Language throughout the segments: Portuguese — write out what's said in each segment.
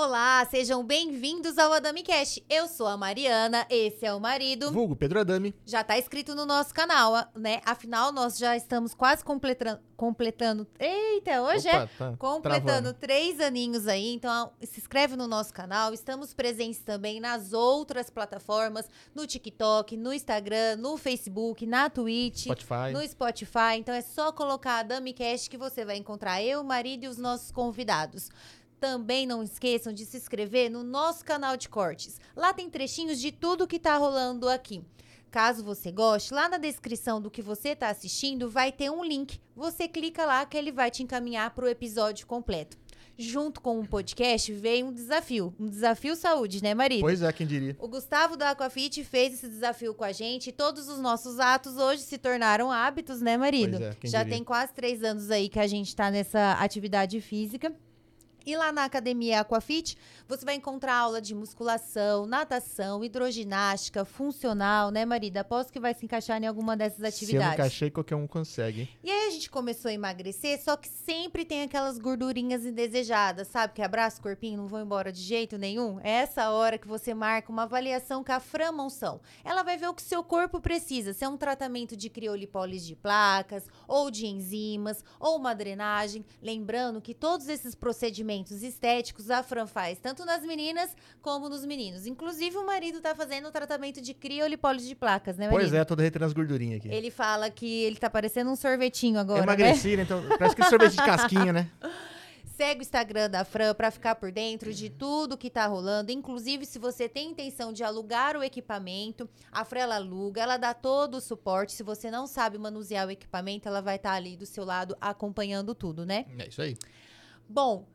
Olá, sejam bem-vindos ao Adami Cash. Eu sou a Mariana, esse é o marido. Vulgo Pedro Adami. Já tá inscrito no nosso canal, né? Afinal, nós já estamos quase completando. completando eita, hoje Opa, é? tá Completando travando. três aninhos aí, então se inscreve no nosso canal. Estamos presentes também nas outras plataformas, no TikTok, no Instagram, no Facebook, na Twitch, Spotify. no Spotify. Então é só colocar a Dami Cash que você vai encontrar eu, o marido e os nossos convidados. Também não esqueçam de se inscrever no nosso canal de cortes. Lá tem trechinhos de tudo que tá rolando aqui. Caso você goste, lá na descrição do que você está assistindo vai ter um link. Você clica lá que ele vai te encaminhar para o episódio completo. Junto com o podcast veio um desafio. Um desafio saúde, né, marido? Pois é, quem diria. O Gustavo da Aquafit fez esse desafio com a gente e todos os nossos atos hoje se tornaram hábitos, né, marido? Pois é, quem Já diria. tem quase três anos aí que a gente tá nessa atividade física. E lá na Academia Aquafit, você vai encontrar aula de musculação, natação, hidroginástica, funcional, né, marido? Aposto que vai se encaixar em alguma dessas Se eu atividades. encaixei, qualquer um consegue. E aí a gente começou a emagrecer, só que sempre tem aquelas gordurinhas indesejadas, sabe? Que abraça o corpinho, não vão embora de jeito nenhum. É essa hora que você marca uma avaliação com a Fran Monção. Ela vai ver o que seu corpo precisa, se é um tratamento de criolipólise de placas, ou de enzimas, ou uma drenagem. Lembrando que todos esses procedimentos estéticos a Fran faz, tanto nas meninas como nos meninos. Inclusive o marido tá fazendo o tratamento de criolipólise de placas, né, marido? Pois é, tô derretendo as gordurinhas aqui. Ele fala que ele tá parecendo um sorvetinho agora, Eu né? emagreci, né? Então, parece que sorvete de casquinha, né? Segue o Instagram da Fran pra ficar por dentro de tudo que tá rolando. Inclusive, se você tem intenção de alugar o equipamento, a Fran ela aluga, ela dá todo o suporte. Se você não sabe manusear o equipamento, ela vai estar ali do seu lado acompanhando tudo, né? É isso aí. Bom,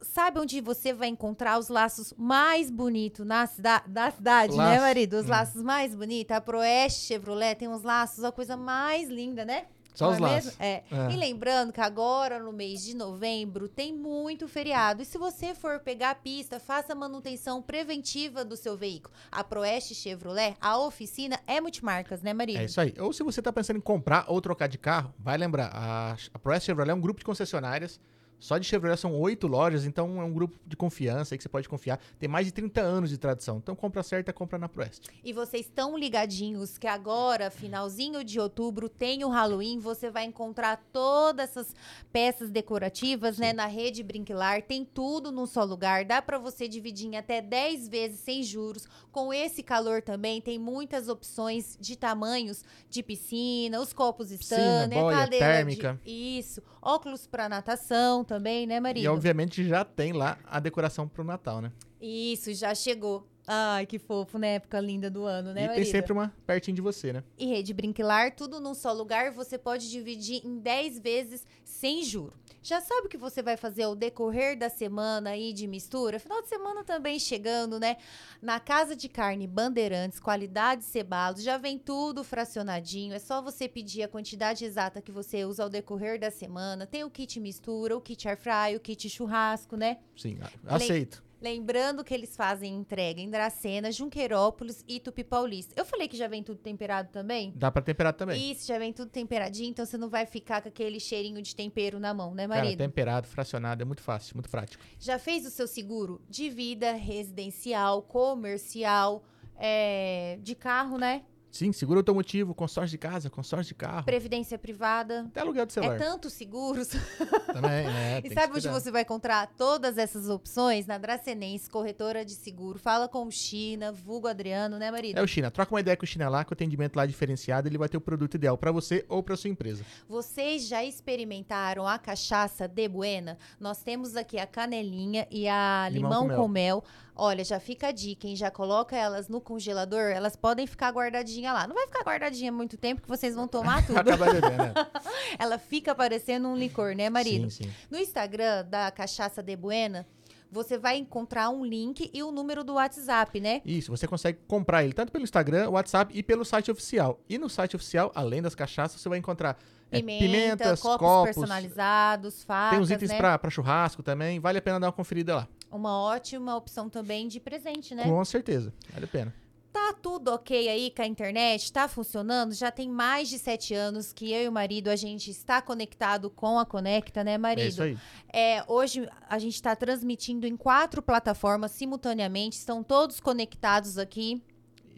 sabe onde você vai encontrar os laços mais bonitos na cida da cidade, né, Laço. marido? Os Hum. laços mais bonitos. A Proeste Chevrolet tem uns laços, a coisa mais linda, né? Só Não os é laços. É. É. E lembrando que agora, no mês de novembro, tem muito feriado. E se você for pegar a pista, faça manutenção preventiva do seu veículo. A Proeste Chevrolet, a oficina é multimarcas, né, Maria? É isso aí. Ou se você tá pensando em comprar ou trocar de carro, vai lembrar, a, a Proeste Chevrolet é um grupo de concessionárias. Só de Chevrolet são oito lojas, então é um grupo de confiança aí que você pode confiar. Tem mais de 30 anos de tradição. Então compra certa, compra na Proeste. E vocês estão ligadinhos que agora, finalzinho de outubro, tem o Halloween. Você vai encontrar todas essas peças decorativas, né, na rede Brinquilar. Tem tudo num só lugar. Dá pra você dividir em até 10 vezes sem juros. Com esse calor também, tem muitas opções de tamanhos de piscina, os copos Stanley, a boia, cadeira térmica. de... Isso. Óculos pra natação também, né, Maria? E obviamente já tem lá a decoração pro Natal, né? Isso, já chegou. Ai, que fofo, né? Época linda do ano, né, e Maria? tem sempre uma pertinho de você, né? e rede brinquilar, tudo num só lugar, você pode dividir em 10 vezes sem juro. Já sabe o que você vai fazer ao decorrer da semana aí de mistura? Final de semana também chegando, né? Na Casa de Carne Bandeirantes, qualidade cebalos, já vem tudo fracionadinho. É só você pedir a quantidade exata que você usa ao decorrer da semana. Tem o kit mistura, o kit air fry, o kit churrasco, né? Sim, aceito. Lembrando que eles fazem entrega em Dracena, Junqueirópolis e Tupi Paulista. Eu falei que já vem tudo temperado também? Dá pra temperar também. Isso, já vem tudo temperadinho, então você não vai ficar com aquele cheirinho de tempero na mão, né, Cara, marido? temperado, fracionado, é muito fácil, muito prático. Já fez o seu seguro de vida, residencial, comercial, é, de carro, né? Sim, seguro automotivo, consórcio de casa, consórcio de carro, Previdência privada. até aluguel de É celular. tantos seguros. Também, né? E sabe onde você vai encontrar todas essas opções? Na Dracenense, corretora de seguro. Fala com o China, vulgo Adriano, né, marido? É o China. Troca uma ideia com o China lá, que o atendimento lá é diferenciado, ele vai ter o produto ideal pra você ou pra sua empresa. Vocês já experimentaram a cachaça de Buena? Nós temos aqui a canelinha e a Limão limão, com com, mel. Olha, já fica a dica, hein? Já coloca elas no congelador, elas podem ficar guardadinha lá. Não vai ficar guardadinha muito tempo que vocês vão tomar tudo. Acaba bebendo, né? Ela fica parecendo um licor, né, marido? Sim, sim. No Instagram da Cachaça de Buena, você vai encontrar um link e o número do WhatsApp, né? Isso, você consegue comprar ele tanto pelo Instagram, WhatsApp e pelo site oficial. E no site oficial, além das cachaças, você vai encontrar Pimenta, pimentas, copos, copos, personalizados, facas, tem uns itens né? pra churrasco também, vale a pena dar uma conferida lá. Uma ótima opção também de presente, né? Com certeza. Vale a pena. Tá tudo ok aí com a internet? Tá funcionando? Já tem mais de sete anos que eu e o marido, a gente está conectado com a Conecta, né, marido? É isso aí. É, hoje a gente está transmitindo em quatro plataformas simultaneamente, estão todos conectados aqui.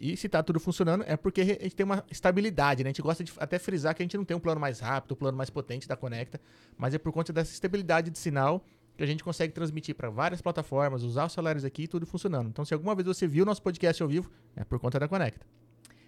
E se tá tudo funcionando, é porque a gente tem uma estabilidade, né? A gente gosta de até frisar que a gente não tem um plano mais rápido, um plano mais potente da Conecta, mas é por conta dessa estabilidade de sinal que a gente consegue transmitir para várias plataformas, usar os celulares aqui e tudo funcionando. Então, se alguma vez você viu nosso podcast ao vivo, é por conta da Conecta.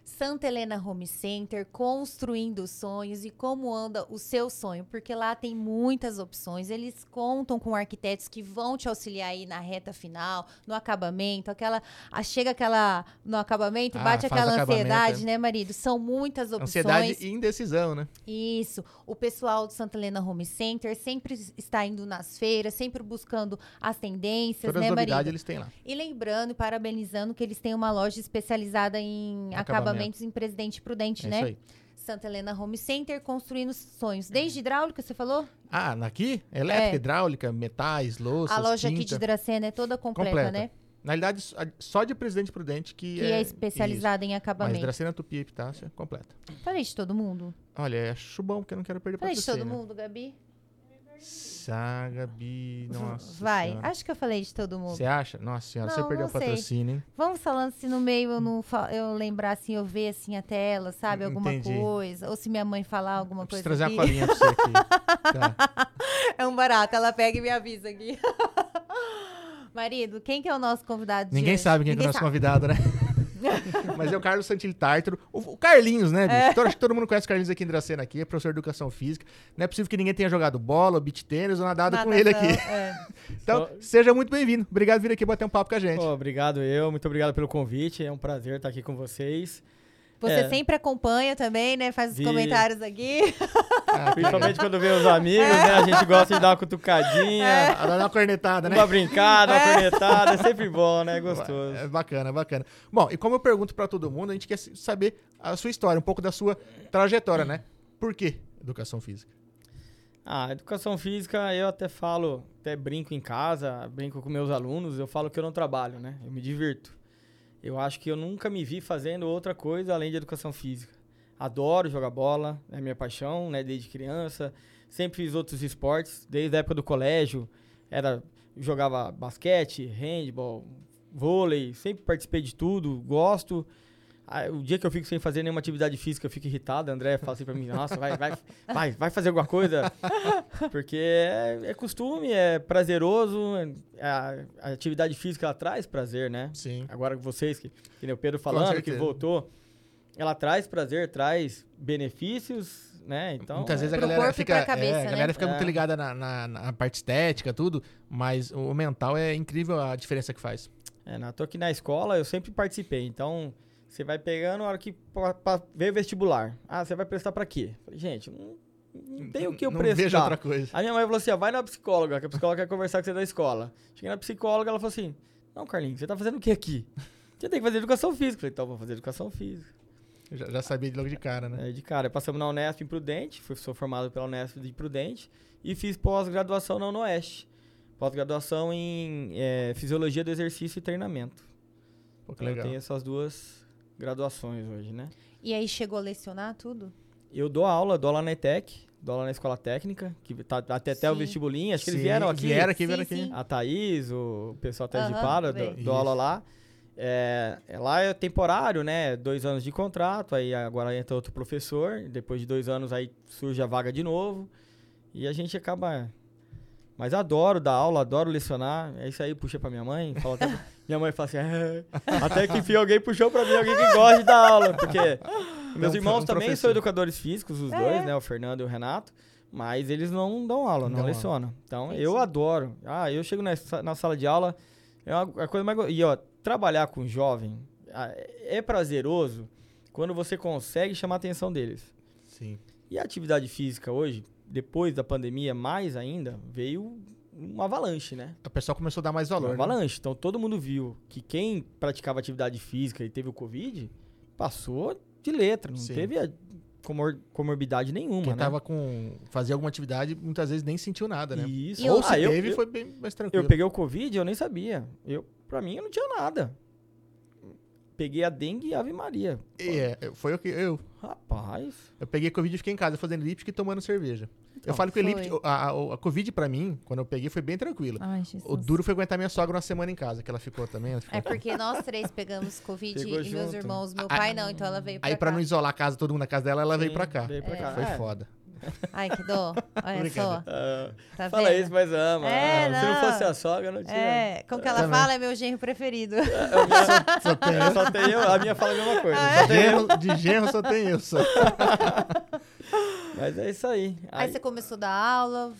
Santa Helena Home Center, construindo sonhos e como anda o seu sonho, porque lá tem muitas opções. Eles contam com arquitetos que vão te auxiliar aí na reta final, no acabamento, aquela chega aquela no acabamento, Ah, bate aquela ansiedade, é. né, marido? São muitas opções. Ansiedade e indecisão, né? Isso. O pessoal do Santa Helena Home Center sempre está indo nas feiras, sempre buscando as tendências, Todas né, as marido? eles têm lá. E lembrando e parabenizando que eles têm uma loja especializada em Acabamento. Acabamentos em Presidente Prudente, É né? isso aí. Santa Helena Home Center construindo sonhos. Desde hidráulica, você falou? Ah, aqui, elétrica, É. hidráulica, metais, louças, a loja tinta. aqui de Dracena é toda completa, Completa. né? Na realidade, só de Presidente Prudente que, Que é, especializada em Isso. Mas acabamento. Dracena, Tupi e Epitácia, completa. Falei de todo mundo. Olha, é chubão, porque eu não quero perder pra Falei de você, todo né? mundo, Gabi. Sá, Gabi, nossa Vai. senhora. Acho que eu falei de todo mundo. Você acha? Nossa senhora, Não, você perdeu o patrocínio, hein? Vamos falando se no meio eu não eu lembrar assim, eu ver assim a tela, sabe? Alguma Entendi. coisa. Ou se minha mãe falar alguma Eu coisa. trazer aqui. uma colinha pra você aqui. Tá. É um barato, ela pega e me avisa aqui. Marido, quem que é o nosso convidado Ninguém hoje? sabe quem que é o Ninguém nosso sabe. convidado, né? Mas é o Carlos Santilli Tártaro. O, Carlinhos, né, bicho? Então, acho que todo mundo conhece o Carlinhos aqui em Dracena aqui, é professor de educação física. Não é possível que ninguém tenha jogado bola, beat tênis ou nadado com ele aqui. Natação, é. Então, seja muito bem-vindo. Obrigado por vir aqui bater um papo com a gente. Pô, obrigado eu, muito obrigado pelo convite. É um prazer estar aqui com vocês. Você É. sempre acompanha também, né? Faz os Vi. comentários aqui. Ah. Principalmente quando vê os amigos, né? A gente gosta de dar uma cutucadinha, Ah, Dá uma cornetada, né? uma brincada, uma cornetada. É sempre bom, né? Gostoso. É bacana, bacana. Bom, e como eu pergunto pra todo mundo, a gente quer saber a sua história, um pouco da sua trajetória, né? Por que educação física? Ah, educação física, eu até falo, até brinco em casa, brinco com meus alunos, eu falo que eu não trabalho, né? Eu me divirto. Eu acho que eu nunca me vi fazendo outra coisa além de educação física. Adoro jogar bola, é minha paixão, né? Desde criança. Sempre fiz outros esportes, desde a época do colégio. Era, jogava basquete, handball, vôlei, sempre participei de tudo, gosto. Ah, o dia que eu fico sem fazer nenhuma atividade física, eu fico irritado. A André fala assim pra mim, nossa, vai, vai, vai, vai fazer alguma coisa. Porque é, é costume, é prazeroso. é- A, a atividade física, ela traz prazer, né? Sim. Agora vocês, que, que nem o Pedro falando, que voltou, ela traz prazer, traz benefícios, né? Então, Muitas vezes a Pro galera corpo fica, cabeça, é, a né? galera fica muito É. ligada na, na- na parte estética, tudo, mas o mental é incrível a diferença que faz. É, na, tô aqui na escola, eu sempre participei. Então, você vai pegando a hora que pra, vestibular. Ah, você vai prestar pra quê? Falei, gente, não, não tem o que eu não prestar. vejo outra coisa. A minha mãe falou assim: ó, vai na psicóloga, que a psicóloga quer conversar com você da escola. Cheguei na psicóloga, ela falou assim: Não, Carlinhos, você tá fazendo o que aqui? Você tem que fazer educação física. Falei, então, vou fazer educação física. Já, já sabia de logo de cara, né? Aí, de cara, passamos na Unesp em Prudente, fui, sou formado pela Unesp de Prudente e fiz pós-graduação na Unoeste. Pós-graduação em eh, Fisiologia do Exercício e Treinamento. Pô, que Então, eu legal. tenho essas duas graduações hoje, né? E aí chegou a lecionar tudo? Eu dou aula, dou aula na ETEC, dou aula na Escola Técnica, que tá até, até o vestibulinho, acho que eles Sim, vieram aqui. Vieram aqui, vieram aqui. sim. A Thaís, o pessoal até de Aham, Para, veio. dou, dou aula lá. É, lá é temporário, né? Dois anos de contrato, aí agora entra outro professor, depois de dois anos aí surge a vaga de novo. E a gente acaba. Mas adoro dar aula, adoro lecionar. É isso aí, puxa pra minha mãe. fala até- minha mãe fala assim: "É". até que enfim alguém puxou pra mim, alguém que gosta de dar aula. Porque meus um- irmãos um também são educadores físicos, os É. dois, né? O Fernando e o Renato. Mas eles não dão aula, não, aula. lecionam. Então, Entendi. eu adoro. Ah, eu chego na, na sala de aula, é uma, a coisa mais... E, ó, trabalhar com jovem ah, é prazeroso quando você consegue chamar a atenção deles. Sim. E a atividade física hoje, depois da pandemia, mais ainda, veio uma avalanche, né? O pessoal começou a dar mais valor. Uma né? avalanche. Então, todo mundo viu que quem praticava atividade física e teve o Covid, passou de letra. Não Sim. teve a- comor comorbidade nenhuma, Quem né? tava com. fazia alguma atividade, muitas vezes nem sentiu nada, né? Isso. Ou se Ah, eu- teve, eu, foi bem mais tranquilo. Eu peguei o Covid e eu nem sabia. Eu, pra mim, eu não tinha nada. Peguei a dengue e Ave Maria. É, foi o que eu. Rapaz. Eu peguei Covid e fiquei em casa fazendo elíptica e tomando cerveja. Eu falo que o elíptica, a, a, a Covid pra mim, quando eu peguei, foi bem tranquilo. Ai. O duro foi aguentar minha sogra uma semana em casa, que ela ficou também. ela ficou- É porque nós três pegamos Covid Pegou e meus junto. irmãos. Meu Aí- pai não, então ela veio pra Aí pra cá. não isolar a casa, todo mundo na casa dela, ela veio Sim, pra cá. Veio pra É. cá. Foi É. foda. Ai, que dó. Olha só. Ah, Tá fala vendo? isso, mas ama. É, Ah, Se não não. fosse a sogra, não tinha. É, como que ela Também. fala, é meu genro preferido. Só tem Eu só tenho, a minha fala a mesma coisa. Ah, só eu. genro, de genro só tem eu. Só. Mas é isso aí. Aí Aí- você começou a dar aula.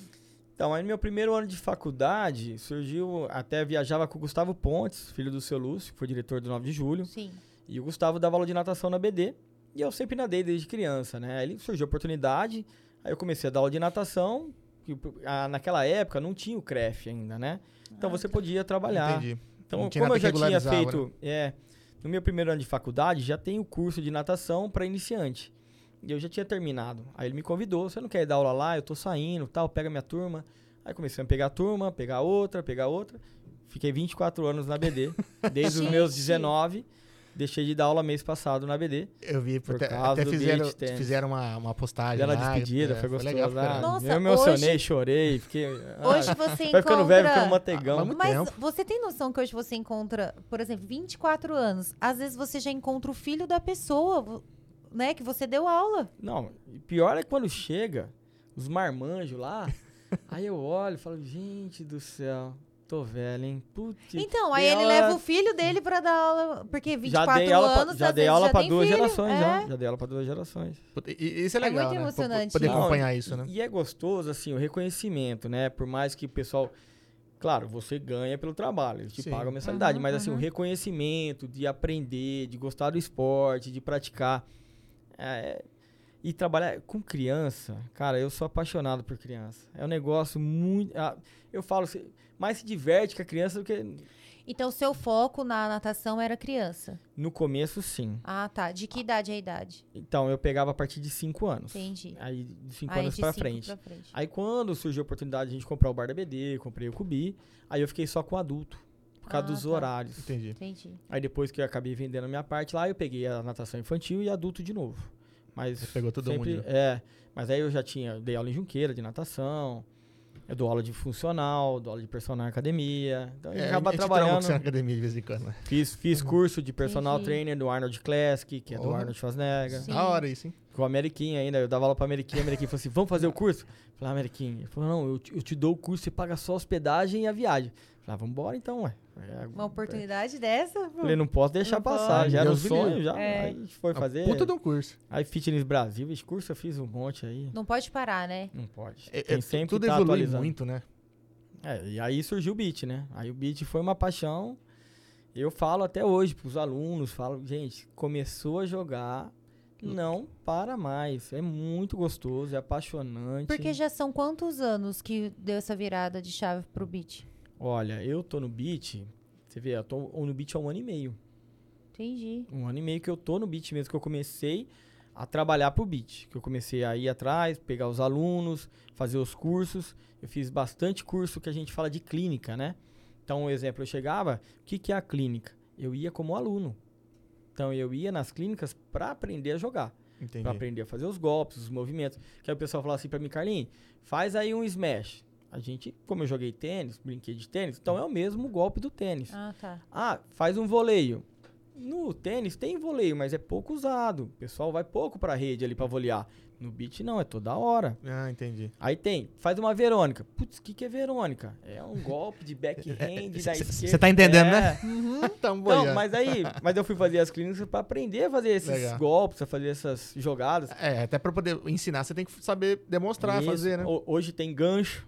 Então, aí no meu primeiro ano de faculdade, surgiu, até viajava com o Gustavo Pontes, filho do seu Lúcio, que foi diretor do 9 de julho. Sim. E o Gustavo dava aula de natação na BD. E eu sempre nadei desde criança, né? Aí surgiu a oportunidade, aí eu comecei a dar aula de natação. Que, ah, naquela época não tinha o CREF ainda, né? Então Ah, você tá. podia trabalhar. Entendi. Então, Não como eu já tinha regularizava, feito. É, no meu primeiro ano de faculdade, já tem o curso de natação para iniciante. E eu já tinha terminado. Aí ele me convidou: você não quer ir dar aula lá? Eu tô saindo, tal, pega minha turma. Aí comecei a pegar a turma, pegar outra, pegar outra. Fiquei 24 anos na BD, desde os meus Gente. 19. Deixei de dar aula mês passado na BD. Eu vi, Por até, causa até do fizeram, fizeram uma, uma postagem. Bela lá, despedida, é, foi gostoso. legal pra ah, caramba. Nossa, eu me emocionei, hoje- chorei, fiquei. ah, Hoje você vai ficando velho, ficando encontra... manteigão. Ah, Mas tempo. você tem noção que hoje você encontra, por exemplo, 24 anos. Às vezes você já encontra o filho da pessoa, né? Que você deu aula. Não, pior é quando chega os marmanjos lá, aí eu olho e falo, gente do céu, tô velho, hein? Putz, Então, aí ele aula- leva o filho dele pra dar aula. Porque 24 já dei aula anos, pra, já dei aula já pra duas filho. gerações, é. já. Já dei aula pra duas gerações. E- Isso é É legal, muito né? Emocionante. Poder Não, acompanhar isso, né? E é gostoso, assim, o reconhecimento, né? Por mais que o pessoal. Claro, você ganha pelo trabalho, eles te Sim. pagam a mensalidade, Uhum, mas assim, o uhum. reconhecimento de aprender, de gostar do esporte, de praticar. É, e trabalhar com criança, cara, eu sou apaixonado por criança. É um negócio muito. ah, eu falo, se- mais se diverte com a criança do que. Então, o seu foco na natação era criança. No começo, sim. Ah, tá. De que idade é a idade? Então, eu pegava a partir de 5 anos. Entendi. Aí, de 5 Aí, anos cinco frente. pra frente. Aí quando surgiu a oportunidade de a gente comprar o bar da BD, comprei o Cubi, aí eu fiquei só com adulto, por causa Ah, dos tá. horários. Entendi. Entendi. Aí depois que eu acabei vendendo a minha parte lá, eu peguei a natação infantil e adulto de novo. Mas Você pegou todo sempre, mundo, É, mas aí eu já tinha, dei aula em Junqueira de natação, eu dou aula de funcional, dou aula de personal em academia. Então a É, acaba a trabalhando. na academia de vez em quando. né? Fiz, fiz curso de personal Entendi. trainer do Arnold Classic, que é do Porra. Arnold Schwarzenegger. Sim. Da hora isso, hein? Com o Ameriquinha ainda, eu dava aula pra Ameriquinha, a Ameriquinha falou assim, vamos fazer o curso? Eu falei, ah, Ameriquinha, ele falou, não, eu te, eu te dou o curso, você paga só a hospedagem e a viagem. Falei, ah, vamos embora então, ué. É, Uma oportunidade dessa? Eu Falei, não posso deixar Não passar, pode. já era um sonho, já. É. Aí a gente foi fazer. Puta de um curso. Aí Fitness Brasil, esse curso eu fiz um monte aí. Não pode parar, né? Não pode. É, Tem é, sempre tudo que tá evolui atualizando. muito, né? É, e aí surgiu o beat, né? Aí o beat foi uma paixão. Eu falo até hoje pros alunos, falo, gente, começou a jogar, não para mais. É muito gostoso, é apaixonante. Porque já são quantos anos que deu essa virada de chave pro beat? Olha, eu tô no beat, você vê, eu tô no beat há um ano e meio. Entendi. Um ano e meio que eu tô no beat mesmo, que eu comecei a trabalhar pro beat. Que eu comecei a ir atrás, pegar os alunos, fazer os cursos. Eu fiz bastante curso que a gente fala de clínica, né? Então, um exemplo, eu chegava, o que, que é a clínica? Eu ia como aluno. Então, eu ia nas clínicas para aprender a jogar. Entendi. Pra aprender a fazer os golpes, os movimentos. Que aí o pessoal falava assim pra mim, Carlinhos, faz aí um smash. A gente, como eu joguei tênis, brinquei de tênis, então é o mesmo golpe do tênis. Ah, tá. Ah, faz um voleio. No tênis tem voleio, mas é pouco usado. O pessoal vai pouco pra rede ali pra volear. No beat não, é toda hora. Ah, entendi. Aí tem, faz uma Verônica. Putz, o que, que é Verônica? É um golpe de backhand da Cê- esquerda. cê tá entendendo, É. Então, Então, mas aí, mas eu fui fazer as clínicas pra aprender a fazer esses Legal. golpes, a fazer essas jogadas. É, até pra poder ensinar, você tem que saber demonstrar, Isso. fazer, né? Ho- Hoje tem gancho,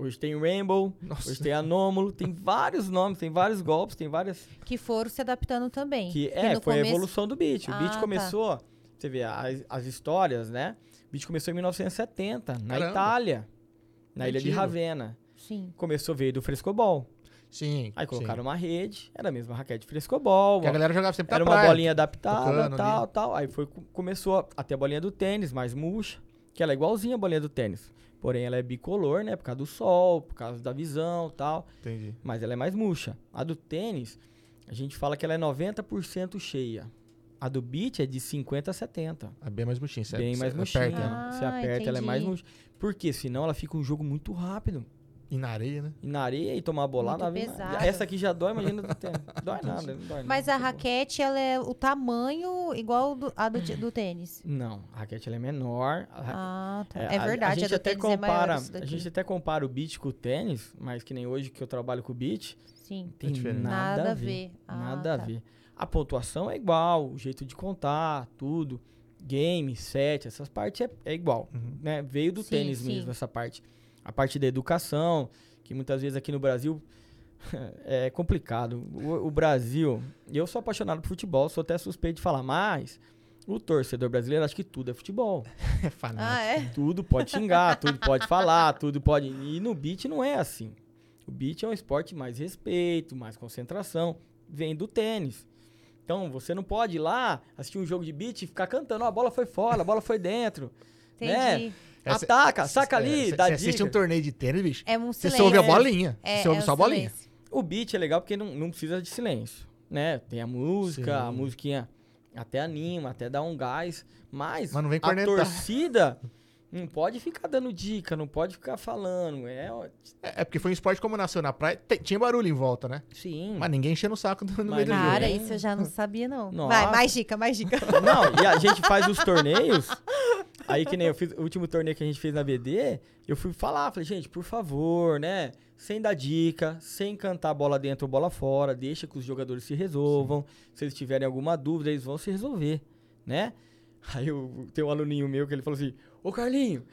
hoje tem rainbow, Nossa. hoje tem anômalo, tem vários nomes, tem vários golpes, tem várias Que foram se adaptando também. Que é, foi a começo- evolução do beat. O Ah, beat tá. começou, você vê, as, as histórias, né? O beat começou em 1970, na Caramba. Itália, na ilha de. Ravenna. Sim. Começou, veio do frescobol. Sim. Aí colocaram sim. uma rede, era a mesma raquete de frescobol, Que a galera jogava sempre era na uma praia. bolinha adaptada, tal, ali. tal. Aí foi, começou a- a ter a bolinha do tênis, mais murcha, que ela é igualzinha a bolinha do tênis. Porém, ela é bicolor, né? Por causa do sol, por causa da visão tal. Entendi. Mas ela é mais murcha. A do tênis, a gente fala que ela é 90% cheia. A do beach é de 50 a 70. É bem mais murchinho. Você, Bem mais murchinha. aperta ela. Ah, Você aperta, ela é mais entendi. murcha. Porque senão ela fica um jogo muito rápido. E na areia, né? E na areia e tomar bolada. Muito pesado. Essa aqui já dói, imagina do tênis. Dói nada, não dói Mas nada, a tá raquete, ela é o tamanho igual do, a do, do tênis. Não, a raquete ela é menor. a Ah, tá. É, É, a- verdade, a gente do até tênis é maior compara, isso a gente até compara o beat com o tênis, mas que nem hoje que eu trabalho com o beat, Sim. tem diferente. nada, a ver. Ah, nada tá. a ver. A pontuação é igual, o jeito de contar, tudo. Game, set, essas partes é, é igual. Uhum. Né? Veio do Sim, tênis sim. mesmo, essa parte. A parte da educação, que muitas vezes aqui no Brasil é complicado. O, o Brasil, eu sou apaixonado por futebol, sou até suspeito de falar, mas o torcedor brasileiro acha que tudo é futebol. É fanático. Ah, é? Tudo pode xingar, tudo pode falar, tudo pode. E no beat não é assim. O beat é um esporte mais respeito, mais concentração. Vem do tênis. Então você não pode ir lá assistir um jogo de beat e ficar cantando, ó, a bola foi fora, a bola foi dentro. Entendi. É, cê- Ataca, saca ali, é, dá Você assiste dica. um torneio de tênis, bicho. É um Você silêncio. só ouve a É. bolinha. É, Você ouve é só a bolinha. silêncio. O beat é legal porque não, não precisa de silêncio, né? Tem a música, a Sim. musiquinha até anima, até dá um gás, mas, Mas não vem a cornetar. torcida não pode ficar dando dica, não pode ficar falando. É, É, é porque foi um esporte como nasceu na praia. tinha barulho em volta, né? sim. Mas ninguém enchendo o saco no, meio do jogo. Cara, isso eu já não sabia, não. Nossa. Vai, mais dica, mais dica. Não, e a gente faz os torneios. Aí que nem eu fiz o último torneio que a gente fez na BD, eu fui falar, falei, gente, por favor, né? Sem dar dica, sem cantar bola dentro ou bola fora, deixa que os jogadores se resolvam. Se eles tiverem alguma dúvida, eles vão se resolver, né? Aí eu, tem um aluninho meu que ele falou assim: Ô Carlinho,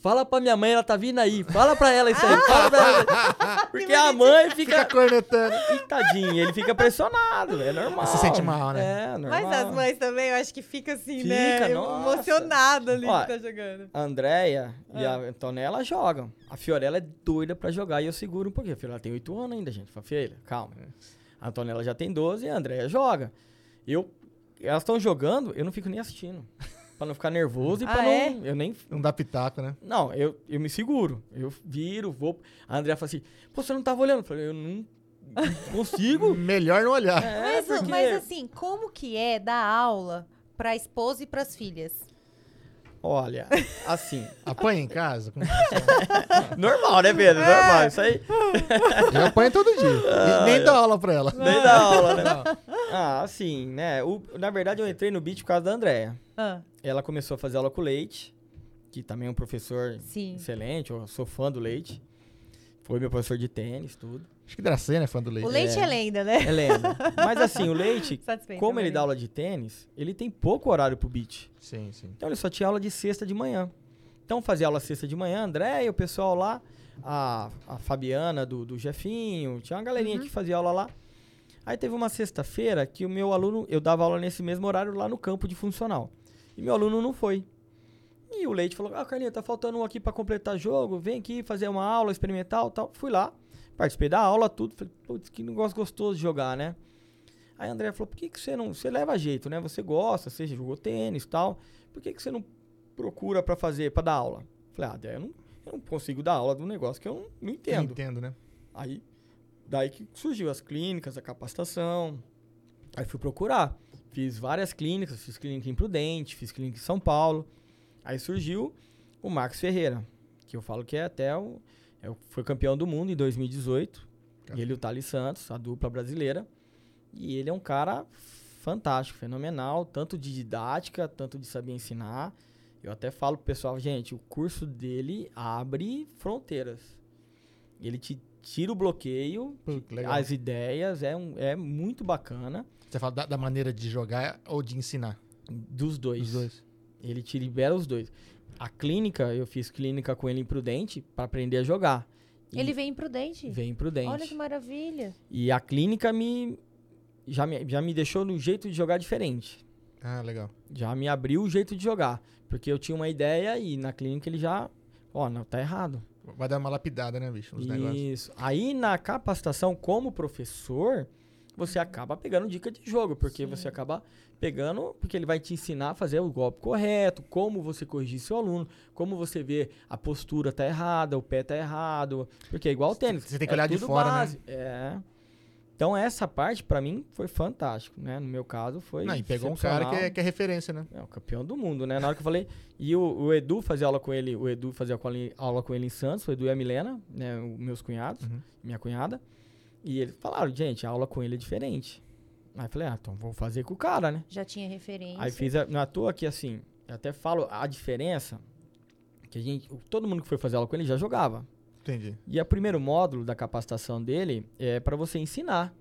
fala pra minha mãe, ela tá vindo aí. Fala pra ela isso aí, fala pra ela. Porque a mãe Fica fica. cornetando. Ih, Tadinho, ele fica pressionado, é normal. Se sente mal, né? É, normal. Mas as mães também, eu acho que fica assim, Fica, né? nossa. Emocionada ali Ó, que tá jogando. A Andréia e Ah. a Antonella jogam. A Fiorella é doida pra jogar e eu seguro um pouquinho. A Fiorella tem 8 anos ainda, gente. Fala, filha, calma. A Antonella já tem 12 e a Andréia joga. Eu, elas estão jogando, eu não fico nem assistindo. Pra não ficar nervoso e Ah, pra não. é? Eu nem. Não dá pitaco, né? Não, eu, eu me seguro. Eu viro, vou. A Andréia fala assim: Pô, você não tava olhando? Eu falei, eu não consigo. Melhor não olhar. É, mas, porque- mas assim, como que é dar aula pra esposa e pras filhas? Olha, assim. Apanha em casa? Como que funciona? normal, né, Pedro? Normal. Isso aí. Eu apanho todo dia. E nem dou aula pra ela. Nem da aula, né? Ah, assim, né? O- na verdade, eu entrei no beat por causa da Andréia. Ah, Ela começou a fazer aula com o Leite, que também é um professor sim. excelente, eu sou fã do Leite. Foi meu professor de tênis, tudo. Acho que Dracena é fã do leite. O leite é, É. lenda, né? É lenda. Mas assim, o Leite, Satisfeita, como ele Maria. dá aula de tênis, ele tem pouco horário pro beat. Sim, sim. Então ele só tinha aula de sexta de manhã. Então fazia aula sexta de manhã, André e o pessoal lá, a, a Fabiana do, do Jefinho, tinha uma galerinha Uhum. que fazia aula lá. Aí teve uma sexta-feira que o meu aluno, eu dava aula nesse mesmo horário lá no campo de funcional. E meu aluno não foi. E o Leite falou: Ah, Carlinhos, tá faltando um aqui pra completar jogo, vem aqui fazer uma aula experimental tal. Fui lá, participei da aula, tudo. Falei, putz, que negócio gostoso de jogar, né? Aí a André falou: por que, que você não. Você leva jeito, né? Você gosta, você jogou tênis e tal. Por que, que você não procura pra fazer, pra dar aula? Falei: ah, eu não, eu não consigo dar aula de um negócio que eu não, não entendo. Entendo, né? Aí, daí que surgiu as clínicas, a capacitação. Aí fui procurar. Fiz várias clínicas, fiz clínica em Prudente, fiz clínica em São Paulo. Aí surgiu o Marcos Ferreira, que eu falo que é até o. é foi campeão do mundo em 2018. E ele e o Thales Santos, a dupla brasileira. E ele é um cara fantástico, fenomenal, tanto de didática, tanto de saber ensinar. Eu até falo pro pessoal, gente, o curso dele abre fronteiras. Ele te tira o bloqueio, Pô, as ideias, é, um, é muito bacana Você fala da, da maneira de jogar ou de ensinar? dos dois. Os dois. Ele te libera os dois. A clínica, eu fiz clínica com ele em Prudente para aprender a jogar. E Ele vem imprudente. vem em Prudente. Olha que maravilha. E a clínica me já, me já me deixou no jeito de jogar diferente. Ah, legal. Já me abriu o jeito de jogar. Porque eu tinha uma ideia e na clínica ele já. Ó, não, tá errado. Vai dar uma lapidada, né, bicho? Nos negócios. Isso. Aí na capacitação como professor, você acaba pegando dica de jogo, porque Sim. você acaba pegando, porque ele vai te ensinar a fazer o golpe correto, como você corrigir seu aluno, como você vê a postura tá errada, o pé tá errado, porque é igual o tênis. Você tem que é olhar de fora, né? base. É. Então essa parte pra mim foi fantástico, né? No meu caso foi Não, e pegou um cara que é, que é referência, né? É o campeão do mundo, né? Na hora que eu falei. E o, o Edu fazia aula com ele, o Edu fazia aula com ele em Santos, o Edu e a Milena, né? meus cunhados, Uhum. minha cunhada. E eles falaram, gente, a aula com ele é diferente. Aí eu falei, ah, então vou fazer com o cara, né? Já tinha referência. Aí fiz, a, não é à toa que assim, eu até falo a diferença, que a gente, todo mundo que foi fazer aula com ele já jogava. Entendi. E o primeiro módulo da capacitação dele é para você ensinar.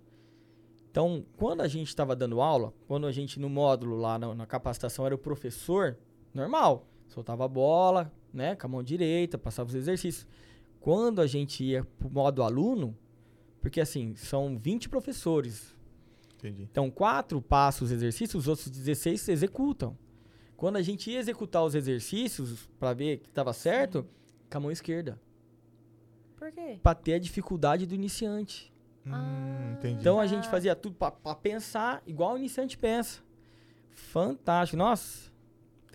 Então, quando a gente estava dando aula, quando a gente no módulo lá na, na capacitação era o professor, normal, soltava a bola, né, com a mão direita, passava os exercícios. Quando a gente ia pro modo aluno, porque assim, são 20 professores, Entendi. então, quatro passam os exercícios, os outros 16 se executam. Quando a gente ia executar os exercícios para ver que estava certo, com a mão esquerda, Por quê? para ter a dificuldade do iniciante. Hum, entendi. Então a Ah. gente fazia tudo para pensar igual o iniciante pensa. Fantástico, nossa.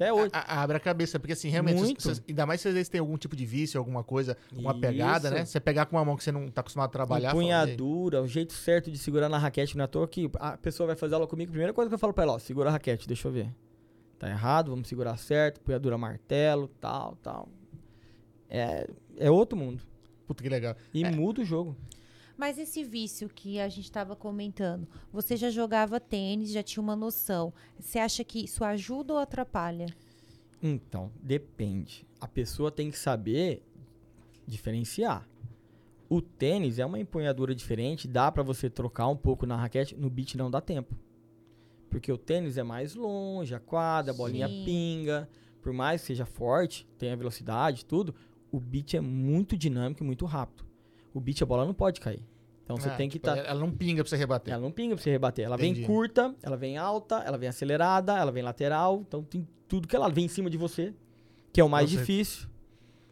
Até hoje. A- a- abre a cabeça, porque assim, realmente, Muito. vocês- ainda mais se às vezes tem algum tipo de vício, alguma coisa, uma pegada, Isso. né? Você pegar com uma mão que você não tá acostumado a trabalhar. Empunhadura, o jeito certo de segurar na raquete não é toa que a pessoa vai fazer aula comigo, a primeira coisa que eu falo pra ela, ó, segura a raquete, deixa eu ver. Tá errado, vamos segurar certo, empunhadura martelo, tal, tal. É, é outro mundo. Puta que legal. E É. muda o jogo. Mas esse vício que a gente estava comentando, você já jogava tênis, já tinha uma noção. Você acha que isso ajuda ou atrapalha? Então, depende. A pessoa tem que saber diferenciar. O tênis é uma empunhadura diferente, dá pra você trocar um pouco na raquete, no beat não dá tempo. Porque o tênis é mais longe, a quadra, a bolinha Sim. pinga. Por mais que seja forte, tenha velocidade, tudo, o beat é muito dinâmico e muito rápido. O beat, a bola não pode cair. Então você Ah, tem que tipo, estar. Ela não pinga pra você rebater. Ela não pinga pra você rebater. Ela Entendi. vem curta, ela vem alta, ela vem acelerada, ela vem lateral. Então tem tudo que ela vem em cima de você, que é o mais difícil.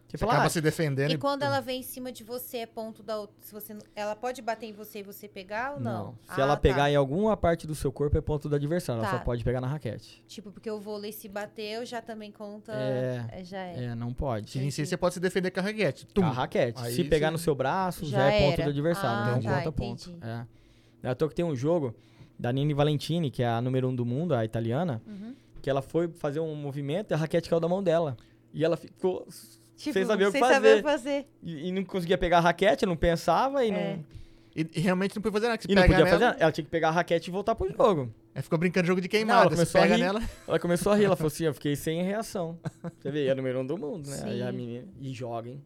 Você Você fala, acaba ah, se defendendo. E quando ela vem em cima de você, é ponto da outra. Se você, não- ela pode bater em você e você pegar ou não? Se Ah, ela tá. pegar em alguma parte do seu corpo, é ponto do adversário. Ela Tá. só pode pegar na raquete. Tipo, porque o vôlei se bateu, já também conta. É, é, já é. É, não pode. Se vencer, você pode se defender com a raquete. Tum. A raquete. Aí Se pegar você- no seu braço, já, Já é ponto era. do adversário. Ah, então tá, conta ponto. entendi. É. Não é toa que tem um jogo da Nini Valentini, que é a número um do mundo, a italiana, Uhum. que ela foi fazer um movimento e a raquete caiu da mão dela. E ela ficou Tipo, sem saber o que saber o fazer. que fazer. E, e não conseguia pegar a raquete, não pensava e É. não, E, e realmente não podia fazer nada. que Você e não podia nela, fazer nada. Ela tinha que pegar a raquete e voltar pro jogo. Aí ficou brincando jogo de Não, queimada. ela você começou a rir. nela. Ela começou a rir, ela falou assim, eu fiquei sem reação. Você vê, é a número um do mundo, né? Aí a menina, e joga, hein?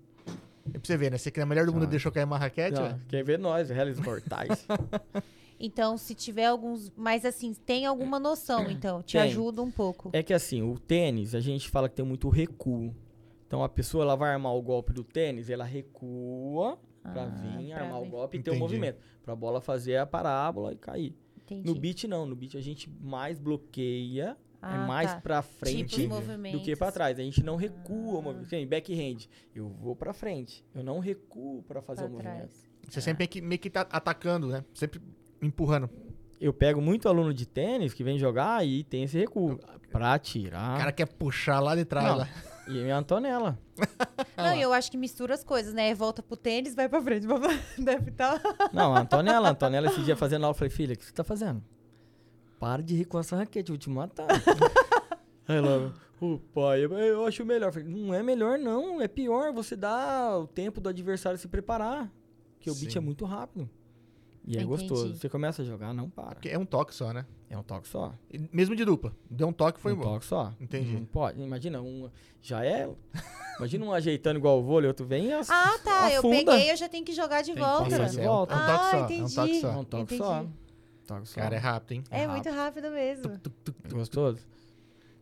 E pra você ver, né? Você que é a melhor do mundo Ah. deixou cair uma raquete, Não, ó. quer ver nós, réis mortais. Então, se tiver alguns. Mas assim, tem alguma noção, então. Te Tem. ajuda um pouco. É que assim, o tênis, a gente fala que tem muito recuo. Então a pessoa ela vai armar o golpe do tênis, ela recua pra Ah, vir, pra armar o golpe e ter o Entendi. movimento. Pra bola fazer a parábola e cair. Entendi. No beat não, no beat a gente mais bloqueia, Ah, é mais tá. pra Tipo frente Entendi. do que pra trás. A gente não recua o Ah. movimento. Tem backhand, eu vou pra frente. Eu não recuo pra fazer pra o movimento. trás. Você sempre tem que meio que tá atacando, né? Sempre empurrando. Eu pego muito aluno de tênis que vem jogar e tem esse recuo. Pra tirar. O cara quer puxar lá de trás. Não. Lá. E minha Antonella. Não, e eu acho que mistura as coisas, né? Volta pro tênis, vai pra frente. Deve estar. Não, a Antonella, a Antonella esse dia fazendo aula, eu falei, filha, o que você tá fazendo? Para de recuar essa raquete, eu vou te matar. Aí ela, ô pai, eu, acho melhor. Eu falei, não é melhor não, é pior, você dá o tempo do adversário se preparar. Porque o beat é muito rápido. E é Entendi. gostoso. Você começa a jogar, não para. Porque é um toque só, né? É um toque só. E mesmo de dupla. Deu um toque, foi um bom. toque só. Entendi. Não pode. Imagina, um. Já é. Imagina um ajeitando igual o vôlei, outro vem e as- Ah, tá. Eu afunda. peguei, eu já tenho que jogar de Tem volta. de é um- volta. É um toque Ah, só. É um entendi. toque É só. um toque Entendi. só. Toque só. Cara, é rápido, hein? É, É muito rápido mesmo. Gostoso?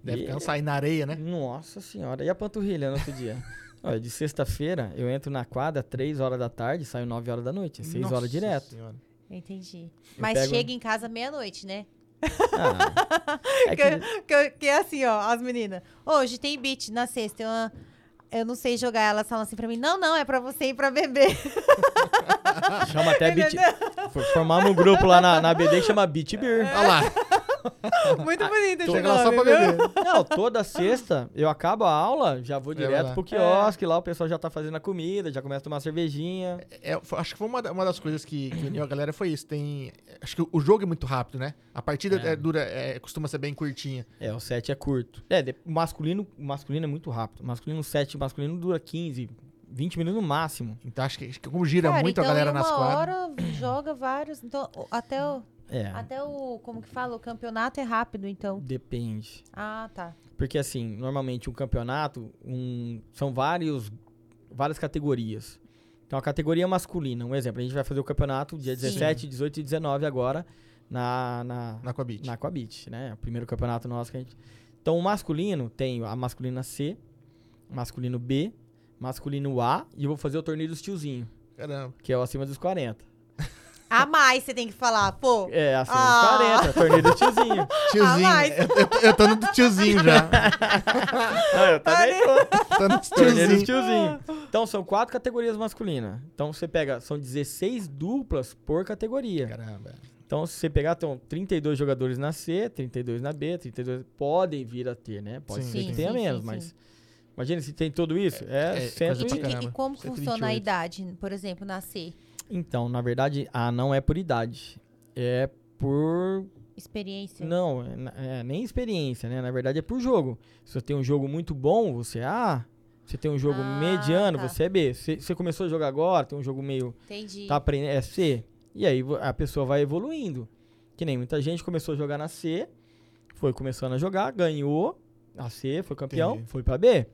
Deve E- cansar aí na areia, né? Nossa senhora. E a panturrilha no outro dia? Olha, de sexta-feira, eu entro na quadra 3 horas da tarde, saio 9 horas da noite. 6 Nossa horas direto. Senhora. Entendi. Eu Mas pego- chega em casa meia-noite, né? Ah, é que, Que, que, que é assim, ó, as meninas. Hoje tem beat na sexta. Eu, ah, eu não sei jogar, elas falam assim pra mim: não, não, é pra você ir pra beber. Chama até beat. Formamos um grupo lá na, na BD que chama Beat Beer. Olha lá. Muito bonito esse Chega lá só pra beber. Não, toda sexta eu acabo a aula, já vou É, direto lá. pro quiosque, lá o pessoal já tá fazendo a comida, já começa a tomar cervejinha. É, foi- acho que foi uma, uma das coisas que, que uniu a galera foi isso. Tem, acho que o jogo é muito rápido, né? A partida É. é, dura, é, costuma ser bem curtinha. É, o set é curto. É, de- o masculino, masculino é muito rápido. O masculino 7, o masculino dura 15, 20 minutos no máximo. Então acho que, acho que como gira Cara, muito então a galera nas quadras. hora joga vários. Então, até o, É, até o. Como que fala? O campeonato é rápido, então. depende. Ah, tá. Porque assim, normalmente um campeonato um, são vários, várias categorias. Então a categoria masculina, um exemplo, a gente vai fazer o campeonato dia Sim. 17, 18 e 19 agora na, na, Na Aquabit. na Aquabit, né? O primeiro campeonato nosso que a gente. Então o masculino tem a masculina C, masculino B, masculino A e eu vou fazer o torneio dos tiozinho, Caramba. que é o acima dos 40. A mais você tem que falar, pô. É, acima Ah. dos 40, torneio dos tiozinho. Tiozinho. mas- eu, eu tô- eu tô no do tiozinho já. Não, eu também tô. Tô no Torneio dos tiozinho. tiozinho. Então são quatro categorias masculinas. Então você pega, são 16 duplas por categoria. Caramba. Então se você pegar, então 32 jogadores na C, 32 na B, 32 podem vir a ter, né? Pode Sim, ser sim, que tenha sim, menos, sim, mas sim. imagina se tem tudo isso, é, é pra e- e como 128. funciona a idade, por exemplo, na C? Então, na verdade, A não é por idade. É por Experiência? Não, é é, nem experiência, né? Na verdade é por jogo. Se você tem um jogo muito bom, você é A. Se tem um jogo Ah, mediano, tá. você é B. Se você começou a jogar agora, tem um jogo meio. Entendi. Tá aprendendo, é C. E aí a pessoa vai evoluindo. Que nem muita gente começou a jogar na C, foi começando a jogar, ganhou a C, foi campeão, Entendi. foi pra B.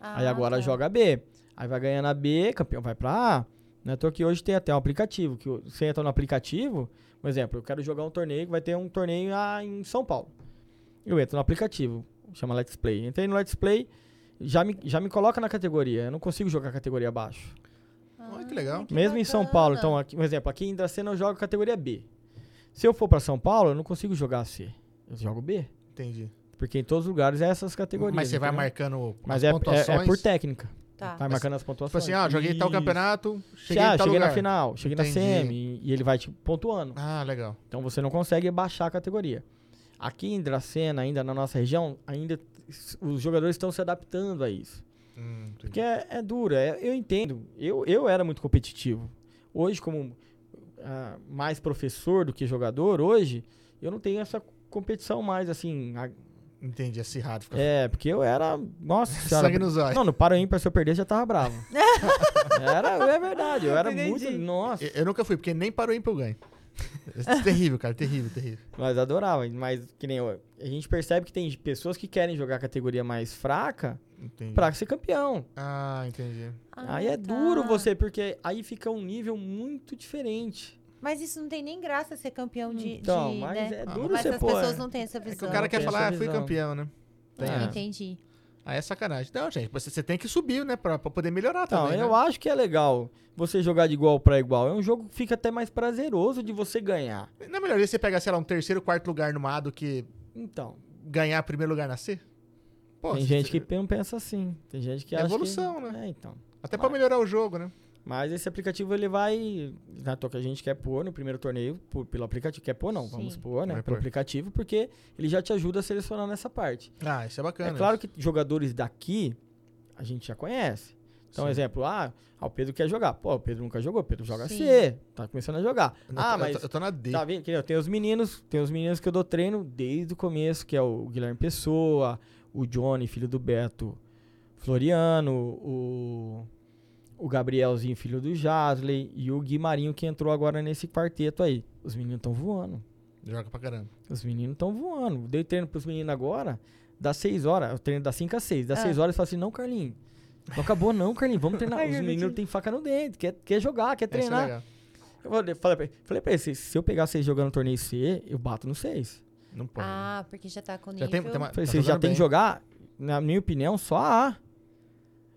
Ah, aí agora tá. joga B. Aí vai ganhando a B, campeão vai pra A. Né? Então que hoje tem até um aplicativo, que você entra no aplicativo, um exemplo, eu quero jogar um torneio, que vai ter um torneio ah, em São Paulo. Eu entro no aplicativo, chama Let's Play. Entrei no Let's Play, já me, já me coloca na categoria. Eu não consigo jogar categoria abaixo. Olha que legal. Mesmo em São Paulo, então, bacana. aqui, um exemplo, aqui em Dracena eu jogo categoria B. Se eu for pra São Paulo, eu não consigo jogar C. Eu jogo B. Entendi. Porque em todos os lugares é essas categorias. Mas você vai entendeu? marcando Mas as é, é, é por técnica. Tá. Vai marcando as pontuações. Tipo assim, ah, joguei tal Isso. campeonato, cheguei ah, em tal cheguei lugar. na final, cheguei Entendi. na semi e, ele vai te pontuando. Ah, legal. Então você não consegue baixar a categoria. Aqui em Dracena, ainda na nossa região, ainda os jogadores estão se adaptando a isso. Hum. Porque é, é duro, é- eu entendo. Eu, eu era muito competitivo. Hoje, como ah, mais professor do que jogador, hoje, eu não tenho essa competição mais, assim. a- Entendi, acirrado. Fica é, porque eu era. Nossa senhora. sangue nos olhos. Não, no Paro Ímpar, se eu perdesse, já tava bravo. era, é verdade, eu era Entendi. muito. Nossa. Eu, eu nunca fui, porque nem parou ímpar eu ganho. É terrível, cara, terrível, terrível. Mas adorava. Mas que nem eu, a gente percebe que tem pessoas que querem jogar categoria mais fraca Entendi. pra ser campeão. Ah, entendi. Ah, aí é tá. duro você, porque aí fica um nível muito diferente. Mas isso não tem nem graça ser campeão de. Então, de, mas né? é duro Mas as pô. pessoas é. não têm essa É visão. que o cara quer falar, ah, fui campeão, né? Tem Ah, essa. entendi. Ah, é sacanagem. Não, gente, você, você tem que subir, né? Pra, pra poder melhorar Então, também, eu né? acho que é legal você jogar de igual pra igual. É um jogo que fica até mais prazeroso de você ganhar. Não é melhor você pegar, sei lá, um terceiro, quarto lugar no A do que Então, ganhar primeiro lugar na C? Pô, tem você- gente que não pensa assim. Tem gente que É acha evolução, que... né? É, então. Até pra melhorar o jogo, né? Mas esse aplicativo ele vai. Na toa que a gente quer pôr no primeiro torneio por- pelo aplicativo. Quer pôr, não? Vamos Sim. pôr, né? Vai pelo pôr. aplicativo, porque ele já te ajuda a selecionar nessa parte. Ah, isso é bacana. É claro que jogadores daqui a gente já conhece. Então, Sim. exemplo, ah, ah, o Pedro quer jogar. Pô, o Pedro nunca jogou, o Pedro joga Sim. C. Tá começando a jogar. Eu tô- ah, eu mas. tô, eu tô na D. Tá vendo? Que Eu tenho os meninos, tem os meninos que eu dou treino desde o começo, que é o Guilherme Pessoa, o Johnny, filho do Beto Floriano, o, o Gabrielzinho, filho do Jasley, e o Gui Marinho, que entrou agora nesse quarteto aí. Os meninos estão voando. Joga pra caramba. Os meninos estão voando. Dei treino pros meninos agora, das 6 horas, eu treino das 5 às 6. Das Ah. 6 horas eu falo assim, não, Carlinhos. Não acabou não, Carlinhos. Vamos treinar. Ai, Os meninos têm faca no dente, quer, quer jogar, quer é treinar. legal. Eu falei, falei pra ele, falei pra ele, se, se eu pegar vocês jogando torneio C, eu bato no 6. Não pode. Ah, porque já tá com Já nível. tem- tem uma- Falei, Tá você já jogando tem que bem. jogar, na minha opinião, só a A.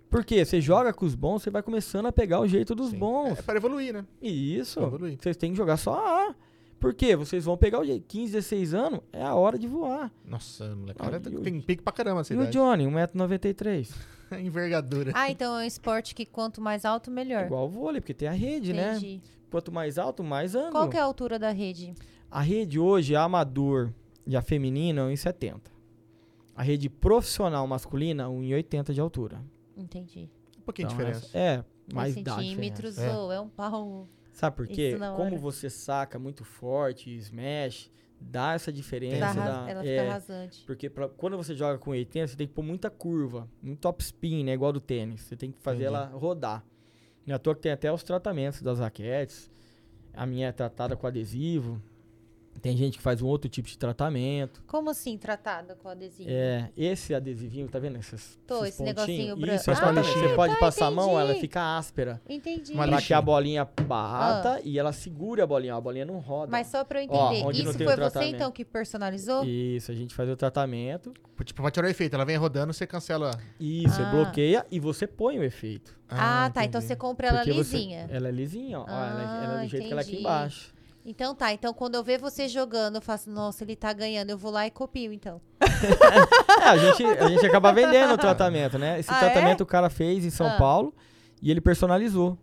Por quê? Você joga com os bons, você vai começando a pegar o jeito dos Sim. bons. É pra evoluir, né? Isso. Evoluir. Vocês têm que jogar só a A. Por quê? Vocês vão pegar o jeito. 15, 16 anos é a hora de voar. Nossa, molecada Ah, e o- tem pique pra caramba essa E o idade. Johnny, 1,93m. Envergadura. Ah, então é um esporte que quanto mais alto, melhor. Igual o vôlei, porque tem a rede, né? Entendi. Quanto mais alto, mais ângulo. Qual que é a altura da rede? A rede hoje, a amador e a feminina, é 1,70. A rede profissional masculina, 1,80 de altura. Entendi. Um pouquinho de Então, diferença. essa- É, mais Mais dá centímetros, diferença. ou é um pau. Sabe por quê? Na Como hora. você saca muito forte, smash, dá essa diferença. Dá da- ela é, fica rasante. Porque pra- quando você joga com 80, você tem que pôr muita curva, muito top spin, né? Igual do tênis. Você tem que fazer Entendi. ela rodar. Não é toa que tem até os tratamentos das raquetes. A minha é tratada com adesivo. Tem gente que faz um outro tipo de tratamento. Como assim, tratada com adesivo? É, esse adesivinho, tá vendo? Esses, Tô, esses esse negocinho pontinhos? branco. Isso, Ah, exatamente. Você tá, pode passar a mão, ela entendi. fica áspera. Entendi. Uma Pra que a bolinha bata e ela segure a bolinha. A bolinha não roda. Mas só pra eu Ó, entender, não isso foi você então que personalizou? Isso, a gente faz o tratamento. Tipo, pra tirar o efeito. Ela vem rodando, você cancela. Isso, você Ah. bloqueia e você põe o efeito. Ah, tá. Então entendi. você compra ela Porque você- lisinha. ela é lisinha, ó. ó, ela, é- ela é Ah, do jeito que ela é aqui entendi. embaixo. Então tá. Então quando eu ver você jogando, eu faço, nossa, ele tá ganhando. Eu vou lá e copio, então. É, a gente, a gente acaba vendendo o tratamento, né? Esse Ah, tratamento o cara fez em São Ah. Paulo e ele personalizou.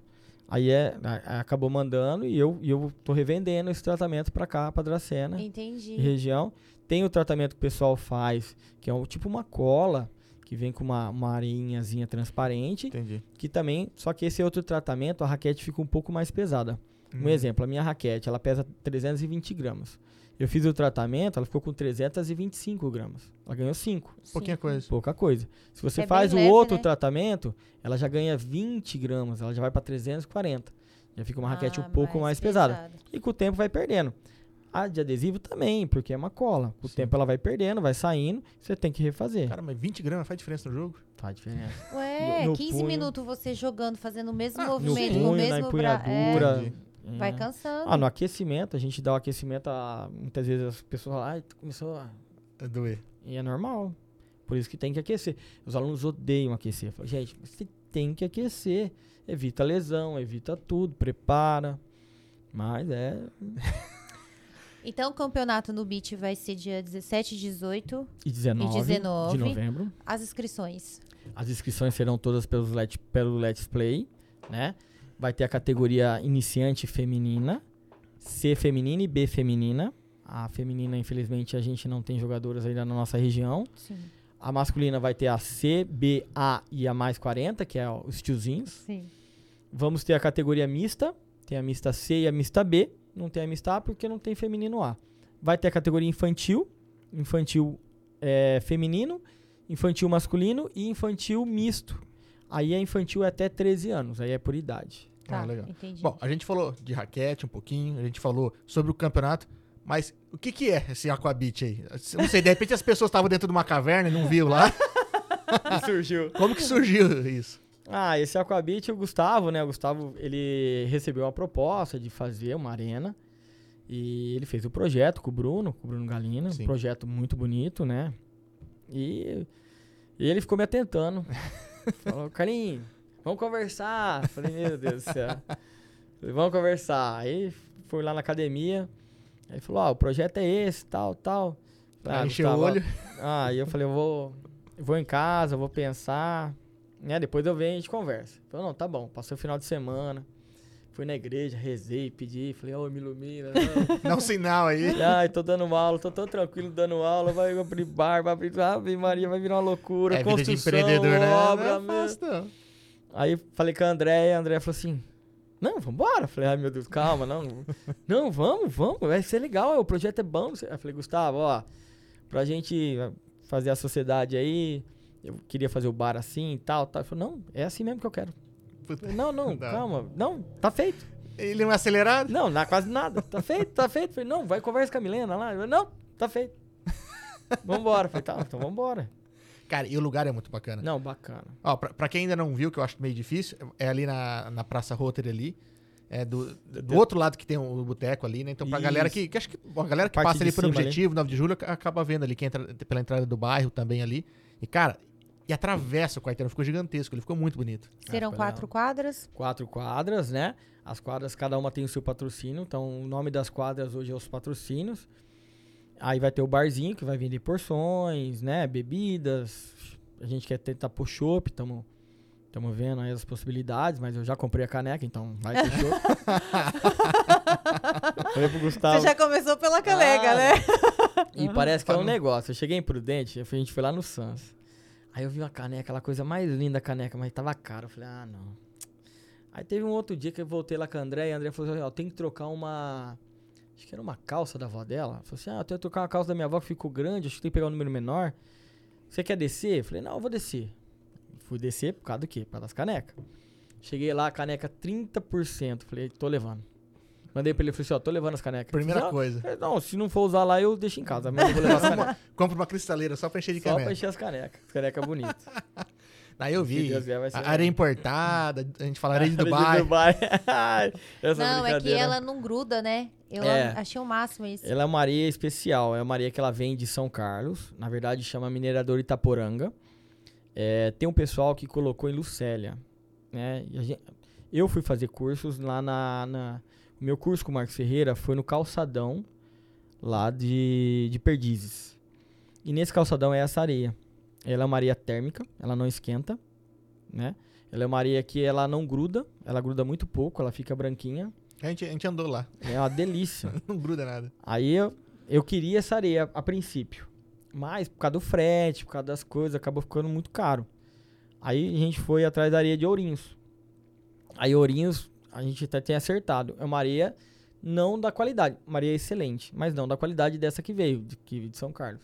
Aí é, acabou mandando e eu, e eu tô revendendo esse tratamento pra cá, pra Dracena. Entendi. região. Tem o tratamento que o pessoal faz, que é um, tipo uma cola, que vem com uma, uma areinhazinha transparente, Entendi. que também, só que esse outro tratamento, a raquete fica um pouco mais pesada. Um Hum. exemplo, a minha raquete, ela pesa 320 gramas. Eu fiz o tratamento, ela ficou com 325 gramas. Ela ganhou 5, Pouquinha coisa. pouca coisa. Se você É faz o leve, outro né? tratamento, ela já ganha 20 gramas, ela já vai para 340. Já fica uma raquete Ah, um pouco mais, pesada. pesado. E com o tempo vai perdendo. A de adesivo também, porque é uma cola. Com o Sim. tempo ela vai perdendo, vai saindo, você tem que refazer. Cara, mas 20 gramas faz diferença no jogo? Faz diferença. Ué, No- no 15 punho. minutos você jogando, fazendo o mesmo Ah, no No movimento, com o punho, na mesmo bra... empunhadura. Entendi. É, vai É. cansando. Ah, no aquecimento, a gente dá o aquecimento a. Muitas vezes as pessoas falam, ai, tu começou a. É doer. E é normal. Por isso que tem que aquecer. Os alunos odeiam aquecer. Gente, você tem que aquecer. Evita lesão, evita tudo, prepara. Mas é. Então, o campeonato no Beach vai ser dia 17 e 18. E 19, 19. de novembro. As inscrições. As inscrições serão todas pelos let, pelo Let's Play, né? Vai ter a categoria iniciante feminina, C feminina e B feminina. A feminina, infelizmente, a gente não tem jogadoras ainda na nossa região. Sim. A masculina vai ter a C, B, A e a mais 40, que é os tiozinhos. Sim. Vamos ter a categoria mista. Tem a mista C e a mista B. Não tem a mista A porque não tem feminino A. Vai ter a categoria infantil. Infantil é, feminino. Infantil masculino e infantil misto. Aí é infantil é até 13 anos. Aí é por idade. Tá, Ah, legal. entendi. Bom, a gente falou de raquete um pouquinho, a gente falou sobre o campeonato, mas o que que é esse Aquabit aí? Não sei, de repente as pessoas estavam dentro de uma caverna e não viu lá. surgiu. Como que surgiu isso? Ah, esse Aquabit, o Gustavo, né? O Gustavo, ele recebeu uma proposta de fazer uma arena. E ele fez o projeto com o Bruno, com o Bruno Galina. Sim. Um projeto muito bonito, né? E, e ele ficou me atentando. Falou, Carinho, vamos conversar. Falei, meu Deus do céu. Falei, vamos conversar. Aí fui lá na academia. Aí falou, ó, o projeto é esse, tal, tal. Aí encheu o olho. ah, e eu falei, eu vou, vou em casa, vou pensar, né? Depois eu venho e a gente conversa. Falei, não, tá bom. Passei o final de semana, fui na igreja, rezei, pedi, falei, ô, me ilumina. Não. Dá um sinal aí. Ai, tô dando aula, tô tão tranquilo dando aula, vai abrir bar, vai abrir, Ave Maria, vai virar uma loucura, É vida de construção, empreendedor, né? obra, não é fácil. Aí falei com a Andréia, a Andréia falou assim: Não, vambora. Falei, ai meu Deus, calma, não. não, vamos, vamos, vai ser legal, o projeto é bom. Eu falei, Gustavo, ó, pra gente fazer a sociedade aí, eu queria fazer o bar assim e tal, tal. Ele falou, não, é assim mesmo que eu quero. Falei, não, não, Dá. calma, não, tá feito. Ele não é acelerado? Não, não, quase nada. Tá feito, tá feito. Falei, não, vai conversa com a Milena lá. Falei, não, tá feito. Vambora. Falei, tá, então vambora. Cara, e o lugar é muito bacana. Não, bacana. Ó, pra, pra quem ainda não viu, que eu acho meio difícil, é ali na, na Praça Rotary ali. É do, do outro lado que tem o boteco ali, né? Então, pra Isso. galera que, que acho que a galera que Parte passa ali por cima ali. Objetivo, 9 de julho, acaba vendo ali, que entra pela entrada do bairro também ali. E, cara, e atravessa o quarteirão. Ficou gigantesco, ele ficou muito bonito. Serão ficou quatro quadras? Quatro quadras, né? As quadras, cada uma tem o seu patrocínio. Então, o nome das quadras hoje é os patrocínios. Aí vai ter o barzinho que vai vender porções, né? Bebidas. A gente quer tentar pôr chopp, estamos Estamos vendo aí as possibilidades, mas eu já comprei a caneca, então vai show. Falei pro Gustavo. Você já começou pela caneca, Ah, né? E parece que é um negócio. Eu cheguei em Prudente, a gente foi lá no Sans. Aí eu vi uma caneca, aquela coisa mais linda a caneca, mas tava caro. Eu falei, ah, não. Aí teve um outro dia que eu voltei lá com a André e a André falou assim, ó, tem que trocar uma... Acho que era uma calça da avó dela. Falou assim, ah, eu tenho que trocar uma calça da minha avó que ficou grande, acho que tem que pegar um número menor. Você quer descer? Eu falei, não, eu vou descer. Fui descer por causa do quê? Por causa das canecas. Cheguei lá, caneca 30%. Falei, tô levando. Mandei pra ele, falei assim, ó, tô levando as canecas. Primeira Não, coisa. é, Não, se não for usar lá, eu deixo em casa. Mas eu vou levar as canecas. Compra uma cristaleira só pra encher de Só caneca. pra encher as canecas. As canecas bonitas. Aí eu Se vi. Legal. Areia importada, a gente fala areia de Areia Dubai. Dubai. Essa Não, é que ela não gruda, né? Eu É. achei o máximo isso. Ela é uma areia especial. É uma areia que ela vem de São Carlos. Na verdade, chama Minerador Itaporanga. É, tem um pessoal que colocou em Lucélia. Né? E a gen- eu fui fazer cursos lá na, na- meu curso com o Marcos Ferreira foi no calçadão lá de, de Perdizes. E nesse calçadão é essa areia. Ela é uma areia térmica, ela não esquenta. Né? Ela é uma areia que ela não gruda. Ela gruda muito pouco, ela fica branquinha. A gente, a gente andou lá. É uma delícia. Não gruda nada. Aí eu, eu queria essa areia a princípio. Mas por causa do frete, por causa das coisas, acabou ficando muito caro. Aí a gente foi atrás da areia de Ourinhos. Aí Ourinhos, a gente até tem acertado. É uma areia não da qualidade, uma areia excelente, mas não da qualidade dessa que veio, de, que veio de São Carlos.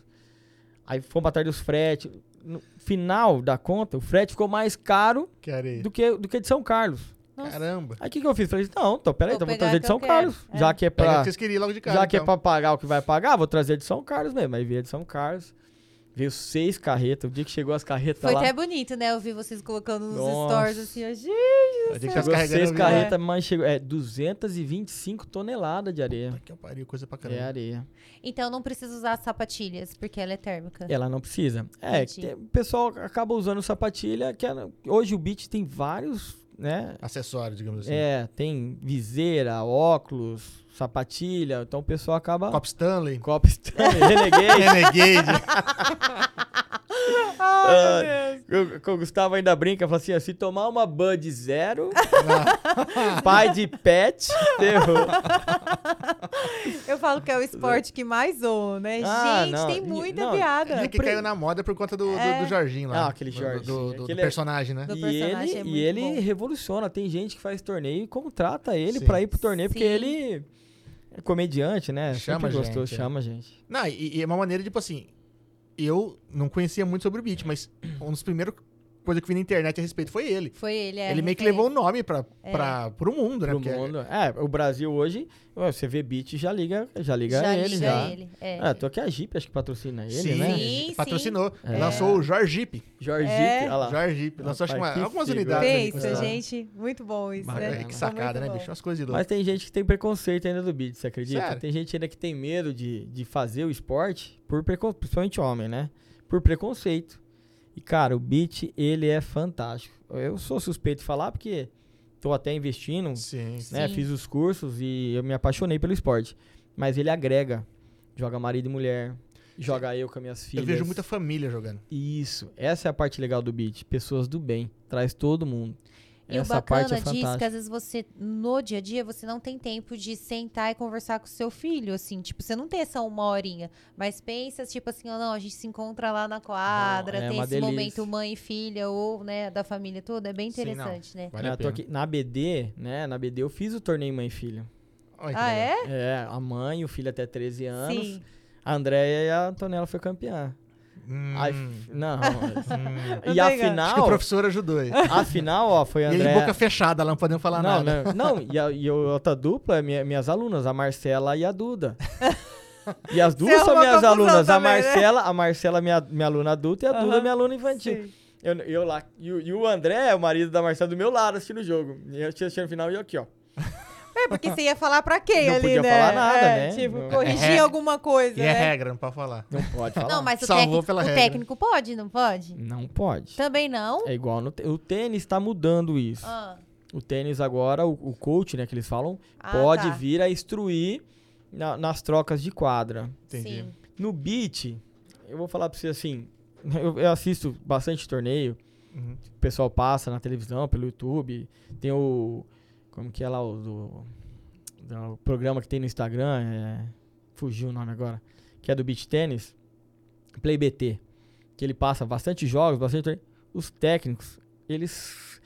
Aí fomos atrás dos fretes. No final da conta, o frete ficou mais caro Que do que, do que de São Carlos. Nossa. Caramba. Aí o que, que eu fiz? Falei, não, então peraí, Vou então vou trazer de que São. Carlos. É. Já que é pra. Já que é então. pra pagar o que vai pagar, vou trazer de São Carlos mesmo. Aí veio de São Carlos. Veio seis carretas. O dia que chegou as carretas Foi lá. até bonito, né? Eu vi vocês colocando nos Nossa. stories assim, ó, gente. Tá Chegou seis o carretas, mas chegou. É 225 toneladas de areia. Que pariu, coisa pra É caramba. areia. Então não precisa usar sapatilhas, porque ela é térmica. Ela não precisa. É, tem- o pessoal acaba usando sapatilha. Que é- hoje o Beat tem vários, né? Acessório, digamos assim. É, tem viseira, óculos, sapatilha. Então o pessoal acaba. Cop Stanley. Copa Stanley, Renegade. Renegade. Ah, o, o Gustavo ainda brinca, fala assim: se tomar uma Bud Zero, pai de pet, ferrou. Eu falo que é o esporte que mais zoa, né? Ah, gente, não, tem muita não, piada. É que caiu na moda por conta do, do, É. do Jorginho lá. Ah, aquele Do- Jorge. Do, do- Aquele é- personagem, né? Do e personagem ele, é e ele bom. revoluciona. Tem gente que faz torneio e contrata ele Sim. pra ir pro torneio, porque Sim. ele é comediante, né? Chama Sempre gostou, gente, é. chama a gente. Não, e, e é uma maneira, tipo assim. Eu não conhecia muito sobre o beat, mas um dos primeiros coisas que vi na internet a respeito foi ele. Foi ele, é. ele meio que levou o nome pra, É. pra, pro mundo, né? Pro Porque- mundo. É, o Brasil hoje, você vê beat já liga, já liga Já ele liga já. ele. É. É, tô aqui a Jeep, acho que patrocina ele, Sim, né? Sim, patrocinou. sim. Lançou o Jorge Jeep. Jorge É. Jeep, olha lá. Jorge Jeep. Lançou acho uma- algumas unidades. Pensa, coisa gente. Muito bom isso, Bacana. né? É, que Ficou sacada, muito né, bom. bicho? Umas coisas de louco. Mas tem gente que tem preconceito ainda do beat, você acredita? Sério? Tem gente ainda que tem medo de, de fazer o esporte, por precon... principalmente homem, né? Por preconceito. E, cara, o beat, ele é fantástico. Eu sou suspeito de falar porque tô até investindo, Sim. né? Sim. Fiz os cursos e eu me apaixonei pelo esporte. Mas ele agrega. Joga marido e mulher, joga eu com as minhas filhas. Eu vejo muita família jogando. Isso. Essa é a parte legal do beat. Pessoas do bem. Traz todo mundo. E o Essa bacana parte é disso que fantástica. às vezes você, no dia a dia, você não tem tempo de sentar e conversar com seu filho, assim, tipo, você não tem essa uma horinha, mas pensa, tipo assim, ó, não, a gente se encontra lá na quadra, Não, é tem esse delícia. momento mãe e filha, ou, né, da família toda, é bem Sim, não. interessante, né? Vale É, tô aqui- na BD, né? Na BD eu fiz o torneio mãe e que Ah, é? É, a mãe, o filho até 13 anos. Sim. A Andréia e a Antonella foi campeã. Hum, não. hum. E a ligado. Acho que o professor ajudou aí. a final, ó, foi E a ele de Andréia. boca fechada lá, não podemos falar Não, nada. não, não, e a, e a outra dupla é minha- minhas alunas, a Marcela e a Duda. E as duas Você são arrumou minhas alunas. A também, né? Marcela, a Marcela é minha, minha aluna adulta e a Duda Aham. minha aluna infantil. Sim. Eu, eu lá. E, o- e o André, o marido da Marcela, do meu lado assistindo o jogo. E eu assistindo o final e eu aqui, ó. É, porque você ia falar pra quem Não ali, podia né? falar nada, É, né? Tipo, Não- corrigir É. alguma coisa, E é né? regra, não pode falar. Não pode falar. Não, mas o, Salvou técnico, pela o regra. técnico pode, não pode? Não pode. Também não? É igual no o tênis tá mudando isso. Ah, O tênis agora, o, o coach, né, que eles falam, Ah, pode tá. vir a instruir na- nas trocas de quadra. Entendi. Sim. No beat, eu vou falar pra você assim, eu, eu assisto bastante torneio, Uhum. o pessoal passa na televisão, pelo YouTube, tem o, como que é lá, o, do, do programa que tem no Instagram, é, fugiu o nome agora, que é do beach tênis, Play BT, que ele passa bastante jogos, bastante. Os técnicos, eles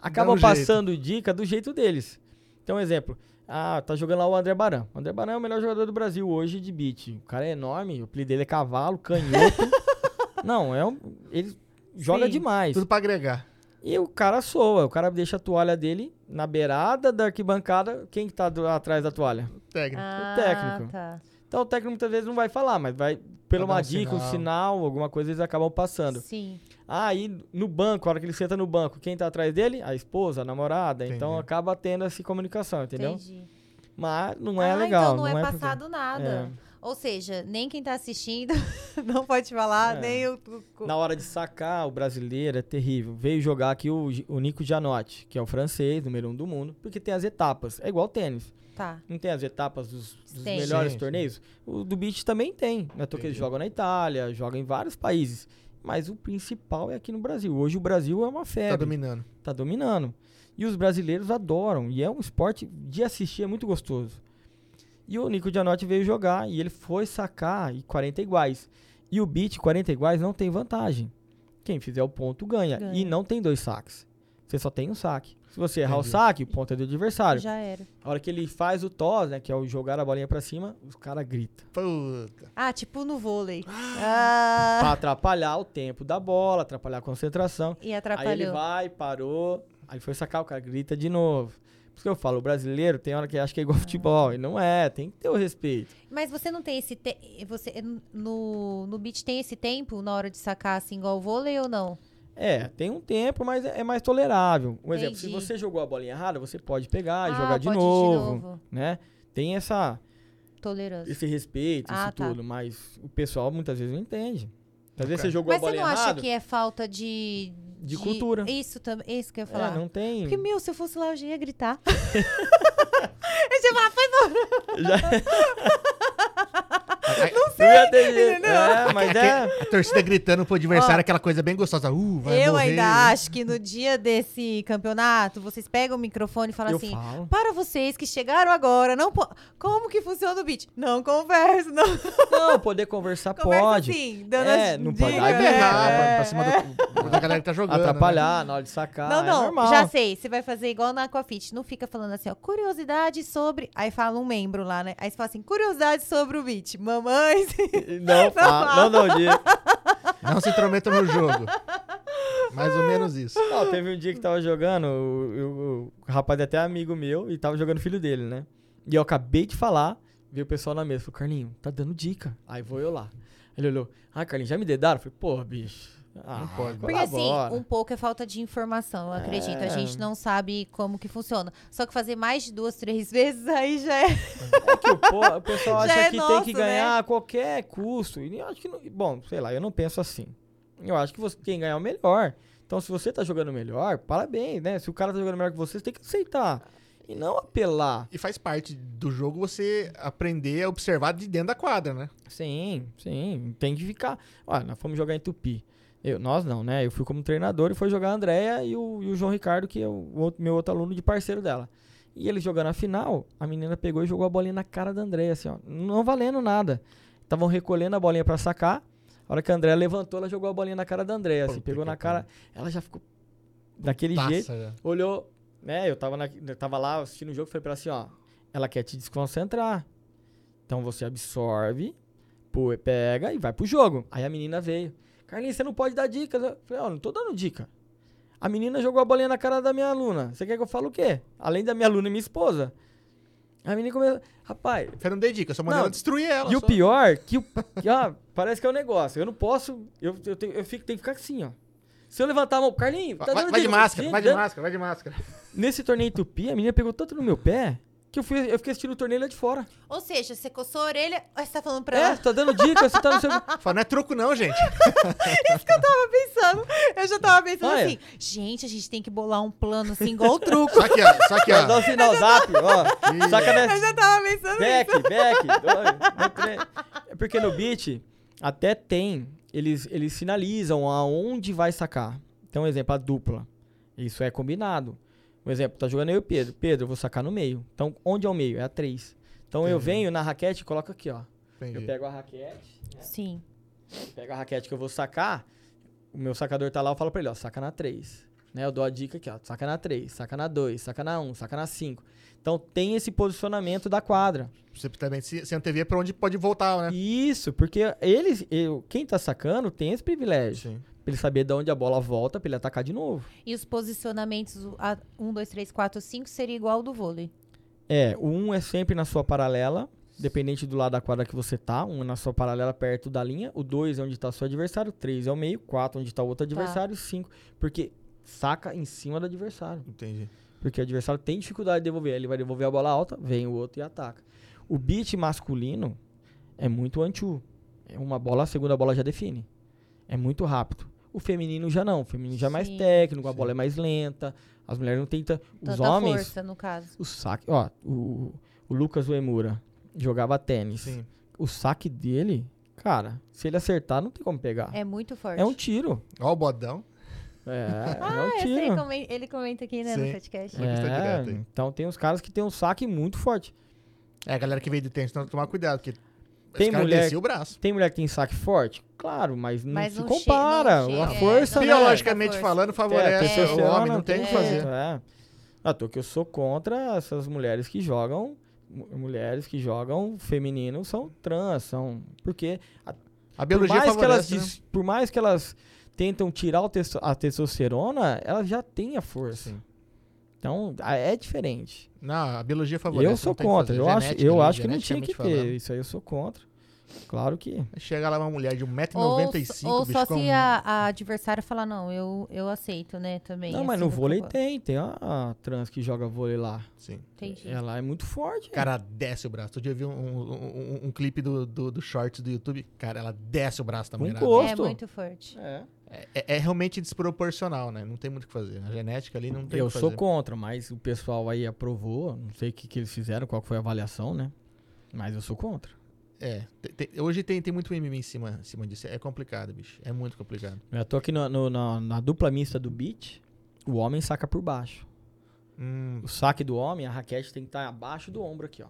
acabam um jeito. passando dica do jeito deles. Então, exemplo, ah, tá jogando lá o André Baran. O André Baran é o melhor jogador do Brasil hoje de beat. O cara é enorme, o apelido dele é cavalo, canhoto. Não, é um, ele joga Sim. demais. Tudo pra agregar. E o cara soa, o cara deixa a toalha dele na beirada da arquibancada. Quem que tá do- atrás da toalha? Técnico. Ah, técnico. tá. Então o técnico muitas vezes não vai falar, mas vai pela uma um dica, um sinal. sinal, alguma coisa eles acabam passando. Sim. Aí no banco, a hora que ele senta no banco, quem tá atrás dele? A esposa, a namorada. Então Entendi. acaba tendo essa comunicação, entendeu? Entendi. Mas não é ah, legal. então não, é porque- passado nada. É. Ou seja, nem quem tá assistindo não pode falar, É. nem o... Na hora de sacar, o brasileiro é terrível. Veio jogar aqui o, o Nico Gianotti, que é o francês, número um do mundo, porque tem as etapas. É igual tênis. Tá. Não tem as etapas dos, dos melhores Sim, sim. torneios? O do beach também tem. Não é toa que eles jogam na Itália, jogam em vários países. Mas o principal é aqui no Brasil. Hoje o Brasil é uma Tá febre. dominando. tá dominando. E os brasileiros adoram. E é um esporte de assistir, é muito gostoso. E o Nico Gianotti veio jogar e ele foi sacar e 40 iguais. E o beat 40 iguais não tem vantagem. Quem fizer o ponto ganha. Ganha. E não tem dois saques. Você só tem um saque. Se você errar o Entendi. saque, o ponto é do adversário. Já era. A hora que ele faz o toss, né, que é o jogar a bolinha pra cima, os caras gritam. Puta. Ah, tipo no vôlei. Ah, Pra atrapalhar o tempo da bola, atrapalhar a concentração. e Aí ele atrapalhou. vai, parou, aí foi sacar, o cara grita de novo. Isso que eu falo, o brasileiro tem hora que acha que é igual futebol, e não é, tem que ter o respeito. Mas você não tem esse te... você no no beat tem esse tempo na hora de sacar assim igual o vôlei ou não? É, tem um tempo, mas é é mais tolerável. Um exemplo, se Entendi. você jogou a bolinha errada, você pode pegar e Ah, jogar de ir de novo, novo. né? Tem essa, Tolerância. esse respeito, Ah, isso tá. tudo, mas o pessoal muitas vezes não entende. Às vezes você jogou Mas a você bolinha não acha errada, que é falta de De cultura. Isso também, isso que eu ia falar. é, não tem... Porque, meu, se eu fosse lá, eu já ia gritar. eu já ia falar, foi Não sei, entendeu? É, mas é... A torcida gritando pro adversário, aquela coisa bem gostosa. Uh, vai Eu morrer. ainda acho que no dia desse campeonato, vocês pegam o microfone e falam Eu assim: falo. para vocês que chegaram agora, não po- como que funciona o beat? Não conversa, não Não, poder conversar conversa pode. assim, dando É, não pode dicas, berrar é, pra, cima do- da galera que tá jogando. né? Atrapalhar na hora de sacar, Não, é não, normal. já sei. Você vai fazer igual na Aquafit. Não fica falando assim, ó, curiosidade sobre. Aí fala um membro lá, né? Aí você fala assim, curiosidade sobre o beat. Mamãe. Não, fala, não, não, dia. Não se intrometa no jogo. Mais ou menos isso. Não, teve um dia que tava jogando, o, o- o rapaz é até amigo meu, e tava jogando o filho dele, né? E eu acabei de falar, veio o pessoal na mesa, falou, Carlinho, tá dando dica. Aí vou eu lá. Ele olhou, ah, Carlinho, já me dedaram? Eu falei, pô, bicho. Ah, Não pode. Porque assim, colabora." um pouco é falta de informação, eu acredito. A É. gente não sabe como que funciona. Só que fazer mais de duas, três vezes, aí já é. É que o, po- o pessoal acha é que nosso, tem que né? ganhar a qualquer custo. E eu acho que não, bom, sei lá, eu não penso assim. Eu acho que você tem que ganhar o melhor. Então, se você tá jogando melhor, parabéns, né? Se o cara tá jogando melhor que você, você tem que aceitar. E não apelar. E faz parte do jogo você aprender a observar de dentro da quadra, né? Sim, sim, tem que ficar. Olha, nós fomos jogar em Tupi. Eu, nós não, né? Eu fui como treinador e foi jogar a Andréia e o, e o João Ricardo, que é o outro- meu outro aluno de parceiro dela. E ele jogando a final, a menina pegou e jogou a bolinha na cara da Andréia, assim, ó. Não valendo nada. Estavam recolhendo a bolinha pra sacar. A hora que a Andréia levantou, ela jogou a bolinha na cara da Andréia, assim, pegou na cara. Ela já ficou daquele Taça, jeito já. olhou, né? Eu tava, na, eu tava lá assistindo o jogo e falei pra ela assim, ó. Ela quer te desconcentrar. Então você absorve, pô, pega e vai pro jogo. Aí a menina veio. Carlinhos, você não pode dar dicas. Eu falei, ó, não tô dando dica. A menina jogou a bolinha na cara da minha aluna. Você quer que eu fale o quê? Além da minha aluna e minha esposa. A menina começou. Rapaz, Eu não dei dica, eu só mandei ela destruir ela. e o só. pior, que, o, que, ah, parece que é um negócio. Eu não posso. Eu, eu, tenho, eu fico, tenho que ficar assim, ó. Se eu levantar a mão, Carlinhos, tá Vai, dando vai de dica. máscara, Gente, vai de máscara, vai de máscara. Nesse torneio Tupi, a menina pegou tanto no meu pé Que eu, fui, eu fiquei assistindo o torneio lá de fora. Ou seja, você coçou a orelha. Você tá falando pra É, ela? você tá dando dica, você tá no seu. Fala, não é truco não, gente. pensando. Eu já tava pensando Ah, é. assim, gente, a gente tem que bolar um plano assim, igual o truco. Só aqui, ó. Só Dá ó. o sinal zap, ó. Saca Eu nessa. já tava pensando Back, back. no três. É porque no beat até tem, eles, eles sinalizam aonde vai sacar. Então, exemplo, a dupla. Isso é combinado. Um exemplo, tá jogando eu e o Pedro. Pedro, eu vou sacar no meio. Então, onde é o meio? É a 3. Então eu Entendi. venho na raquete e coloco aqui, ó. Entendi. Eu pego a raquete, Sim. pego a raquete que eu vou sacar, o meu sacador tá lá, eu falo pra ele, ó, saca na 3. Né? Eu dou a dica aqui, ó, saca na 3, saca na 2, saca na 1, saca na 5. Então tem esse posicionamento da quadra. Você também se, se antevia pra onde pode voltar, né? Isso, porque eles, eu, quem tá sacando tem esse privilégio. Sim. Pra ele saber de onde a bola volta, pra ele atacar de novo. E os posicionamentos, o- a 1, 2, 3, 4, 5 seria igual ao do vôlei. É, o 1 é sempre na sua paralela, dependente do lado da quadra que você tá. Um é na sua paralela perto da linha. O 2 é onde tá o seu adversário. O 3 é o meio. 4 onde tá o outro adversário. 5, porque saca em cima do adversário. Entendi. Porque o adversário tem dificuldade de devolver. Ele vai devolver a bola alta, vem o outro e ataca. O beat masculino é muito anti É uma bola, a segunda bola já define. É muito rápido. O feminino já não. O feminino já é mais Sim. técnico, a bola é mais lenta. As mulheres não tentam. Os Tanta homens, força, no caso. o saque. Ó, o, o Lucas Uemura jogava tênis. Sim. O saque dele, cara, se ele acertar, não tem como pegar. É muito forte. É um tiro. Ó o bodão. É, Ah, é um essa tiro. ele, comen- ele comenta aqui, né, no Sim. podcast. Ele está É, então tem uns caras que tem um saque muito forte. É, a galera que veio de tênis tem que tomar cuidado, porque Tem mulher- o braço. Tem mulher que tem saque forte? Claro, mas não Mas se compara. não a é, força, não né? Biologicamente força. falando, É, favorece testosterona, o homem, não tem o que fazer. É. Ah, tô que eu sou contra essas mulheres que jogam. mu- Mulheres que jogam feminino são trans, são. Porque A por biologia mais, que elas, favorece, né? por mais que elas tentam tirar o testo- a testosterona, elas já têm a força. Sim. Então, é diferente. Não, a biologia favorece. eu sou contra. Eu acho, eu ali, acho que não tinha que ter. falando. Isso aí eu sou contra. Claro que. Chega lá uma mulher de Ou, 1,95m, ou bicho, só se a, a adversária falar, não, eu, eu aceito, né, também. Não, mas assim, no vôlei tem. Tem a, a trans que joga vôlei lá. Sim. Entendi. Ela é muito forte. O cara desce o braço. Outro dia eu vi um, um, um- um clipe do, do, do shorts do YouTube. Cara, ela desce o braço da gosto. É muito forte. É. É, é realmente desproporcional, né? Não tem muito o que fazer. A genética ali não tem Eu sou fazer. contra, mas o pessoal aí aprovou. Não sei o que, que eles fizeram, qual foi a avaliação, né? Mas eu sou contra. É. te- te- hoje tem, tem muito mimimi em cima, em cima disso. É complicado, bicho. É muito complicado. Eu tô aqui no- no- na, na dupla mista do beat, o homem saca por baixo. Hum, O saque do homem, a raquete tem que estar abaixo do ombro aqui, ó.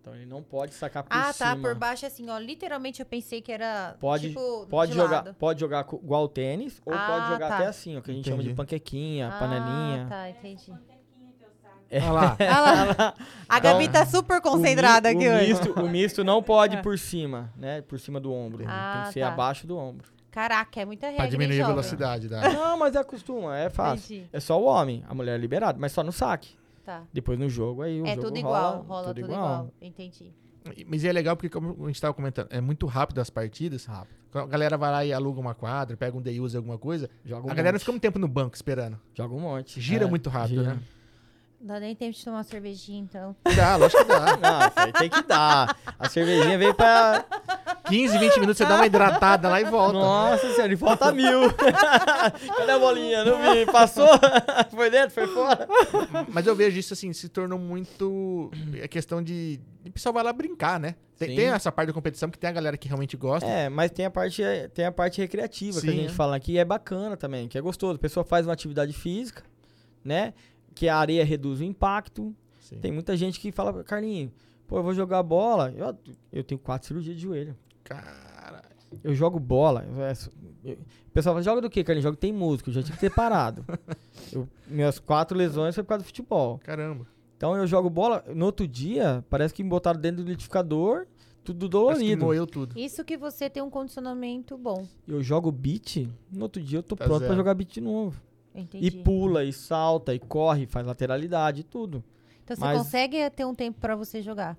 Então ele não pode sacar por Ah, cima. tá, por baixo assim, ó. Literalmente eu pensei que era, Pode- tipo, Pode de jogar, lado. pode jogar igual o tênis, ou Ah, pode jogar tá. até assim, ó, que a gente chama de Entendi. panquequinha, Ah, panelinha. tá, entendi. Olha lá. Olha lá. A Gabi Então, tá super concentrada o, aqui o hoje. Misto, o misto não pode ir por cima, né? Por cima do ombro. Ah, tem que ser tá. abaixo do ombro. Caraca, é muita regra, pra diminuir a velocidade da. Não, mas é acostuma, é fácil. Entendi. É só o homem, a mulher é liberada, mas só no saque. Tá. Depois no jogo, aí o É jogo tudo rola, igual, rola tudo, igual. Entendi. Mas é legal porque, como a gente tava comentando, é muito rápido as partidas. Rápido. A galera vai lá e aluga uma quadra, pega um day use, alguma coisa. Joga um a galera não monte. fica muito tempo no banco esperando. Joga um monte. Gira É, muito rápido, gira. né? Não dá nem tempo de tomar uma cervejinha, então. Dá, lógico que dá. Não, tem que dar. A cervejinha veio pra. 15, 20 minutos você dá uma hidratada lá e volta. Nossa senhora, e falta mil. Cadê a bolinha? Não vi. Passou? Foi dentro? Foi fora? Mas eu vejo isso assim, se tornou muito. É questão de. O pessoal vai lá brincar, né? Tem, Sim. tem essa parte da competição que tem a galera que realmente gosta. É, mas tem a parte, tem a parte recreativa que a Sim. gente fala aqui, é bacana também, que é gostoso. A pessoa faz uma atividade física, né? Que a areia reduz o impacto. Sim. Tem muita gente que fala, Carlinhos, pô, eu vou jogar bola. Eu, eu tenho quatro cirurgias de joelho. Cara. Eu jogo bola. eu- é, eu- o pessoal fala, joga do que, Carlinhos? Jogo tem música, eu já tinha que ter parado. Eu- minhas quatro lesões foi por causa do futebol. Caramba. Então eu jogo bola, no outro dia, parece que me botaram dentro do liquidificador, tudo dolorido. moeu tudo. Isso que você tem um condicionamento bom. Eu jogo beat, no outro dia eu tô Tá pronto pra zero. jogar beat de novo. Entendi. E pula, e salta, e corre, faz lateralidade, tudo. Então você mas- consegue ter um tempo pra você jogar.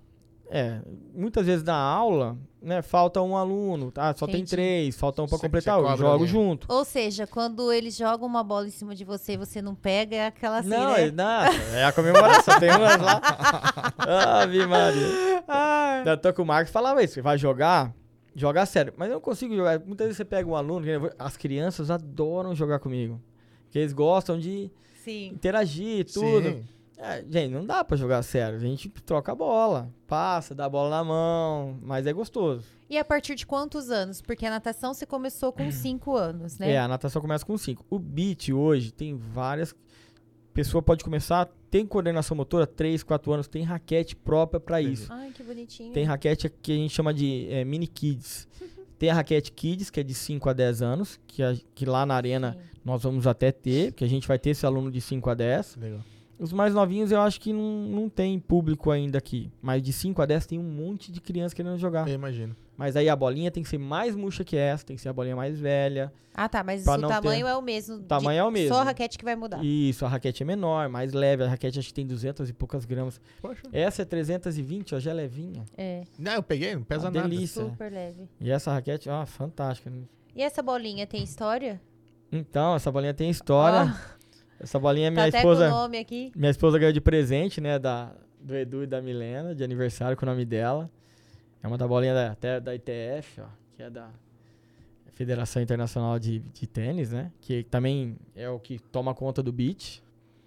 É, muitas vezes na aula, né, falta um aluno, tá? Só tem Entendi. três, falta um pra Você- completar, eu jogo ali. junto. Ou seja, quando eles jogam uma bola em cima de você e você não pega, é aquela assim, não, né? é, não, é a comemoração, tem umas lá. Ave Maria. Ai. Eu tô com o Marcos falava isso, vai jogar, jogar sério. Mas eu não consigo jogar. Muitas vezes você pega um aluno, as crianças adoram jogar comigo. Porque eles gostam de Sim. interagir, tudo. Sim. É, gente, não dá pra jogar sério. A gente troca a bola, passa, dá a bola na mão, mas é gostoso. E a partir de quantos anos? Porque a natação você começou com 5 anos, né? É, a natação começa com 5. O beat hoje tem várias. Pessoa pode começar, tem coordenação motora, 3, 4 anos, tem raquete própria pra Entendi. isso. Ai, que bonitinho. Tem raquete que a gente chama de é, mini kids. Tem a raquete kids, que é de 5 a 10 anos, que, a- que lá na arena Sim. nós vamos até ter, que a gente vai ter esse aluno de 5 a 10. Legal. Os mais novinhos eu acho que não, não tem público ainda aqui. Mas de 5 a 10 tem um monte de criança querendo jogar. Eu imagino. Mas aí a bolinha tem que ser mais murcha que essa, tem que ser a bolinha mais velha. Ah, tá, mas o tamanho é o mesmo. O tamanho é o mesmo. Só a raquete que vai mudar. Isso, a raquete é menor, mais leve. A raquete acho que tem 200 e poucas gramas. Poxa. Essa é 320, ó, já é levinha. É, Não, eu peguei, não pesa Uma nada. delícia. super leve. E essa raquete, ó, fantástica. E essa bolinha tem história? Então, essa bolinha tem história. Ó, Essa bolinha tá minha até esposa. com o nome aqui. Minha esposa ganhou de presente, né? Da, do Edu e da Milena, de aniversário com o nome dela. É uma da bolinha da, até da ITF, ó, que é da Federação Internacional de, de Tênis, né? Que também é o que toma conta do beach.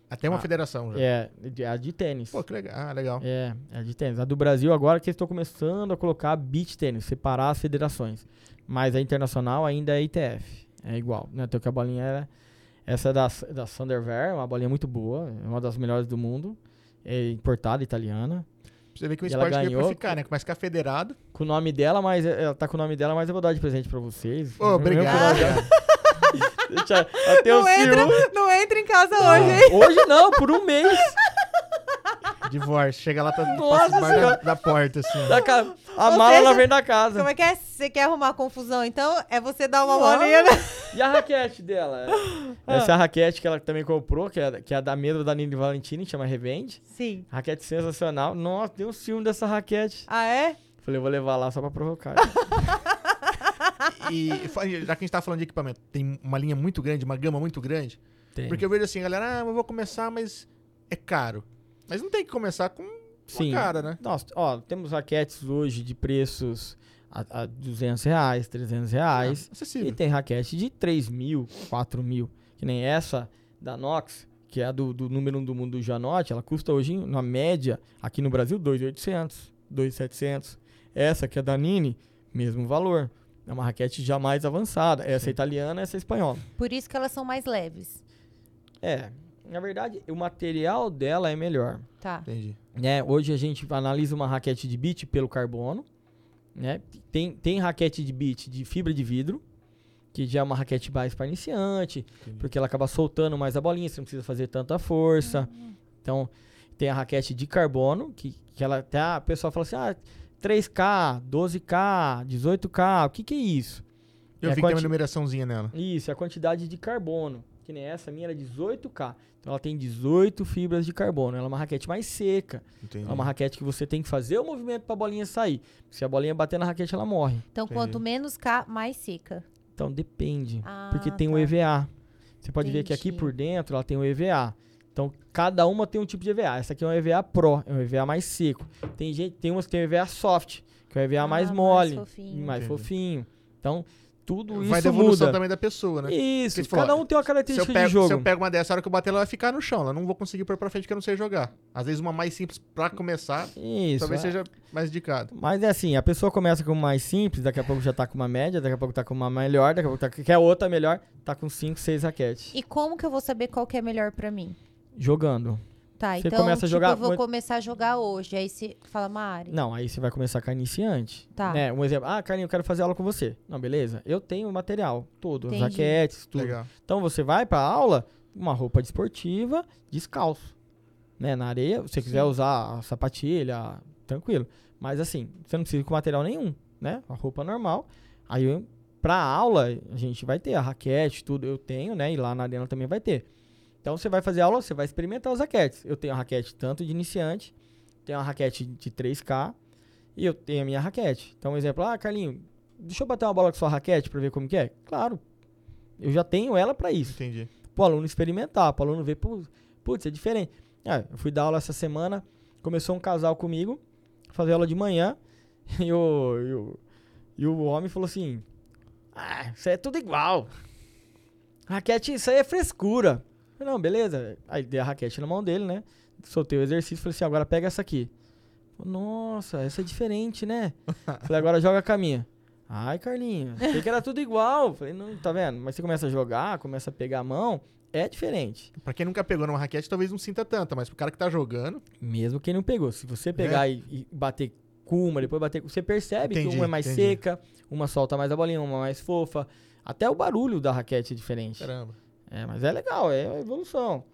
Até uma Ah, federação já. É, de- a de tênis. Pô, que legal. Ah, legal. É, é a de tênis. A do Brasil agora que eles estão começando a colocar beach tênis, separar as federações. Mas a internacional ainda é ITF. É igual, né? Então que a bolinha era. Essa é da, da Thunderwear, uma bolinha muito boa, é uma das melhores do mundo. É importada, italiana. Você ver que o esporte veio pra ficar, né? Começa a ficar federado. Com o nome dela, mas ela tá com o nome dela, mas eu vou dar de presente pra vocês. Ô, obrigado. Deixa até Não entra, não entra em casa Ah, hoje, hein? Hoje não, por um mês. Divórcio. Chega lá, tá Nossa passa da, da porta, assim. Da ca- A Ou mala seja, ela vem da casa. Como é que é? Você quer arrumar confusão, então? É você dar uma bolinha, né? E a raquete dela? Essa é a raquete que ela também comprou, que é, que é a da mesma da Nini Valentini, chama Revende. Sim. Raquete sensacional. Nossa, deu um ciúme dessa raquete. Ah, é? Falei, eu vou levar lá só pra provocar. E já que a gente tá falando de equipamento, tem uma linha muito grande, uma gama muito grande. Tem. Porque eu vejo assim, galera, ah, eu vou começar, mas é caro. Mas não tem que começar com Sim. cara, né? Nossa, ó, temos raquetes hoje de preços a, a 200 reais, 300 reais. Acessível. E tem raquete de 3 mil, 4 mil. Que nem essa da Nox, que é a do, do número 1 do mundo do Janote, ela custa hoje, na média, aqui no Brasil, 2.800, 2.700. Essa que é da Nini, mesmo valor. É uma raquete já mais avançada. Essa é italiana, essa é espanhola. Por isso que elas são mais leves. É, na verdade, o material dela é melhor. Tá. Entendi. né? Hoje a gente analisa uma raquete de beat pelo carbono, né? Tem, tem raquete de beat de fibra de vidro, que já é uma raquete mais para iniciante, Entendi. porque ela acaba soltando mais a bolinha, você não precisa fazer tanta força. Então, tem a raquete de carbono, que, que ela até a pessoa fala assim: "Ah, 3K, 12K, 18K, o que que é isso?" Eu É vi que tem uma numeraçãozinha nela. Isso, é a quantidade de carbono. Que nem essa minha era 18K. Então ela tem 18 fibras de carbono. Ela é uma raquete mais seca. Entendi. É uma raquete que você tem que fazer o movimento pra bolinha sair. Se a bolinha bater na raquete, ela morre. Então, Entendi. quanto menos K, mais seca. Então depende. Ah, porque tem o tá. EVA. Você pode ver que aqui Entendi. por dentro ela tem o EVA. Então cada uma tem um tipo de EVA. Essa aqui é um EVA Pro, é um EVA mais seco. Tem gente, tem umas que tem o EVA Soft, que é o EVA Ah, mais mais mole, fofinho. mais Entendi. fofinho. Então tudo Vai isso da evolução muda. também da pessoa, né? Isso, Porque, tipo, cada um tem uma Se característica pego, de jogo. se eu pego uma dessa, a hora que eu bater, ela vai ficar no chão. Ela não vou conseguir pôr pra frente porque eu não sei jogar. Às vezes uma mais simples pra começar, Isso. talvez é. seja mais indicado. Mas é assim, a pessoa começa com o mais simples, daqui a pouco já tá com uma média, daqui a pouco tá com uma melhor, daqui a pouco tá, quer outra melhor, tá com 5, 6 raquetes. E como que eu vou saber qual que é melhor pra mim? Jogando. Tá, Você então, começa a tipo, jogar eu vou muito- começar a jogar hoje. Aí você fala, Mari. Não, aí você vai começar com a iniciante. Tá. Né? Um exemplo, ah, Carlinhos, eu quero fazer aula com você. Não, beleza? Eu tenho o material todo, as Entendi. raquetes, tudo. Legal. Então você vai pra aula, uma roupa desportiva, descalço. Né? Na areia, se você quiser Sim. usar a sapatilha, tranquilo. Mas assim, você não precisa com material nenhum, né? A roupa normal. Aí pra aula, a gente vai ter a raquete, tudo eu tenho, né? E lá na arena também vai ter. Então você vai fazer aula, você vai experimentar as raquetes. Eu tenho a raquete tanto de iniciante, tenho a raquete de 3K, E eu tenho a minha raquete. Então, um exemplo, ah, Carlinho, deixa eu bater uma bola com sua raquete pra ver como que é? Claro. Eu já tenho ela pra isso. Entendi. Pro aluno experimentar, pro aluno ver, "Pu- putz, é diferente. Ah, eu fui dar aula essa semana, começou um casal comigo, fazer aula de manhã, e o, e o, e o homem falou assim: Ah, isso aí é tudo igual. Raquete, isso aí é frescura. Falei, Não, beleza. Aí dei a raquete na mão dele, né? Soltei o exercício, falei assim: agora pega essa aqui. Nossa, essa é diferente, né? falei, agora joga a minha. Ai, Carlinhos, achei que era tudo igual. Falei, não, tá vendo? Mas você começa a jogar, começa a pegar a mão, é diferente. Pra quem nunca pegou numa raquete, talvez não sinta tanto, mas pro cara que tá jogando, Mesmo quem não pegou. Se você pegar e, e bater com uma, depois bater com. Você percebe Entendi, que uma é mais entendi. seca, uma solta mais a bolinha, uma mais fofa. Até o barulho da raquete é diferente. caramba. É, mas é legal, é evolução.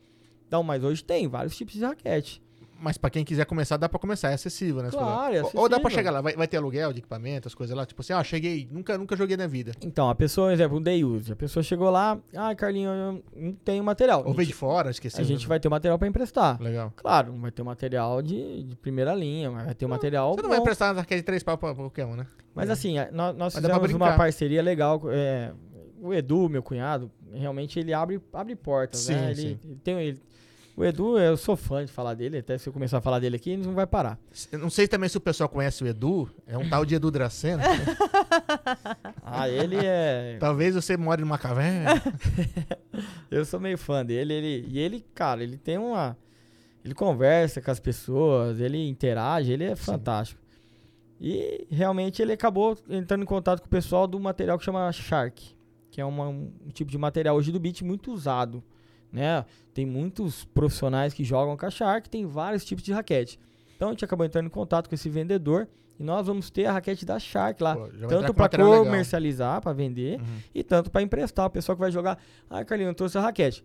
Então, mas hoje tem vários tipos de raquete. Mas pra quem quiser começar, dá pra começar, é acessível, né? Claro, é Ou- Ou dá pra acessível. chegar lá, vai, vai ter aluguel de equipamento, as coisas lá, tipo assim, ó, cheguei, nunca, nunca joguei na vida. Então, a pessoa, por exemplo, um day use. A pessoa chegou lá, ah, Carlinho, eu não tenho material. Ou veio de fora, esqueci. a gente vai ter o material pra emprestar. Legal. Claro, vai ter o material de, de primeira linha, mas vai ter o material Você não vai bom. emprestar raquete de três pau pra qualquer um, né? Mas assim, a- nós, nós Mas fizemos uma parceria legal. é, o Edu, meu cunhado, realmente ele abre, abre portas, Sim, né? Ele, sim. ele tem, ele- o Edu, eu sou fã de falar dele, até se eu começar a falar dele aqui, ele não vai parar. Eu não sei também se o pessoal conhece o Edu, é um tal de Edu Dracena. Ah, ele é... Talvez você more numa caverna. eu sou meio fã dele, ele, e ele, cara, ele tem uma... Ele conversa com as pessoas, ele interage, ele é fantástico. E realmente ele acabou entrando em contato com o pessoal do material que chama Shark, que é uma- um tipo de material hoje do beat muito usado, né? Tem muitos profissionais que jogam com a Shark, tem vários tipos de raquete. Então a gente acabou entrando em contato com esse vendedor e nós vamos ter a raquete da Shark lá, Pô, tanto para comercializar, para vender Uhum. e tanto para emprestar. O pessoal que vai jogar, ah, Carlinhos, eu trouxe a raquete.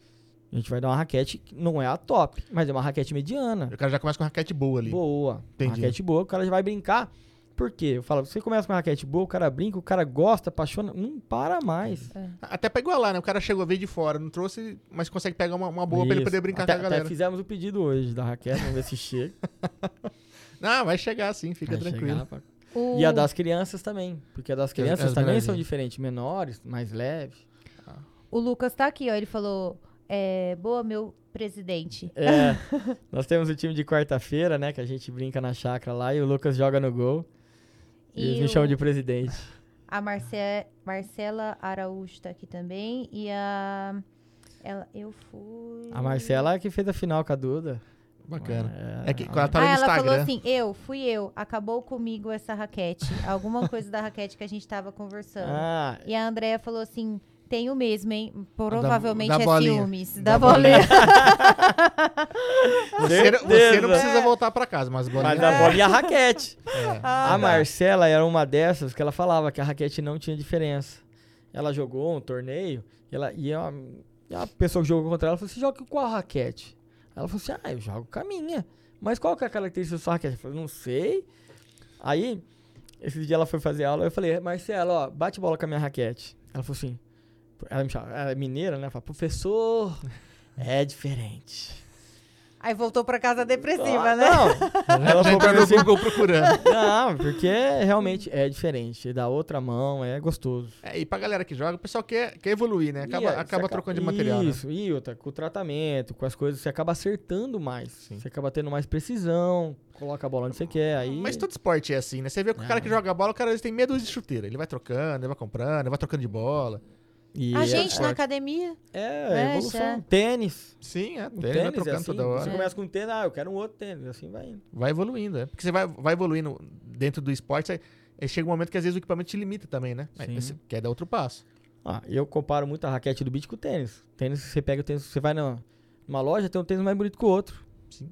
A gente vai dar uma raquete que não é a top, mas é uma raquete mediana. O cara já começa com uma raquete boa ali. Boa. Uma Entendi. raquete boa, o cara já vai brincar. Por quê? Eu falo, você começa com uma raquete boa, o cara brinca, o cara gosta, apaixona, não para mais. Até pra igualar, né? O cara chegou, veio de fora, não trouxe, mas consegue pegar uma, uma boa pra ele Isso. poder brincar até, com a galera. Até fizemos o pedido hoje da raquete, vamos ver se chega. Não, vai chegar sim, fica Vai tranquilo. chegar O- E a das crianças também, porque a das as- crianças as também menorzinhas. são diferentes, menores, mais leves. O Lucas tá aqui, ó. Ele falou: é, Boa, meu presidente. É, nós temos o time de quarta-feira, né, que a gente brinca na chácara lá e o Lucas joga no gol. E, eles E me o- chamam de presidente. A Marce- Marcela Araújo tá aqui também. E a. Ela, eu fui. A Marcela é que fez a final com a Duda. Bacana. É, É que ela tá ah, no ela Instagram. falou assim: eu, fui eu. Acabou comigo essa raquete. Alguma coisa da raquete que a gente tava conversando. Ah, E a Andrea falou assim: tenho mesmo, hein? Provavelmente da é bolinha. ciúmes. Da Da, bolinha. Você, não- você não precisa voltar pra casa, mas bolinha. mas a bola e a raquete. É. Ah, a Marcela era uma dessas que ela falava que a raquete não tinha diferença. Ela jogou um torneio e, ela, e, a, e a pessoa que jogou contra ela falou: Você joga com qual raquete? Ela falou assim: Ah, eu jogo com a minha. Mas qual que é a característica da sua raquete? Eu falei: Não sei. Aí, esse dia ela foi fazer aula. Eu falei: Marcela, ó, bate bola com a minha raquete. Ela falou assim: Ela me chama, ela é mineira, né? Ela fala: Professor, é diferente. Aí voltou pra casa depressiva, Ah, né? Não, ela falou pra assim, Google procurando. não, porque realmente é diferente. Da outra mão é gostoso. É, e pra galera que joga, o pessoal quer, quer evoluir, né? Acaba, E, é, acaba trocando de material. né? Isso, e outra, com o tratamento, com as coisas, você acaba acertando mais. Sim. Você acaba tendo mais precisão, coloca a bola onde você quer. Aí. Mas todo esporte é assim, né? Você vê que o cara que joga bola, o cara às vezes tem medo de chuteira. Ele vai trocando, ele vai comprando, ele vai trocando de bola. E A é, gente na academia. é, É, evolução. já. Tênis. Sim, é. O tênis é trocando assim. toda hora. Você É. começa com um tênis, ah, eu quero um outro tênis. Assim vai indo. Vai evoluindo, é. Porque você vai, vai evoluindo dentro do esporte, aí, aí chega um momento que às vezes o equipamento te limita também, né? Aí você quer dar outro passo. Ah, eu comparo muito a raquete do beat com o tênis. Tênis, você pega o tênis, você vai na- numa loja, tem um tênis mais bonito que o outro. Sim.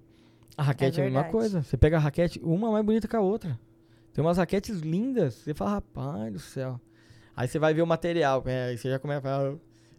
A raquete é, a mesma coisa. Você pega a raquete, uma mais bonita que a outra. Tem umas raquetes lindas. Você fala, rapaz do céu. Aí você vai ver o material. É, aí você já começa a falar,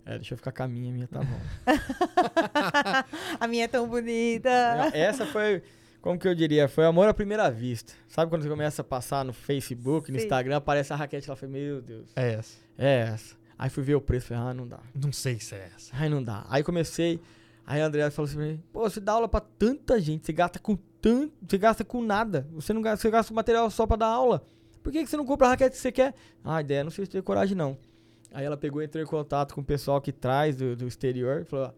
é, deixa eu ficar com a minha, a minha tá bom. A minha é tão bonita. Essa foi, como que eu diria, foi amor à primeira vista. Sabe quando você começa a passar no Facebook, no Sim. Instagram, aparece a raquete lá, falei, meu Deus, É essa. é essa. Aí fui ver o preço, falei, ah, não dá. Não sei se é essa. Ai, não dá. Aí comecei. Aí a Andrea falou assim pra mim: Pô, você dá aula pra tanta gente, você gasta com tanto, você gasta com nada. Você não gasta, você gasta com material só pra dar aula. Por que, que você não compra a raquete que você quer? Ah, ideia, não sei se tem coragem não. Aí ela pegou e entrou em contato com o pessoal que traz do, do exterior e falou: ó,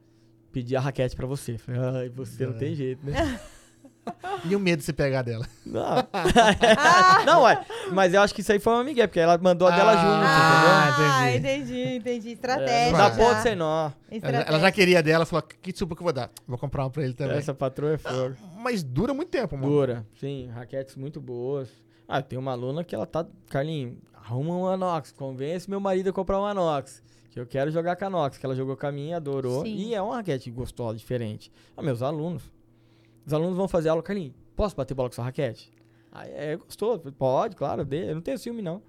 pedi a raquete pra você. Falei, ai, você não É. tem jeito, né? E o medo de você pegar dela. Não, não ué, mas eu acho que isso aí foi uma migué, porque ela mandou a dela Ah, junto, Ah, entendi. entendi, entendi. entendeu? Estratégia. É, não dá já. ponto sem nó. Ela já queria dela, falou: que desculpa que eu vou dar? Vou comprar uma pra ele também. Essa patroa é fogo. Mas dura muito tempo, mano. Dura, sim, raquetes muito boas. Ah, tem uma aluna que ela tá. Carlinhos, arruma um Anox, convence meu marido a comprar um Anox. Que eu quero jogar com a Anox, que ela jogou com a minha, adorou. Sim. E é uma raquete gostosa, diferente. Ah, meus alunos. Os alunos vão fazer aula, Carlinhos, posso bater bola com sua raquete? Ah, é gostoso. Pode, claro, eu não tenho ciúme, não.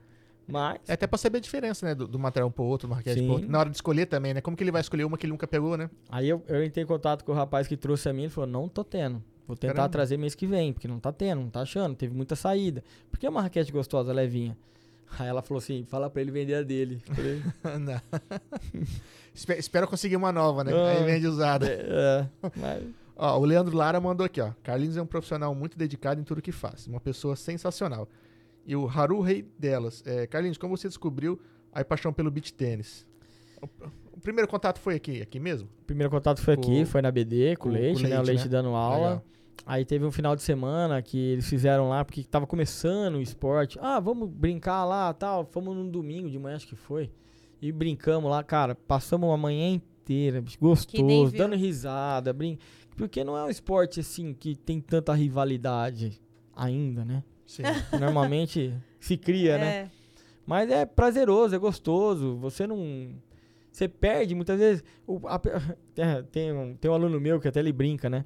Mas. É até pra saber a diferença, né? Do, do material um pro outro, uma raquete Sim. pro outro. Na hora de escolher também, né? Como que ele vai escolher uma que ele nunca pegou, né? Aí eu, eu entrei em contato com o rapaz que trouxe a minha, ele falou, não tô tendo. Vou tentar Caramba. trazer mês que vem, porque não tá tendo, não tá achando, teve muita saída. Porque é uma raquete gostosa, levinha. Aí ela falou assim, fala pra ele vender a dele. Falei. Espe- Espero conseguir uma nova, né? Ah. Aí vende usada. é, mas, Ó, o Leandro Lara mandou aqui, ó. Carlinhos é um profissional muito dedicado em tudo que faz. Uma pessoa sensacional. E o Haru Rei delas. É, Carlinhos, como você descobriu a paixão pelo beach tênis? O, o primeiro contato foi aqui, aqui mesmo? o primeiro contato foi aqui, Com- foi na BD, com, o Leite, com né? O Leite, Leite né? dando aula. Legal. Aí teve um final de semana que eles fizeram lá, porque tava começando o esporte. Ah, vamos brincar lá tal. Fomos num domingo de manhã, acho que foi. E brincamos lá, cara. Passamos uma manhã inteira, gostoso, dando risada. Brin... Porque não é um esporte assim que tem tanta rivalidade ainda, né? Sim. Normalmente se cria, né? É. Mas é prazeroso, é gostoso. Você não. Você perde muitas vezes. O- a tem, um, tem um aluno meu que até ele brinca, né?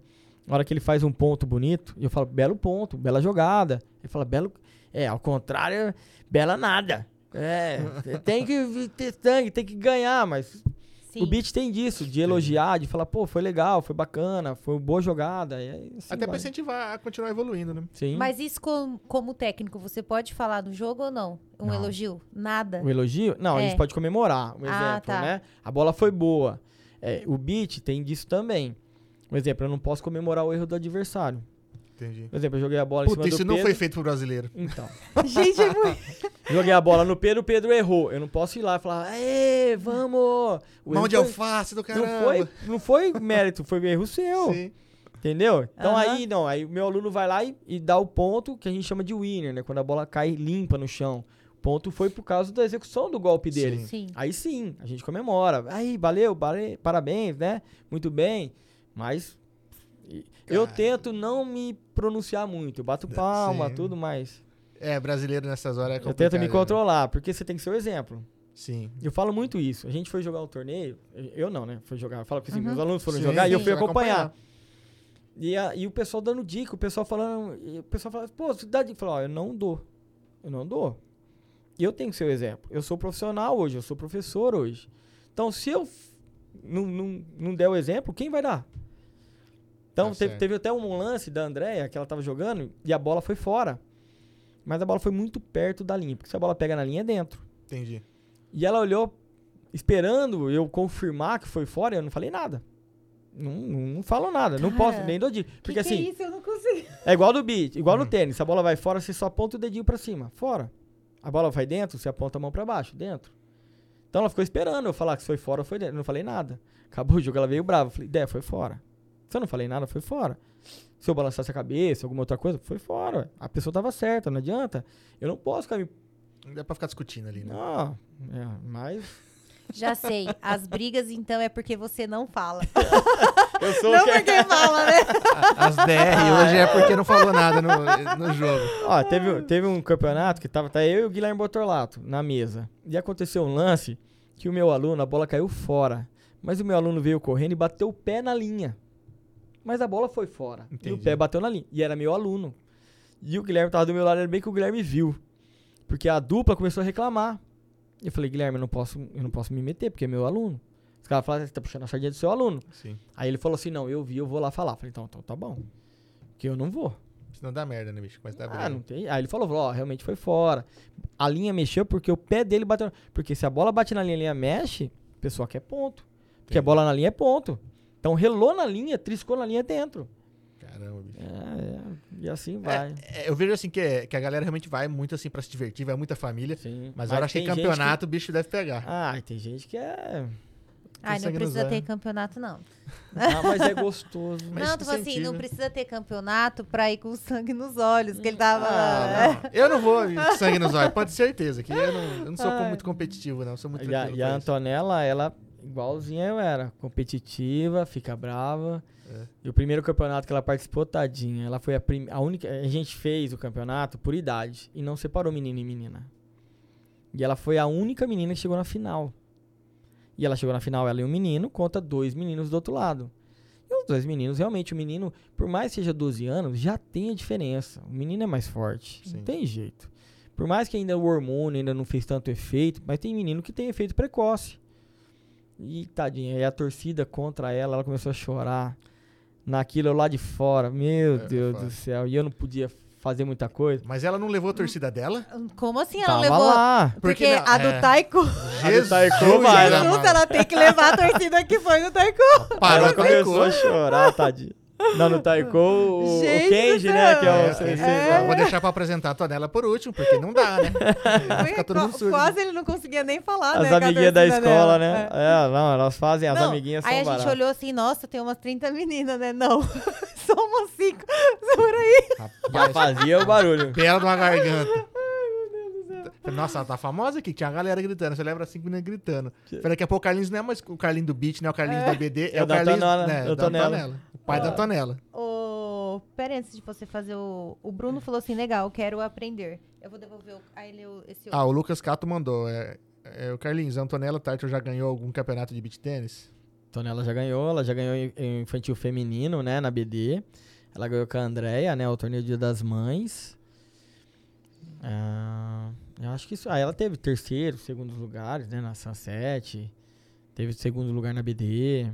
Na hora que ele faz um ponto bonito, eu falo, belo ponto, bela jogada. Ele fala, belo. É, ao contrário, bela nada. É, tem que ter sangue, tem que ganhar, mas Sim. o beat tem disso, de elogiar, de falar, pô, foi legal, foi bacana, foi uma boa jogada. E assim Até pra vai. incentivar a continuar evoluindo, né? Sim. Mas isso com- como técnico, você pode falar do jogo ou não? Um Não. elogio? Nada. O elogio? Não, a É. gente pode comemorar. Um Ah, exemplo, tá. né? A bola foi boa. É, o beat tem disso também. Um exemplo, eu não posso comemorar o erro do adversário. Entendi. Por exemplo, eu joguei a bola Puta, em cima isso do não Pedro. foi feito pro brasileiro. Então, Gente, é muito... joguei a bola no Pedro, o Pedro errou. Eu não posso ir lá e falar, aê, vamos! O Mão de foi- alface do caramba. não foi, não foi mérito, foi erro seu. Sim. Entendeu? Então Aham. aí, não, aí o meu aluno vai lá e, e dá o ponto que a gente chama de winner, né? Quando a bola cai limpa no chão. O ponto foi por causa da execução do golpe dele. Sim. Sim. Aí sim, a gente comemora. Aí, valeu, vale- parabéns, né? Muito bem. Mas eu Cara. tento não me pronunciar muito. Eu bato palma, Sim. tudo, mas É, brasileiro nessas horas é eu complicado. tento me né? controlar, porque você tem que ser o exemplo. Sim. Eu falo muito isso. A gente foi jogar um torneio, eu não, né? Foi jogar, eu falo porque assim, Uhum. meus alunos foram Sim, jogar e eu sim, fui vai acompanhar. E, a- e o pessoal dando dica, o pessoal falando, e o pessoal falando, pô, você dá dica. Eu falo, ó, eu não dou. Eu não dou. E eu tenho que ser o exemplo. Eu sou profissional hoje, eu sou professor hoje. Então, se eu f- não, não, não der o exemplo, quem vai dar? Então, Tá teve, teve até um lance da Andréia, que ela tava jogando, e a bola foi fora. Mas a bola foi muito perto da linha, porque se a bola pega na linha é dentro. Entendi. E ela olhou, esperando eu confirmar que foi fora, e eu não falei nada. Não, não, não falo nada, não Cara, posso, nem dou dica. Que Porque que assim, é isso? Eu não consigo. é igual do beat, igual Hum. no tênis. Se a bola vai fora, você só aponta o dedinho pra cima. Fora. A bola vai dentro, você aponta a mão pra baixo. Dentro. Então ela ficou esperando eu falar que foi fora ou foi dentro. Eu não falei nada. Acabou o jogo, ela veio brava. Eu falei, ideia, foi fora. Se eu não falei nada, foi fora. Se eu balançasse a cabeça, alguma outra coisa, foi fora. A pessoa tava certa, não adianta. Eu não posso ficar me. Não dá pra ficar discutindo ali, né? Não, é, mas. Já sei. As brigas, então, é porque você não fala. Eu sou não o que- porque fala, né? As DR hoje é porque não falou nada no, no jogo. Ó, teve, teve um campeonato que tava tá eu e o Guilherme Bortolato na mesa. E aconteceu um lance que o meu aluno, a bola caiu fora. Mas o meu aluno veio correndo e bateu o pé na linha. Mas a bola foi fora. E o Entendi. pé bateu na linha. E era meu aluno. E o Guilherme tava do meu lado, era bem que o Guilherme viu. Porque a dupla começou a reclamar. E eu falei, Guilherme, eu não posso, eu não posso me meter, porque é meu aluno. Os caras falaram, você tá puxando a sardinha do seu aluno. Sim. Aí ele falou assim, não, eu vi, eu vou lá falar. Eu falei, então, então tá bom. Porque eu não vou. Senão dá merda, né, bicho? Mas dá Ah, briga. não tem. Aí ele falou, ó, realmente foi fora. A linha mexeu porque o pé dele bateu. Porque se a bola bate na linha, a linha mexe, o pessoal quer ponto. Porque a Entendi. bola na linha é ponto. Então relou na linha, triscou na linha dentro. Caramba, bicho. É, é. E assim vai. É, eu vejo assim que, que a galera realmente vai muito assim pra se divertir, vai muita família. Sim. Mas, eu acho que tem gente campeonato o bicho deve pegar. Ah, tem gente que é. Ai, não precisa ter olhos. campeonato, não. Ah, mas é gostoso. Mas não, que tipo assim, não precisa ter campeonato pra ir com sangue nos olhos, que ele tava... Ah, não. Eu não vou ir com sangue nos olhos, pode ter certeza. Que eu não, eu não sou Ai. muito competitivo, não. Sou muito E a, tranquilo e a. Antonella, ela, igualzinha eu era, competitiva, fica brava. É. E o primeiro campeonato que ela participou, tadinha, ela foi a, a única. A gente fez o campeonato por idade e não separou menino e menina. E ela foi a única menina que chegou na final. E ela chegou na final, ela e um menino, contra dois meninos do outro lado. E os dois meninos, realmente, o menino, por mais que seja 12 anos, já tem a diferença. O menino é mais forte. Sim. Não tem jeito. Por mais que ainda o hormônio ainda não fez tanto efeito, mas tem menino que tem efeito precoce. E tadinha, aí a torcida contra ela, ela começou a chorar naquilo lá de fora. Meu É, Deus do céu. E eu não podia fazer muita coisa. Mas ela não levou a torcida dela? Como assim ela Tava levou... lá. Porque, Porque não- a do é. Taiko... Jesus, Taiko vai, né? Jesus, ela tem que levar a torcida que foi no Taiko. Parou ela com começou a a chorar, tadinha. Não, no Taiko, o, o Gente Kenji, né? Que é o É, sensei é, eu Vou deixar pra apresentar a Tonela por último, porque não dá, né? Fica todo mundo surdo. Quase ele não conseguia nem falar, As né? amiguinhas da escola, dela. né? É. É, não, elas fazem, as Não, amiguinhas são Aí a gente olhou assim, nossa, tem umas 30 meninas, né? Não, só umas 5 por aí. Rapaz, fazia o barulho. pela de uma garganta. Nossa, ela tá famosa aqui, tinha a galera gritando. Você lembra cinco meninas gritando. Falei, Daqui a pouco o Carlinhos não é mais o Carlinhos do Beat, né? O Carlinhos da BD, é, É o da Carlinhos Antonella, né, da da Antonella. O pai da Antonella. Ô, pera aí, antes de você fazer o... O Bruno falou assim, legal, quero aprender. Eu vou devolver o... a ele o- esse Ah, outro. o Lucas Cato mandou. É, é, o Carlinhos, a Antonella Tartar já ganhou algum campeonato de beat tênis? Tonela já ganhou, ela já ganhou em- em infantil feminino, né, na BD. Ela ganhou com a Andrea, né, o torneio Dia das Mães. Ah, eu acho que isso. Ah, ela teve terceiro, segundo lugares, né, na Sunset. Teve segundo lugar na BD.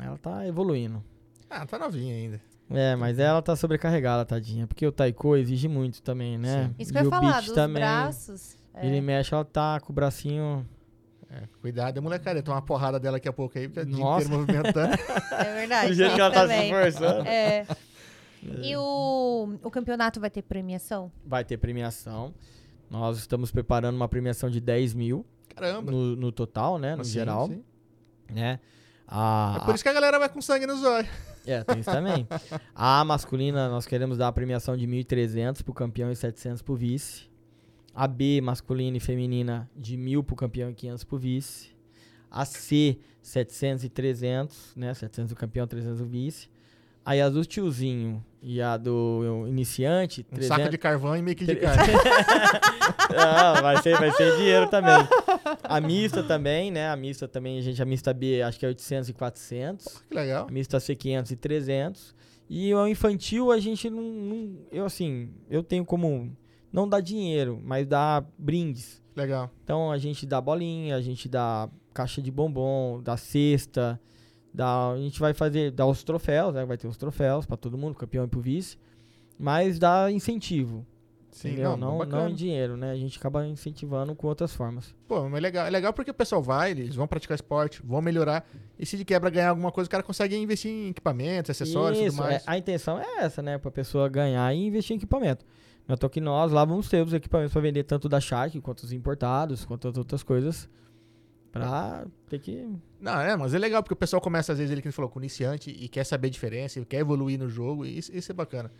Ela tá evoluindo. Ah, tá novinha ainda. É, mas ela tá sobrecarregada, tadinha. Porque o Taiko exige muito também, né? Sim. Isso que E eu ia o falar, beat dos também. braços. É. Ele mexe, ela tá com o bracinho. É, cuidado, molecada. Tem uma porrada dela daqui a pouco aí, porque é o dia Nossa. inteiro movimentando. É verdade. Do jeito que ela tá se também. esforçando. É. E o, o campeonato vai ter premiação? Vai ter premiação. Nós estamos preparando uma premiação de 10 mil Caramba. no, no total, né? No Sim, geral. sim. Né? A, É por isso que a galera vai com sangue nos olhos. É, tem isso também. A masculina, nós queremos dar a premiação de 1.300 pro campeão e 700 pro vice. A B, masculina e feminina, de 1.000 pro campeão e 500 pro vice. A C, 700 e 300, né? 700 do campeão, 300 do vice. Aí as do tiozinho e a do iniciante, Um 300... saco de carvão e meio que de carne. Não, vai ser, vai ser dinheiro também. A mista também, né? A mista também, a gente, a mista B acho que é 800 e 400. que legal. A mista C 500 e 300. E o infantil a gente não, não- eu assim, eu tenho como não dar dinheiro, mas dar brindes. Legal. Então a gente dá bolinha, a gente dá caixa de bombom, dá cesta, dá, a gente vai fazer, dá os troféus, né? Vai ter os troféus pra todo mundo, campeão e pro vice, mas dá incentivo. Sim, entendeu? não, não, não em dinheiro, né? A gente acaba incentivando com outras formas. Pô, mas é legal. É legal porque o pessoal vai, eles vão praticar esporte, vão melhorar. E se de quebra ganhar alguma coisa, o cara consegue investir em equipamentos, acessórios e tudo mais. é, a intenção é essa, né? Pra pessoa ganhar e investir em equipamento. Tô que nós lá vamos ter os equipamentos pra vender tanto da Shark quanto os importados, quanto as outras coisas. Pra ter que. Não, é, mas é legal porque o pessoal começa, às vezes, ele que falou, com iniciante e quer saber a diferença, e quer evoluir no jogo, e isso, isso é bacana.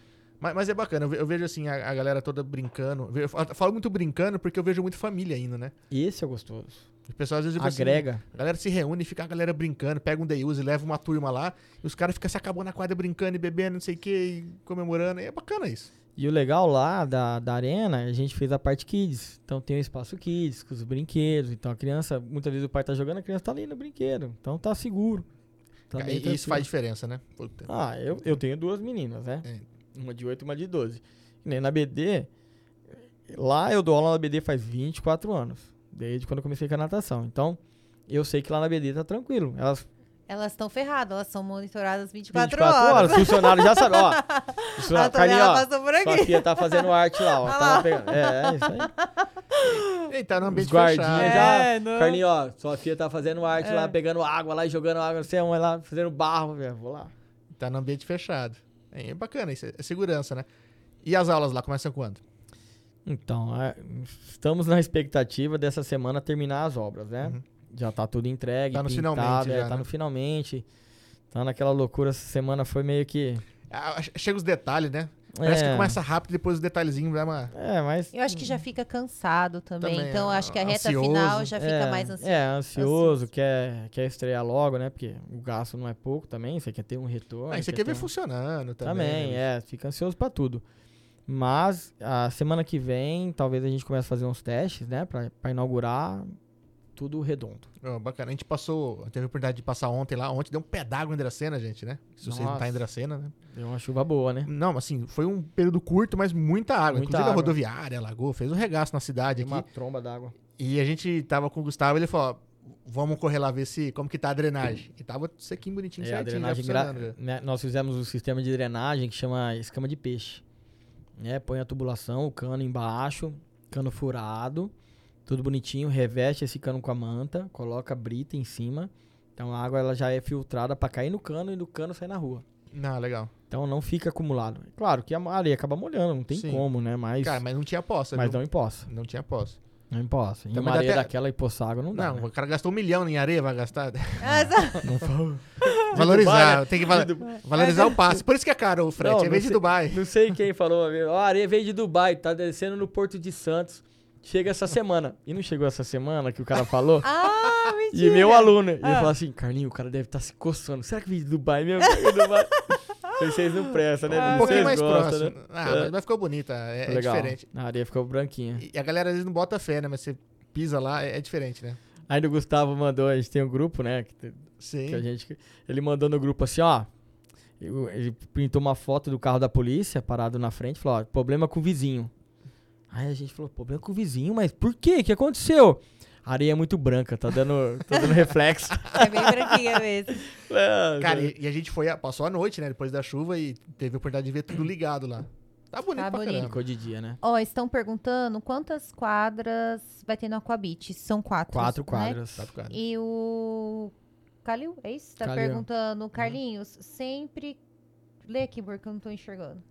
Mas, mas é bacana, eu ve- eu vejo assim, a, a galera toda brincando. Eu falo- muito brincando porque eu vejo muito família ainda, né? Esse é gostoso. O pessoal às vezes assim, Agrega. a galera se reúne e fica a galera brincando, pega um day use, leva uma turma lá, e os caras ficam se acabando na quadra brincando e bebendo, não sei o que, e comemorando. E é bacana isso. E o legal lá da, da arena, a gente fez a parte kids. Então tem o espaço kids, com os brinquedos. Então a criança, muitas vezes o pai tá jogando, a criança tá ali no brinquedo. Então tá seguro. Tá e isso faz diferença, né? Ah, eu, eu tenho duas meninas, né? É. Uma de 8 e uma de 12. Que nem na BD, lá eu dou aula na BD faz 24 anos. Desde quando eu comecei com a natação. Então, eu sei que lá na BD tá tranquilo. Elas Elas estão ferradas, elas são monitoradas 24, 24 horas. horas. O funcionário já sabe, ó. A Carlinhos, Antonella ó. passou por Sua aqui. filha tá fazendo arte lá, ó. Tá lá. pegando. É, é isso aí. Ele tá no Os ambiente guardinhas fechado. já. É, não. Carlinhos, ó. Sua filha tá fazendo arte É. lá, pegando água lá e jogando água. Você é um lá, fazendo barro. velho. Vou lá. Tá no ambiente fechado. É, é bacana, isso é, é segurança, né? E as aulas lá começam quando? Então, é, estamos na expectativa dessa semana terminar as obras, né? Uhum. Já tá tudo entregue, Tá no pintado, finalmente é, já, tá né? no finalmente. Tá naquela loucura, essa semana foi meio que... Ah, chega os detalhes, né? Parece é, que começa rápido, depois os detalhezinhos vai uma... É, mas... Eu acho que já fica cansado também. Também, então, eu acho que a reta ansioso. final já fica é, mais ansioso. É, ansioso, Quer, quer estrear logo, né? Porque o gasto não é pouco também, você quer ter um retorno. Ah, e você quer quer ver ter um- funcionando também. Também, né? é, fica ansioso pra tudo. Mas a semana que vem, talvez a gente comece a fazer uns testes, né? Pra, pra inaugurar tudo redondo. Ó, bacana. A gente passou, teve a oportunidade de passar ontem lá. Ontem deu um d'água em Dracena, gente, né? Se você não tá em Nossa. Dracena, né? Deu uma chuva boa, né? Não, assim, foi um período curto, mas muita água. Muita Inclusive a água. rodoviária, alagou, fez um regaço na cidade Tem aqui. uma tromba d'água. E a gente tava com o Gustavo, ele falou, vamos correr lá ver se, como que tá a drenagem. E tava sequinho, bonitinho, É, a certinho, já drenagem gra- já. né, Nós fizemos um sistema de drenagem que chama escama de peixe. Né? Põe a tubulação, o cano embaixo, cano furado, tudo bonitinho, reveste esse cano com a manta, coloca a brita em cima. Então a água ela já é filtrada pra cair no cano e do cano sair na rua. Não, legal. Então não fica acumulado. Claro que a areia acaba molhando, não tem Sim. como, né? Mas, Cara, mas não tinha poça, mas viu? não empoça. Não tinha poça. Não empoça. E Também uma areia até- daquela e poçar água não dá. Não, né? o cara gastou um milhão em areia, vai gastar. Ah, só- Não fala- Valorizar, Dubai, tem que val- valorizar o passe. Por isso que é caro o frete, Não, é vez de Dubai. Não sei quem falou, ó, a areia veio de Dubai, tá descendo no Porto de Santos. Chega essa semana. E não chegou essa semana que o cara falou? Ah, mentira. e meu aluno. E ele Ah. falou assim: Carlinho, o cara deve estar se coçando. Será que veio de Dubai mesmo? Dubai. Vocês não prestam, né? Um Vocês pouquinho mais gostam, próximo. Né? Ah, É. mas, ficou bonita, é, é diferente. A areia ficou branquinha. E a galera às vezes não bota fé, né? Mas você pisa lá, é, é diferente, né? Ainda o Gustavo mandou, a gente tem um grupo, né? Que, Sim. que a gente, ele mandou no grupo assim, ó. Ele printou uma foto do carro da polícia parado na frente, falou, ó, problema com o vizinho. Aí a gente falou, problema com o vizinho, mas por quê? O que aconteceu? A areia é muito branca, tá dando, tá dando reflexo. É bem branquinha mesmo. É, Cara, e, e a gente foi, passou a noite, né? Depois da chuva e teve a oportunidade de ver tudo ligado lá. Tá bonito Tá pra bonito. ficou de dia, né? Ó, estão perguntando quantas quadras vai ter no Aquabit. São quatro. Quatro né? quadras. Tá ficando. E o Calil, é isso? Tá Calil. perguntando, Carlinhos, sempre. Lê aqui, porque eu não tô enxergando.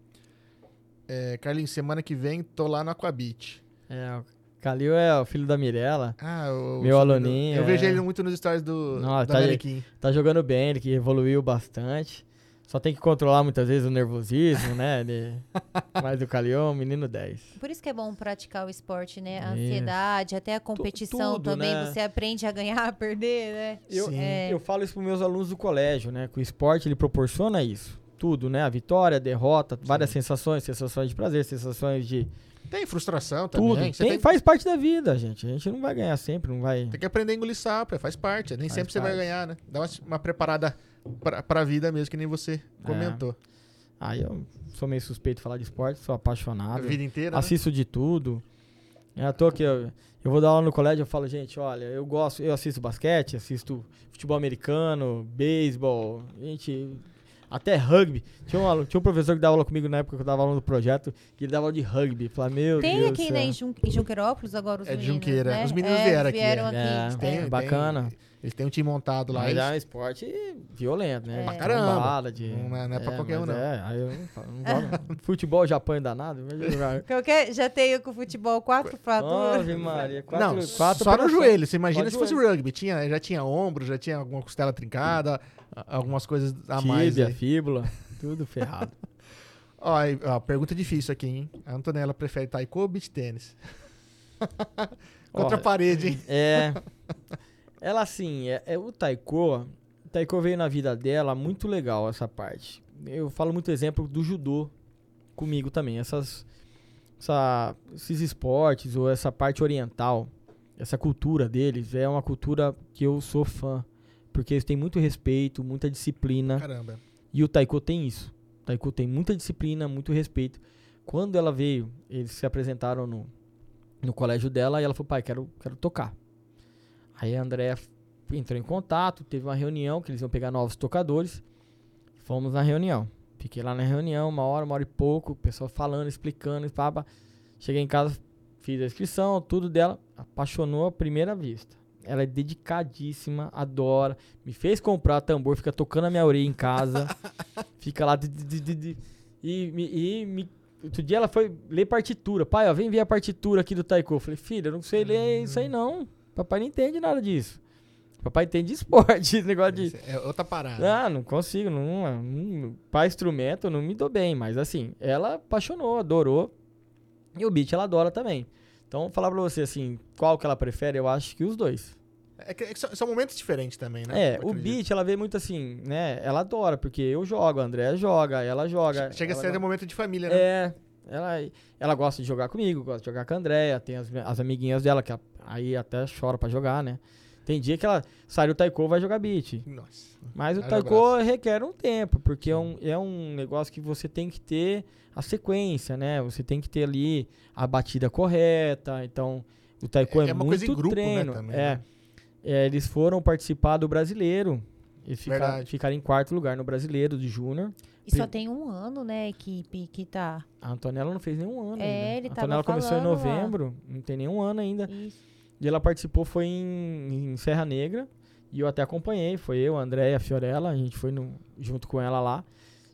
É, Carlinhos, semana que vem tô lá no Aquabit. É, o Calil é o filho da Mirella. Ah, o Meu aluninho, Eu vejo é. ele muito nos stories do, Não, do tá. Tá jogando bem, ele que evoluiu bastante. Só tem que controlar muitas vezes o nervosismo, né? Ele... Mas o Calil é um menino 10. Por isso que é bom praticar o esporte, né? A ansiedade, até a competição tudo, também. né? Você aprende a ganhar, a perder, né? Eu, Sim. É. eu falo isso pros meus alunos do colégio, né? Que o esporte ele proporciona isso. Tudo, né? A vitória, a derrota, várias sensações, sensações de prazer, sensações de Tem frustração também. tudo. Tem, tem, Faz parte da vida, gente. A gente não vai ganhar sempre, não vai. tem que aprender a engolir sapo, é, faz parte. Nem Faz sempre você vai parte. ganhar, né? Dá uma, uma preparada pra, pra vida mesmo, que nem você É. comentou. Aí eu sou meio suspeito de falar de esporte, sou A apaixonado. vida inteira. né? Assisto de tudo. É à toa que eu, eu vou dar aula no colégio, eu falo, gente, olha, eu gosto, eu assisto basquete, assisto futebol americano, beisebol, gente, até rugby. Tinha um, aluno- tinha um professor que dava aula comigo na época que eu dava aula no projeto, que ele dava aula de rugby. Falei, meu Tem Deus aqui, né, em, Jun em Junquerópolis agora os É meninos, Junqueira. né? Os meninos É, vieram aqui, vieram é. aqui. É, Tem- é. bacana. Eles têm um time montado lá. Mas é um esporte violento, né? É. Pra caramba. de- Não é- não é pra qualquer um, não. É, aí eu não, falo- não jogo. Futebol já apanho danado. Qualquer, já tenho com o futebol quatro fraturas. Ave Maria, quatro, não, quatro só no joelho. Você imagina se fosse rugby. Tinha, já tinha ombro, já tinha alguma costela trincada, algumas coisas a mais. Tíbia, fíbula, tudo ferrado. Ó, ó, pergunta difícil aqui, hein? A Antonella prefere taiko ou beach tênis? Contra a Ó, parede, hein? É. Ela assim, é, é o taiko. O taiko veio na vida dela muito legal essa parte. Eu falo muito exemplo do judô comigo também. Essas, essa- esses esportes ou essa parte oriental, essa cultura deles é uma cultura que eu sou fã. Porque eles têm muito respeito, muita disciplina. Caramba. E o Taiko tem isso. O Taiko tem muita disciplina, muito respeito. Quando ela veio, eles se apresentaram no, no colégio dela e ela falou, pai, quero, quero tocar. Aí a Andrea f- entrou em contato, teve uma reunião que eles iam pegar novos tocadores. Fomos na reunião. Fiquei lá na reunião, uma hora, uma hora e pouco, o pessoal falando, explicando, e pá, pá. Cheguei em casa, fiz a inscrição, tudo dela, apaixonou à primeira vista. Ela é dedicadíssima, adora. Me fez comprar tambor, fica tocando a minha orelha em casa. fica lá. di- di- di- e, me- e me- outro dia ela foi ler partitura. Pai, ó, vem ver a partitura aqui do taiko. Eu falei, filha, eu não sei ler isso aí não. Papai não entende nada disso. Papai entende de esporte, esse negócio de... É outra parada. Ah, não consigo, não, não, para instrumento eu não me dou bem, mas assim, ela apaixonou, adorou. E o beat ela adora também. Então, vou falar pra você assim, qual que ela prefere, eu acho que os dois. É que, é que são, momentos diferentes também, né? É, o beat ela vê muito assim, né? Ela adora, porque eu jogo, a Andrea joga, ela joga. Chega a ela ser gosta- um momento de família, né? É, ela, ela gosta de jogar comigo, gosta de jogar com a Andrea, tem as, as amiguinhas dela, que a- aí até chora pra jogar, né? Tem dia que ela sai do taiko vai jogar beat. Nossa. Mas o taiko requer um tempo, porque é um, é um negócio que você tem que ter a sequência, né? Você tem que ter ali a batida correta. Então, o taiko é, É uma muito coisa em grupo, né, treino. também, é. né? É, eles foram participar do brasileiro. Eles fica- Verdade. ficaram em quarto lugar no brasileiro de júnior. E só tem um ano, né, a equipe que tá. A Antonella não fez nenhum ano É, ainda. ele a tava Antonella começou em falando lá. novembro, não tem nenhum ano ainda. Isso. E ela participou foi em, em Serra Negra. E eu até acompanhei. Foi eu, a Andréia, a Fiorella. A gente foi no- junto com ela lá.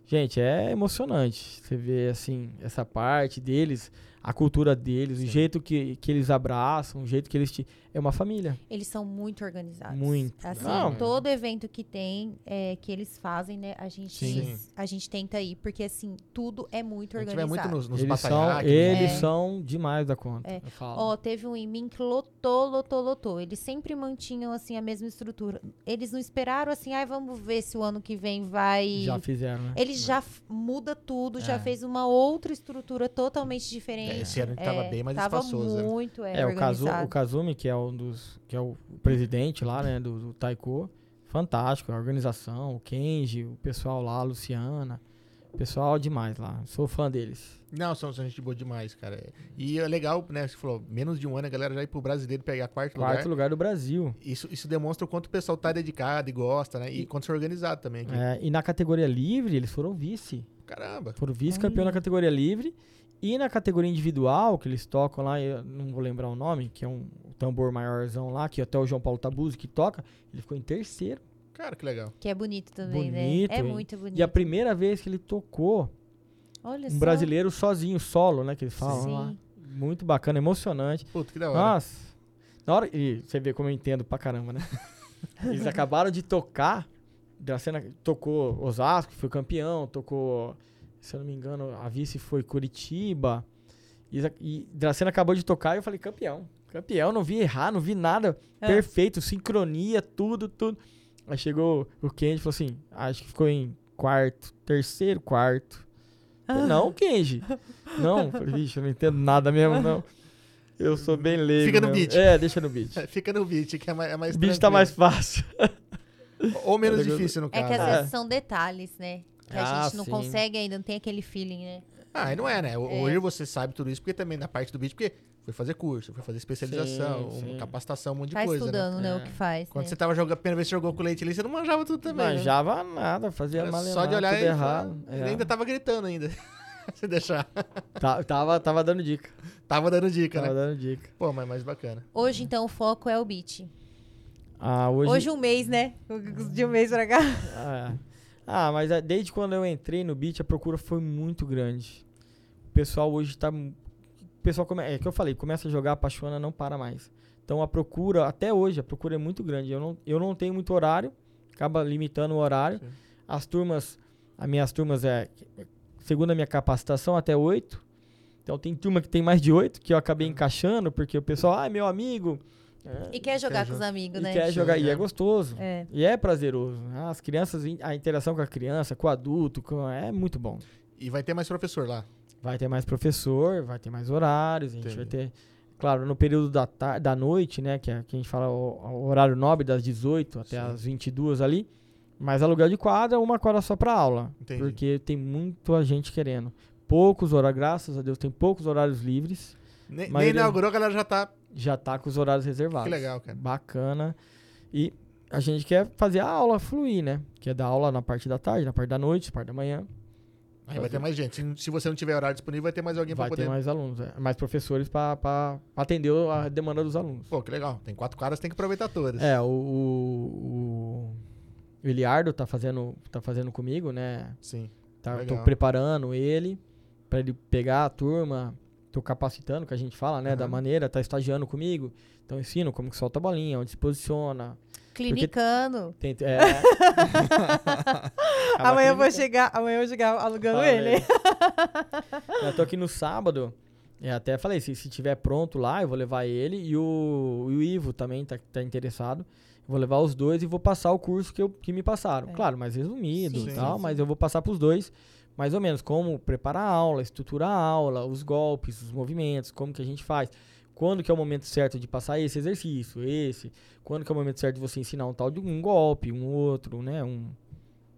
Gente, é emocionante. Você vê, assim, essa parte deles, a cultura deles, o jeito que, que eles abraçam, o jeito que eles te... É uma família. Eles são muito organizados. Muito. Assim, Não. todo evento que tem, é, que eles fazem, né, a gente, Sim. a gente tenta ir, porque assim, tudo é muito A gente vai organizado. muito nos, nos Eles, são, né? eles É. são demais da conta. É. Eu falo. Ó, teve um em mim que lotou, lotou, lotou. Eles sempre mantinham, assim, a mesma estrutura. Eles não esperaram, assim, ai, vamos ver se o ano que vem vai... Já fizeram, né? Eles já muda tudo, já É. fez uma outra estrutura totalmente diferente. É, esse ano tava É, bem mais tava espaçoso, né? muito, é, É, o, Kazu, o Kazumi, que é um dos. que é o presidente lá, né, do, do Taiko. Fantástico, a organização, o Kenji, o pessoal lá, a Luciana. Pessoal demais lá. Sou fã deles. Não, são, são gente boa demais, cara. E é legal, né? Você falou, menos de um ano a galera já ir pro brasileiro pegar quarto, Quarto lugar. lugar do Brasil. Isso, isso demonstra o quanto o pessoal tá dedicado e gosta, né? E, quanto é organizado também. aqui. É, e na categoria livre, eles foram vice. Caramba. Foram vice-campeão na categoria livre. E na categoria individual, que eles tocam lá, eu não vou lembrar o nome, que é um tambor maiorzão lá, que até o João Paulo Tabuzi que toca, ele ficou em terceiro. Cara, que legal. Que é bonito também, Bonito, né? É hein? muito bonito. E a primeira vez que ele tocou Olha um só. brasileiro sozinho, solo, né? Que eles falam Sim. lá. Muito bacana, emocionante. Puta, que da hora. Nossa. Na hora. E você vê como eu entendo pra caramba, né? Eles acabaram de tocar. Dracena tocou Osasco, foi campeão. Tocou, se eu não me engano, a vice foi Curitiba. E, e Dracena acabou de tocar e eu falei, campeão. Campeão, não vi errar, não vi nada. É. Perfeito, sincronia, tudo, tudo. Aí chegou o Kenji e falou assim: acho que ficou em quarto, terceiro, quarto. Falei, não, Kenji. Não, falei, vixe, eu não entendo nada mesmo, não. Eu sou bem leigo. Fica no mesmo. beat. É, deixa no beat. Fica no beat, que é mais, é mais O beat tá tranquilo. mais fácil. Ou menos É legal. difícil, no É caso. que às É. vezes são detalhes, né? Que a Ah, gente não sim. consegue ainda, não tem aquele feeling, né? Ah, e não é, né? O- É. Hoje você sabe tudo isso, porque também na parte do beat, porque foi fazer curso, foi fazer especialização, Sim, sim. capacitação, um monte de Tá coisa, estudando, né? É. o que faz. Quando né? você tava jogando, a primeira vez que você jogou com leite ali, você não manjava tudo também, né? Manjava nada, fazia Era mal Só de olhar tudo e errado. falar, É. ele ainda tava gritando ainda. Se deixar. Tá- tava, tava dando dica. Tava dando dica, Tava né? dando dica. Pô, mas mais bacana. Hoje, então, o foco é o beat. Ah, hoje. Hoje, um mês, né? De um mês pra cá. Ah, ah, mas desde quando eu entrei no beat, a procura foi muito grande. O pessoal hoje tá. O pessoal come, é que eu falei, começa a jogar, apaixona, não para mais. Então a procura, até hoje, a procura é muito grande. Eu não, eu não tenho muito horário, acaba limitando o horário. Sim. As turmas, as minhas turmas é, segundo a minha capacitação, até oito. Então tem turma que tem mais de oito, que eu acabei encaixando, porque o pessoal, ah, meu amigo. É, E quer jogar Quer com os amigos, e né? quer jogar, e é É. gostoso. É. E é prazeroso. As crianças, a interação com a criança, com o adulto, com- é muito bom. E vai ter mais professor lá. Vai ter mais professor, vai ter mais horários, a gente Entendi. vai ter. Claro, no período da, da noite, né? Que, é, que a gente fala o, o horário nobre, das 18 até Sim. as 22 ali. Mas aluguel de quadra, uma quadra só pra aula. Entendi. Porque tem muita gente querendo. Poucos horários, graças a Deus, tem poucos horários livres. Ne- Nem Maioria- inaugurou, a galera já tá. Já tá com os horários reservados. Que legal, cara. Bacana. E a gente quer fazer a aula fluir, né? Que é dar aula na parte da tarde, na parte da noite, na parte da manhã. Aí vai ter mais gente. Se, se você não tiver horário disponível, vai ter mais alguém Vai pra ter poder. mais alunos, é. mais professores para atender a demanda dos alunos. Pô, que legal. Tem quatro caras, tem que aproveitar todas. É, o, o, o Eliardo tá fazendo, tá fazendo comigo, né? Sim. Tá, tô preparando ele pra ele pegar a turma, tô capacitando, que a gente fala, né? Da Aham. maneira, tá estagiando comigo. Então ensino como que solta a bolinha, onde se posiciona. Clinicando. Tem, é, Amanhã eu vou chegar, amanhã eu vou chegar alugando Fala ele. aí. eu tô aqui no sábado. E até falei, se, se tiver pronto lá, eu vou levar ele e o, e o Ivo também tá, tá interessado. Eu vou levar os dois e vou passar o curso que, eu, que me passaram. É. Claro, mais resumido Sim, e sim, tal, sim. mas eu vou passar pros dois, mais ou menos, como preparar a aula, estruturar a aula, os golpes, os movimentos, como que a gente faz. Quando que é o momento certo de passar esse exercício, esse. Quando que é o momento certo de você ensinar um tal de um golpe, um outro, né? Um...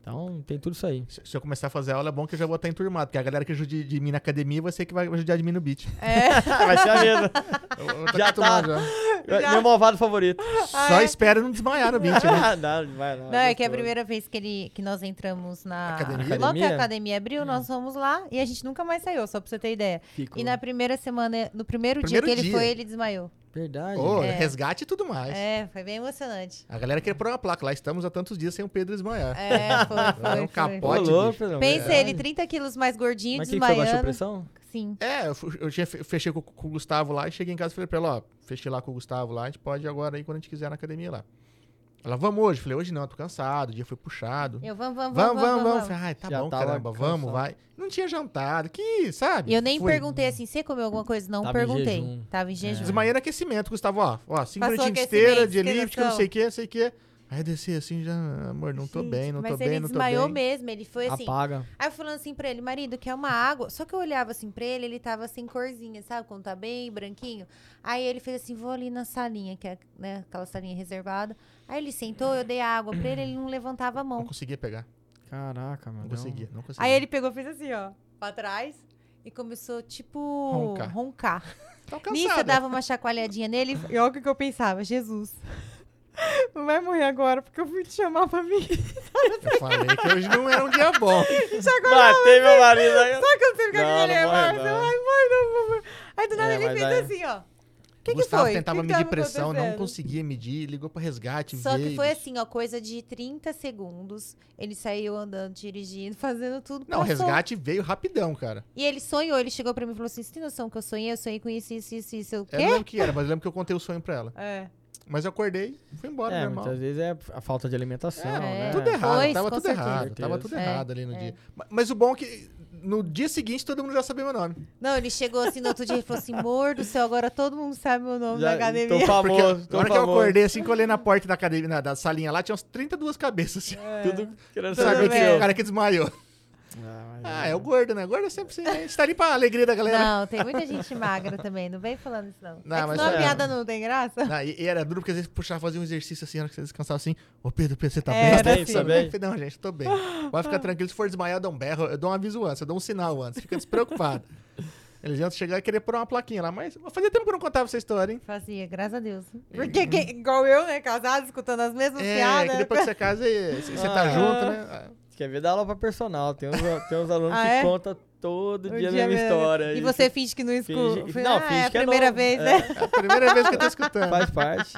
Então, tem tudo isso aí. Se, se eu começar a fazer aula, é bom que eu já vou estar enturmado. Porque a galera que ajuda de mim na academia vai ser que vai ajudar de mim no beat. É. Vai ser a mesma. Eu tô Já acostumado já. Já. Meu malvado favorito. Só espero não desmaiar no beat, né? não, não vai não. Não, é que é a primeira vez que, ele, que nós entramos na. Academia? Logo que a Academia? abriu, nós fomos lá e a gente nunca mais saiu, só pra você ter ideia. Ficou. E na primeira semana, no primeiro, Primeiro dia que ele dia. foi, ele desmaiou. Verdade. Ô, É. resgate e tudo mais. É, foi bem emocionante. A galera queria pôr uma placa. Lá estamos há tantos dias sem o Pedro desmaiar. É, foi, É foi. um foi. capote. Bicho. Pedrão, Pensa verdade. ele, 30 quilos mais gordinho, Mas que que foi? Baixou a desmaiando. pressão? Sim. É, eu, eu tinha, fechei com, com o Gustavo lá e cheguei em casa e falei pra ela, ó, fechei lá com o Gustavo lá, a gente pode ir agora aí quando a gente quiser na academia lá. Ela, vamos hoje? Falei, hoje não, tô cansado, o dia foi puxado. Eu, vamos, vamos, Vamos, vamos, vamos. Falei, Ai, tá Já bom, tava caramba, vamos, cansado. vai. Não tinha jantado, que, sabe? E eu nem Fui. perguntei assim, você comeu alguma coisa? Não Tava em perguntei. jejum. Tava em jejum. Desmaiei no aquecimento, Gustavo, ó. Ó, cinco Passou minutinhos de aquecimento, esteira, de elíptica, não sei o que, não sei o que. Aí eu desci assim, já, amor, não tô Gente, bem, não mas tô ele bem, não tô desmaiou bem. mesmo, ele foi assim. Apaga. Aí eu falando assim pra ele, marido, quer uma água? Só que eu olhava assim pra ele, ele tava sem corzinha, sabe? Quando tá bem branquinho. Aí ele fez assim, vou ali na salinha, que é né, aquela salinha reservada. Aí ele sentou, eu dei a água pra ele, ele não levantava a Não mão. conseguia pegar, Caraca, mano. não conseguia, não conseguia. Aí ele pegou, fez assim, ó, pra trás. E começou, tipo, Roncar. roncar. Nisso eu dava uma chacoalhadinha nele e olha o que que eu pensava, Jesus. Não vai morrer agora, porque eu fui te chamar pra mim. Eu falei que hoje não era um dia bom. Matei meu marido aí. Sabe quando você fica Não, não morre, ar? Você, não. Ai, mãe, não, não, não. Aí do nada É, ele fez aí- assim, ó. O que, o que Gustavo foi? tentava que que medir pressão, não conseguia medir, ligou pra resgate, Só veio. que foi assim, ó, coisa de 30 segundos. Ele saiu andando, dirigindo, fazendo tudo. Não, o resgate veio rapidão, cara. E ele sonhou, ele chegou pra mim e falou assim: Você tem noção que eu sonhei? Eu sonhei com isso, isso, isso, isso. Eu, Eu não quê? lembro o que era, mas eu lembro que eu contei o sonho pra ela. É. Mas eu acordei e fui embora, É, normal. muitas vezes é a falta de alimentação, É, né? Tudo errado, Pois, tava tudo certeza. errado, tava tudo É, errado ali no é. dia. Ma- Mas o bom é que no dia seguinte todo mundo já sabia meu nome. Não, ele chegou assim no outro dia e falou assim: Amor do céu, agora todo mundo sabe meu nome Já, na academia. Tô famoso, Porque tô na hora que eu acordei assim, que eu olhei na porta da academia, na- da salinha lá, tinha uns 32 cabeças assim. Tudo querendo saber Sabe o cara que desmaiou. Ah, Ah, é o gordo, né? O gordo é sempre assim. A gente tá ali pra alegria da galera. Não, tem muita gente magra também. Não vem falando isso, não. Não, é mas senão a é. piada não tem graça. Não, e, e era duro porque às vezes puxava, fazia um exercício assim, na hora que você descansava assim. Ô Pedro, Pedro, você tá Era bem? assim. Tá bem? Eu falei, Não, gente, tô bem. Pode ficar tranquilo, se for desmaiar, eu dou um berro, eu dou um aviso antes, eu dou um sinal antes. Fica despreocupado. Eles iam chegar e querer pôr uma plaquinha lá, mas fazia tempo que eu não contava essa história, hein? Fazia, graças a Deus. Porque quem- igual eu, né? Casado, escutando as mesmas É, piadas. que depois que você casa, e- você tá Ah. junto, né? Quer ver dar aula pra personal. Tem uns, tem uns alunos Ah, que é? contam todo O dia a dia mesma história. E você finge que não escuta. finge- não, ah, finge é a que é primeira novo. vez, É. né? É a primeira vez que eu tô escutando. Faz parte.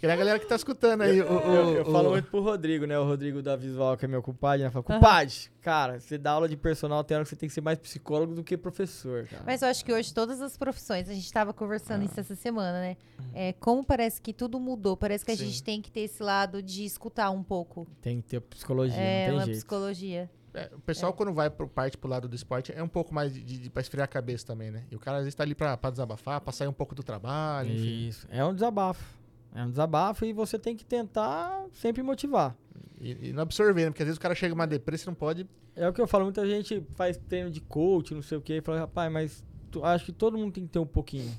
Que nem a galera que tá escutando aí. o, o, Eu, eu o- falo muito pro Rodrigo, né? O Rodrigo da Visual, que é meu compadre, né? Fala, compadre, cara, você dá aula de personal, tem hora que você tem que ser mais psicólogo do que professor, cara. Mas eu acho que hoje todas as profissões, a gente estava conversando Ah. isso essa semana, né? É, como parece que tudo mudou, parece que a Sim. gente tem que ter esse lado de escutar um pouco. Tem que ter psicologia, é, não uma tem jeito. psicologia. É, o pessoal, quando vai pro parte pro lado do esporte, é um pouco mais de, de, pra esfriar a cabeça também, né? E o cara às vezes tá ali pra, pra desabafar, pra sair um pouco do trabalho, enfim. Isso. É um desabafo. É um desabafo e você tem que tentar sempre motivar. E, e não absorver, né? Porque às vezes o cara chega uma depressa e não pode. É o que eu falo, muita gente faz treino de coach, não sei o que, e fala, rapaz, mas tu, acho que todo mundo tem que ter um pouquinho.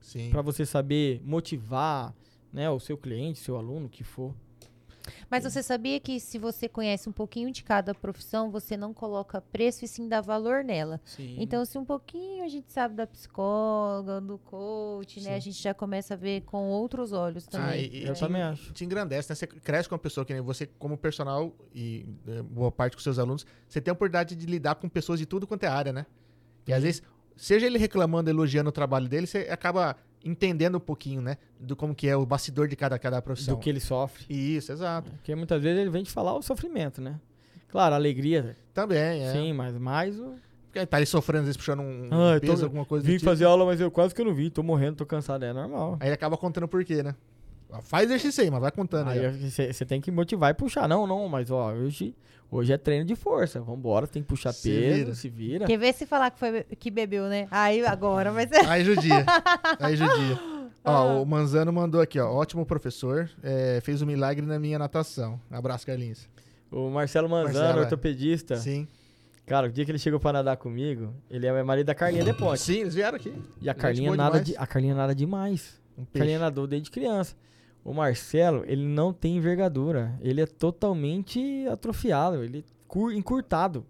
Sim. Pra você saber motivar, né, o seu cliente, seu aluno, o que for. Mas você sabia que se você conhece um pouquinho de cada profissão, você não coloca preço e sim dá valor nela. Sim. Então, se um pouquinho a gente sabe da psicóloga, do coach, né? Sim. A gente já começa a ver com outros olhos Ah, também. e- e eu te- também acho. Te engrandece, né? Você cresce com uma pessoa que nem você, como personal e eh, boa parte com seus alunos, você tem a oportunidade de lidar com pessoas de tudo quanto é área, né? E às vezes, seja ele reclamando, elogiando o trabalho dele, você acaba entendendo um pouquinho, né? Do como que é o bastidor de cada, cada profissão. Do que ele sofre. Isso, exato. Porque muitas vezes ele vem te falar o sofrimento, né? Claro, a alegria, Também, é. sim, mas mais o. Porque tá ali sofrendo, às vezes puxando um Ah, eu tô- peso, alguma coisa Vim tipo. fazer aula, mas eu quase que eu não vi. Tô morrendo, tô cansado. É normal. Aí ele acaba contando por quê, né? Faz exercício aí, mas vai contando. Aí você tem que motivar e puxar. Não, não, mas ó, hoje, hoje é treino de força. Vambora, tem que puxar Se peso, vira. se vira. Quer ver se falar que, foi, que bebeu, né? Aí agora vai ser. Aí judia. Aí judia. Ah. Ó, o Manzano mandou aqui, ó. Ótimo professor. é, fez um milagre na minha natação. Abraço, Carlinhos. O Marcelo Manzano, Marcelo, é. ortopedista. Sim. Cara, o dia que ele chegou pra nadar comigo, ele é marido da Carlinha de Ponte. Sim, eles vieram aqui. E a Carlinha nada demais. de, a Carlinha nada demais. Um A peixe. Carlinha nadou desde criança. O Marcelo, ele não tem envergadura. Ele é totalmente atrofiado, ele é cur- encurtado.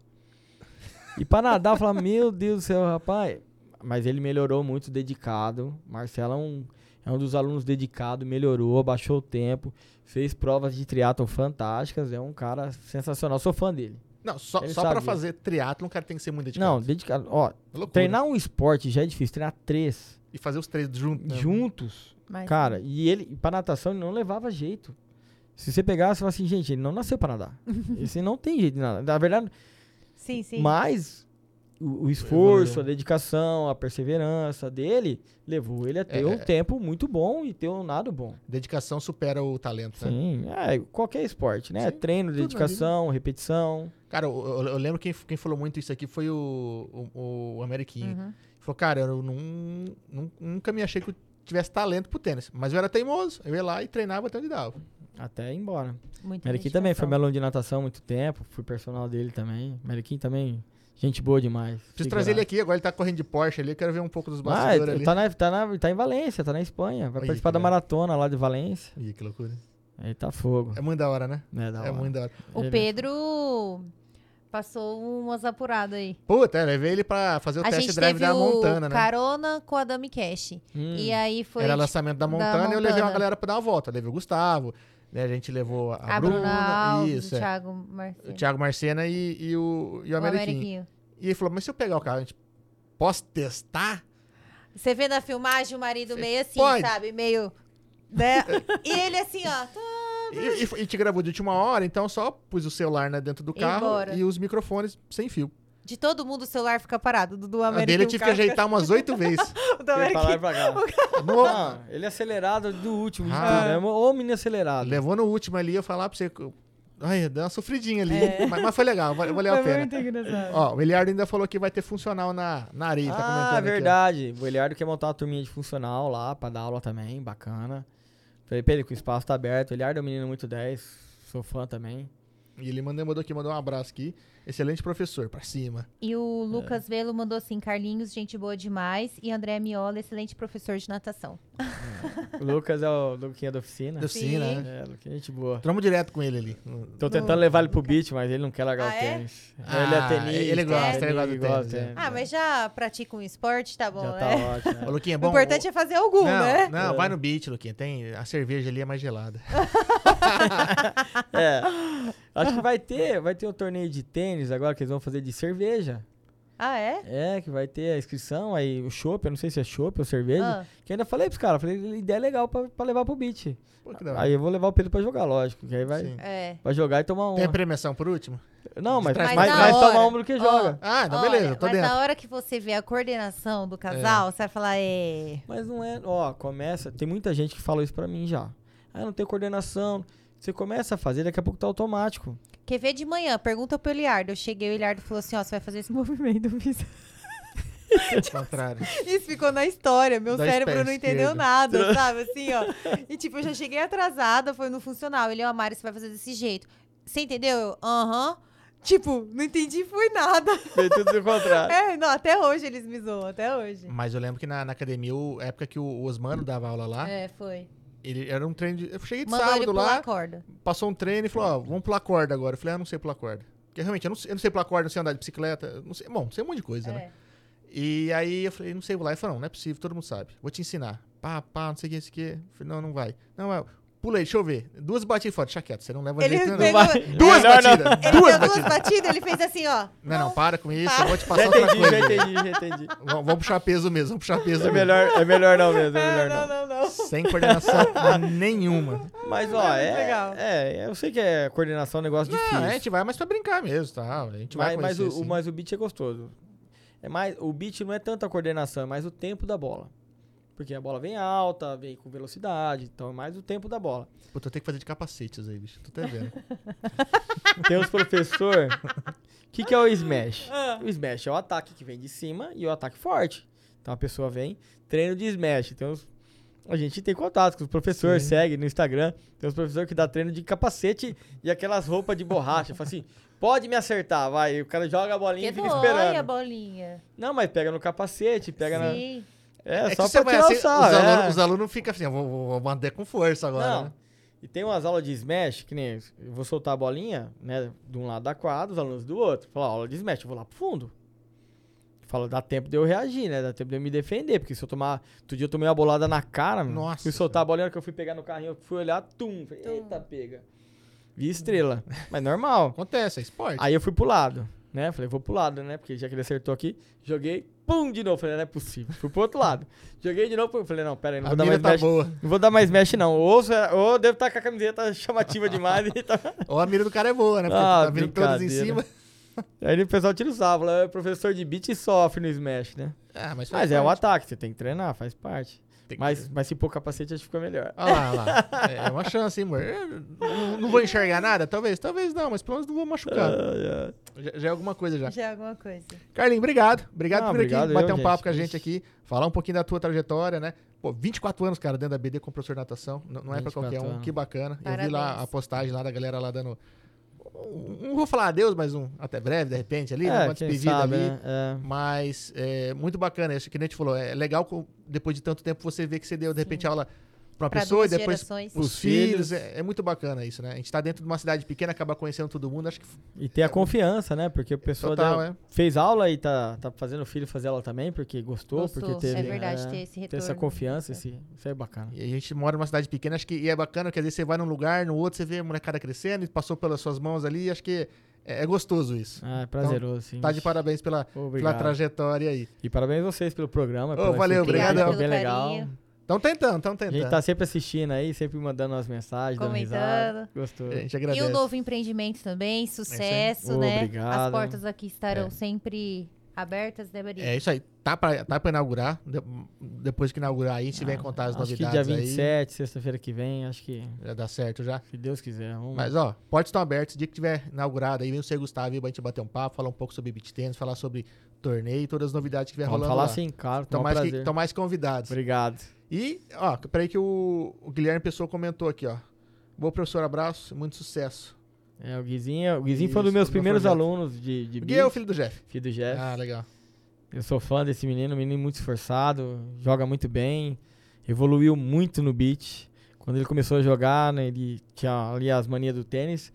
E pra nadar, eu falava, meu Deus do céu, rapaz. Mas ele melhorou muito, dedicado. Marcelo é um, é um dos alunos dedicados, melhorou, baixou o tempo, fez provas de triatlon fantásticas. É um cara sensacional, sou fã dele. Não, só, Ele só disso. fazer triatlo, um cara tem que ser muito dedicado. Não, dedicado. Ó, É treinar um esporte já é difícil, treinar três E fazer os três juntos. né? juntos. Mas- Cara, e ele, pra natação, ele não levava jeito. Se você pegasse e falasse assim, gente, ele não nasceu pra nadar. Esse não tem jeito de nadar. Na verdade, Sim, sim. mas o, o esforço, a dedicação, a perseverança dele levou ele a ter É, um é. tempo muito bom e ter um nado bom. Dedicação supera o talento, né? Sim, é, qualquer esporte, né? Sim, Treino, dedicação, repetição. Cara, eu, eu- eu lembro quem, quem falou muito isso aqui foi o, o, o Ameriquinho. Uhum. Falou, cara, eu não, nun- nunca me achei que eu tivesse talento pro tênis. Mas eu era teimoso. Eu ia lá e treinava até onde dava. Até ir embora. Meriquim também foi meu aluno de natação há muito tempo. Fui personal dele também. Meriquim também, gente boa demais. Preciso trazer ele aqui, agora ele tá correndo de Porsche ali. Eu quero ver um pouco dos Ah, bastidores ali. tá, na, tá, na, tá em Valência, tá na Espanha. Vai Aí, participar da maratona lá de Valência. Ih, que loucura. Aí tá fogo. É muito da hora, né? É, da é hora. muito da hora. O Pedro passou umas apuradas aí. Puta, é, levei ele pra fazer o a test drive da o Montana, né? carona com a Dami Cash. Hum. E aí foi Era lançamento da da Montana, e eu levei uma Montana. galera pra dar uma volta. Levei o Gustavo, né? A gente levou a, a Bruna, Bruna Alves, isso, o é. Thiago o Marcelo. Thiago Marcena e, e o, e o o Ameriquinho. Ameriquinho. E ele falou, mas se eu pegar o carro, a gente posso testar? Você vê na filmagem o marido meio assim, pode. sabe? Meio. Né? e ele assim, ó. Tá, E, e, e te gravou de última hora, então só pus o celular né, dentro do carro embora. e os microfones sem fio. De todo mundo o celular fica parado. Do, do A Ameriquinho. dele eu tive que ajeitar umas oito vezes. O do Foi pra lá e. No- pra cá. Não, ele é acelerado do último. de Ah. tudo, é Ô, menino acelerado. levou no último ali, eu falar pra você. Ai, deu uma sofridinha ali. É. Mas, mas foi legal, valeu, a pena. muito engraçado. Ó, o Eliardo ainda falou que vai ter funcional na, na areia. tá comentando Ah, aqui, ó. verdade. O Eliardo quer montar uma turminha de funcional lá pra dar aula também, bacana. Falei pra ele que o espaço tá aberto. O Eliardo é um menino muito 10, sou fã também. E ele mandou, mandou aqui, mandou um abraço aqui. Excelente professor, pra cima. E o Lucas Velo mandou assim: Carlinhos, gente boa demais. E André Miola, excelente professor de natação. O Lucas é o Luquinha da oficina. Da oficina, Sim. né? É, Luquinha, gente boa. Tramos direto com ele ali. Tô tentando levar ele pro beat, mas ele não quer largar Ah, o é? tênis. Ah, ele é tenista. ele gosta, é, ele gosta do tênis, é. Ah, mas já pratica um esporte, tá bom, Já né? tá ótimo. Ô, Luquinha, O bom. importante é fazer algum, não, né? Não, É. vai no beach, Luquinha. Tem, a cerveja ali é mais gelada. É. Acho que vai ter, vai ter um torneio de tênis agora que eles vão fazer de cerveja. Ah, é? É, que vai ter a inscrição, aí o chopp, eu não sei se é chopp ou cerveja. Ah, Que eu ainda falei pros caras, falei, ideia legal pra, pra levar pro beat. Pô. Aí eu vou levar o Pedro pra jogar, lógico. Que aí vai, é. vai jogar e tomar Tem a uma. premiação por último? Não, mas, Mas mas, mas toma uma do que Ó, joga. Ah, então Olha, beleza, tô mas dentro. na hora que você vê a coordenação do casal, você vai falar, é. Mas não é, ó, começa, tem muita gente que falou isso pra mim já. Ah, não tem coordenação. Você começa a fazer, daqui a pouco tá automático. Quer ver de manhã? Pergunta pro Eliardo. Eu cheguei, o Eliardo falou assim: ó, você vai fazer esse movimento. Eu fiz. Ao contrário. Isso ficou na história. Meu Dois cérebro não entendeu nada, sabe? Assim, ó. E tipo, eu já cheguei atrasada, foi no funcional. Ele, ó, Mari, você vai fazer desse jeito. Você entendeu? Eu, aham. Tipo, não entendi, foi nada. Fez tudo do contrário. É, não, até hoje eles me zoam, até hoje. Mas eu lembro que na, na academia, o- época que o Osmano dava aula lá, É, foi. Ele era um treino de. Eu cheguei de Mandou ele sábado pular lá, passou um treino e falou: Ó, vamos pular corda agora. Eu falei: Ah, não sei pular corda. Porque realmente, eu não, sei- eu não sei pular corda, não sei andar de bicicleta. Não sei, bom, sei um monte de coisa, né? É. E aí eu falei, não sei pular. Ele falou, não, não é possível, todo mundo sabe. Vou te ensinar. Pá, pá, não sei o que, isso aqui. Eu falei, não, não vai. Não, é, pula aí, deixa eu ver. Duas batidas fora, deixa quieto, você não leva Ele jeito nenhum. pegou- não. Duas não. batidas, Ele duas deu duas batidas. batidas, ele fez assim, ó. Não, não, para com isso, Tá. eu vou te Já passar outra entendi, coisa. já entendi, já entendi. Vamos, vamos puxar peso mesmo, vamos puxar peso É mesmo. melhor, é melhor não mesmo, é É, melhor não, não. não, não. Sem coordenação nenhuma. Mas, ó, É é, é, eu sei que é coordenação é um negócio Não, difícil. a gente vai mais pra brincar mesmo, tá? A gente vai mas, mas, o, o- sim. mas o beat é gostoso. É mais, o beat não é tanto a coordenação, é mais o tempo da bola. Porque a bola vem alta, vem com velocidade, então é mais o tempo da bola. Pô, tu tem que fazer de capacetes aí, bicho. Tô até vendo. Tem os professor. O que, que é o smash? O smash é o ataque que vem de cima e o ataque forte. Então a pessoa vem, treino de smash. Tem os, a gente tem contato com os professores, Sim. segue no Instagram. Tem os professores que dá treino de capacete e aquelas roupas de borracha. Fala assim, pode me acertar, vai. O cara joga a bolinha Que e fica dói a esperando. bolinha. Não, mas pega no capacete, pega na... É, É, só pra tirar assim, o sal, os, é. alunos, os alunos ficam assim, eu vou, vou, vou manter com força agora, Não. né? E tem umas aulas de smash, que nem eu vou soltar a bolinha, né, de um lado da quadra, os alunos do outro. Fala, aula de smash, eu vou lá pro fundo. Fala, dá tempo de eu reagir, né? Dá tempo de eu me defender, porque se eu tomar. Outro dia eu tomei uma bolada na cara, mano. Nossa Fui soltar a bolinha, na hora que eu fui pegar no carrinho, eu fui olhar, tum. Falei, eita, pega. Vi estrela. Mas normal. Acontece, é esporte. Aí eu fui pro lado, né? Falei, vou pro lado, né? Porque já que ele acertou aqui, joguei, pum, de novo. Falei, não é possível. Fui pro outro lado. Joguei de novo, pum. falei, não, pera aí, não a vou dar mais tá mesh. boa. Não vou dar mais mesh, não. Ou, será- ou devo estar com a camiseta chamativa demais tá... Ou a mira do cara é boa, né? Porque Ah, tá vindo todos em cima. Aí o pessoal tira o sarro, fala, "É, professor de beat sofre no Smash, né? Ah, mas, Mas é o ataque, você tem que treinar, faz parte. Tem que- Mas, mas se pôr capacete, acho que fica melhor. Olha lá, olha lá. É uma chance, hein, amor? Eu Não, não vou enxergar nada? Talvez, talvez não, mas pelo menos não vou machucar. Ai. Já, já é alguma coisa já. Já é alguma coisa. Carlinhos, obrigado. Obrigado Não, por vir aqui, obrigado bater eu, um papo gente. com a gente aqui, falar um pouquinho da tua trajetória, né? Pô, 24 anos, cara, dentro da BD como professor de natação. Não, não é pra 24 qualquer um. anos. Que bacana. Eu vi lá Parabéns. a postagem lá da galera lá dando. Não vou falar adeus, mas um até breve, de repente, ali, né? É, uma despedida sabe, ali. né? É. Mas é muito bacana, isso que a gente falou. É legal depois de tanto tempo você ver que você deu, de repente, aula uma Pra pessoa e depois gerações. os Os filhos. É, é muito bacana isso, né? A gente tá dentro de uma cidade pequena, acaba conhecendo todo mundo. Acho que E ter a confiança, né? Porque a pessoa total, deu- é. fez aula e tá, tá fazendo o filho fazer aula também, porque gostou, Gostou, porque teve. é verdade, ter esse Ter retorno. essa confiança, esse, isso é bacana. E a gente mora numa cidade pequena, acho que e é bacana, que às vezes você vai num lugar, no outro, você vê a molecada crescendo e passou pelas suas mãos ali, acho que é, é gostoso isso. Ah, é prazeroso, sim. Tá de parabéns pela, pela Obrigado. trajetória aí. E parabéns a vocês pelo programa. Pela valeu, obrigadão. Foi bem legal. carinho. Estão tentando, estão A tentando. gente tá sempre assistindo aí, sempre mandando umas mensagens, Comentando. Gostou. A gente E agradece. o novo empreendimento também, sucesso, né? Obrigado. As portas aqui estarão É. sempre abertas, né, Maria? É isso aí. Tá pra, tá pra inaugurar. De- depois que inaugurar aí, a gente vem Ah, contar as acho que novidades dia aí. 27, sexta-feira que vem, acho que, Já dá certo já. se Deus quiser. Vamos... Mas, ó, portas estão abertas. O dia que tiver inaugurado aí, vem o seu Gustavo aí pra gente bater um papo, falar um pouco sobre beat tênis, falar sobre torneio e todas as novidades que vem Vamos rolando falar lá. assim, claro, com Estão mais, que, prazer. tão mais convidados. Obrigado. E, ó, peraí que o, o Guilherme Pessoa comentou aqui, ó. Bom, professor, abraço, muito sucesso. É, o Guizinho, o Guizinho foi um dos Isso, meus primeiros projeto. alunos de, de O Gui é o filho do Jeff. filho do Jeff. Ah, legal. Eu sou fã desse menino, um menino muito esforçado, joga muito bem, evoluiu muito no beat. Quando ele começou a jogar, né, ele tinha ali as manias do tênis.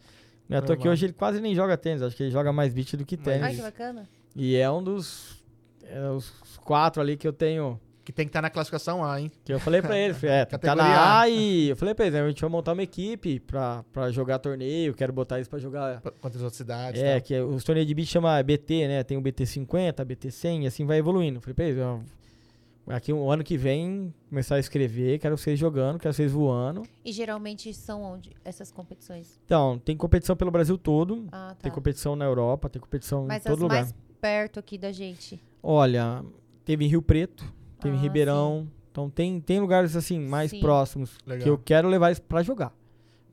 Não é à toa que hoje ele quase nem joga tênis, acho que ele joga mais beat do que tênis. Ai, que bacana. E é um dos é, os quatro ali que eu tenho. Que tem que estar na classificação A, hein? Que eu falei pra ele, falei, é, tá na A. E eu falei pra ele, né, a gente vai montar uma equipe pra, pra jogar torneio, quero botar isso pra jogar. Pra- Quantas outras cidades. É, tal. que os torneios de beat chama BT, né? Tem o BT 50, BT 100 e assim vai evoluindo. Falei pra ele, aqui o ano que vem começar a escrever, quero vocês jogando, quero vocês voando. E geralmente são onde essas competições? Então, tem competição pelo Brasil todo, Ah, tá. tem competição na Europa, tem competição Mas em todo as lugar. mais perto aqui da gente. Olha, teve em Rio Preto, teve em Ah, Ribeirão. Então tem, tem lugares assim mais Sim. próximos Legal. que eu quero levar isso pra jogar.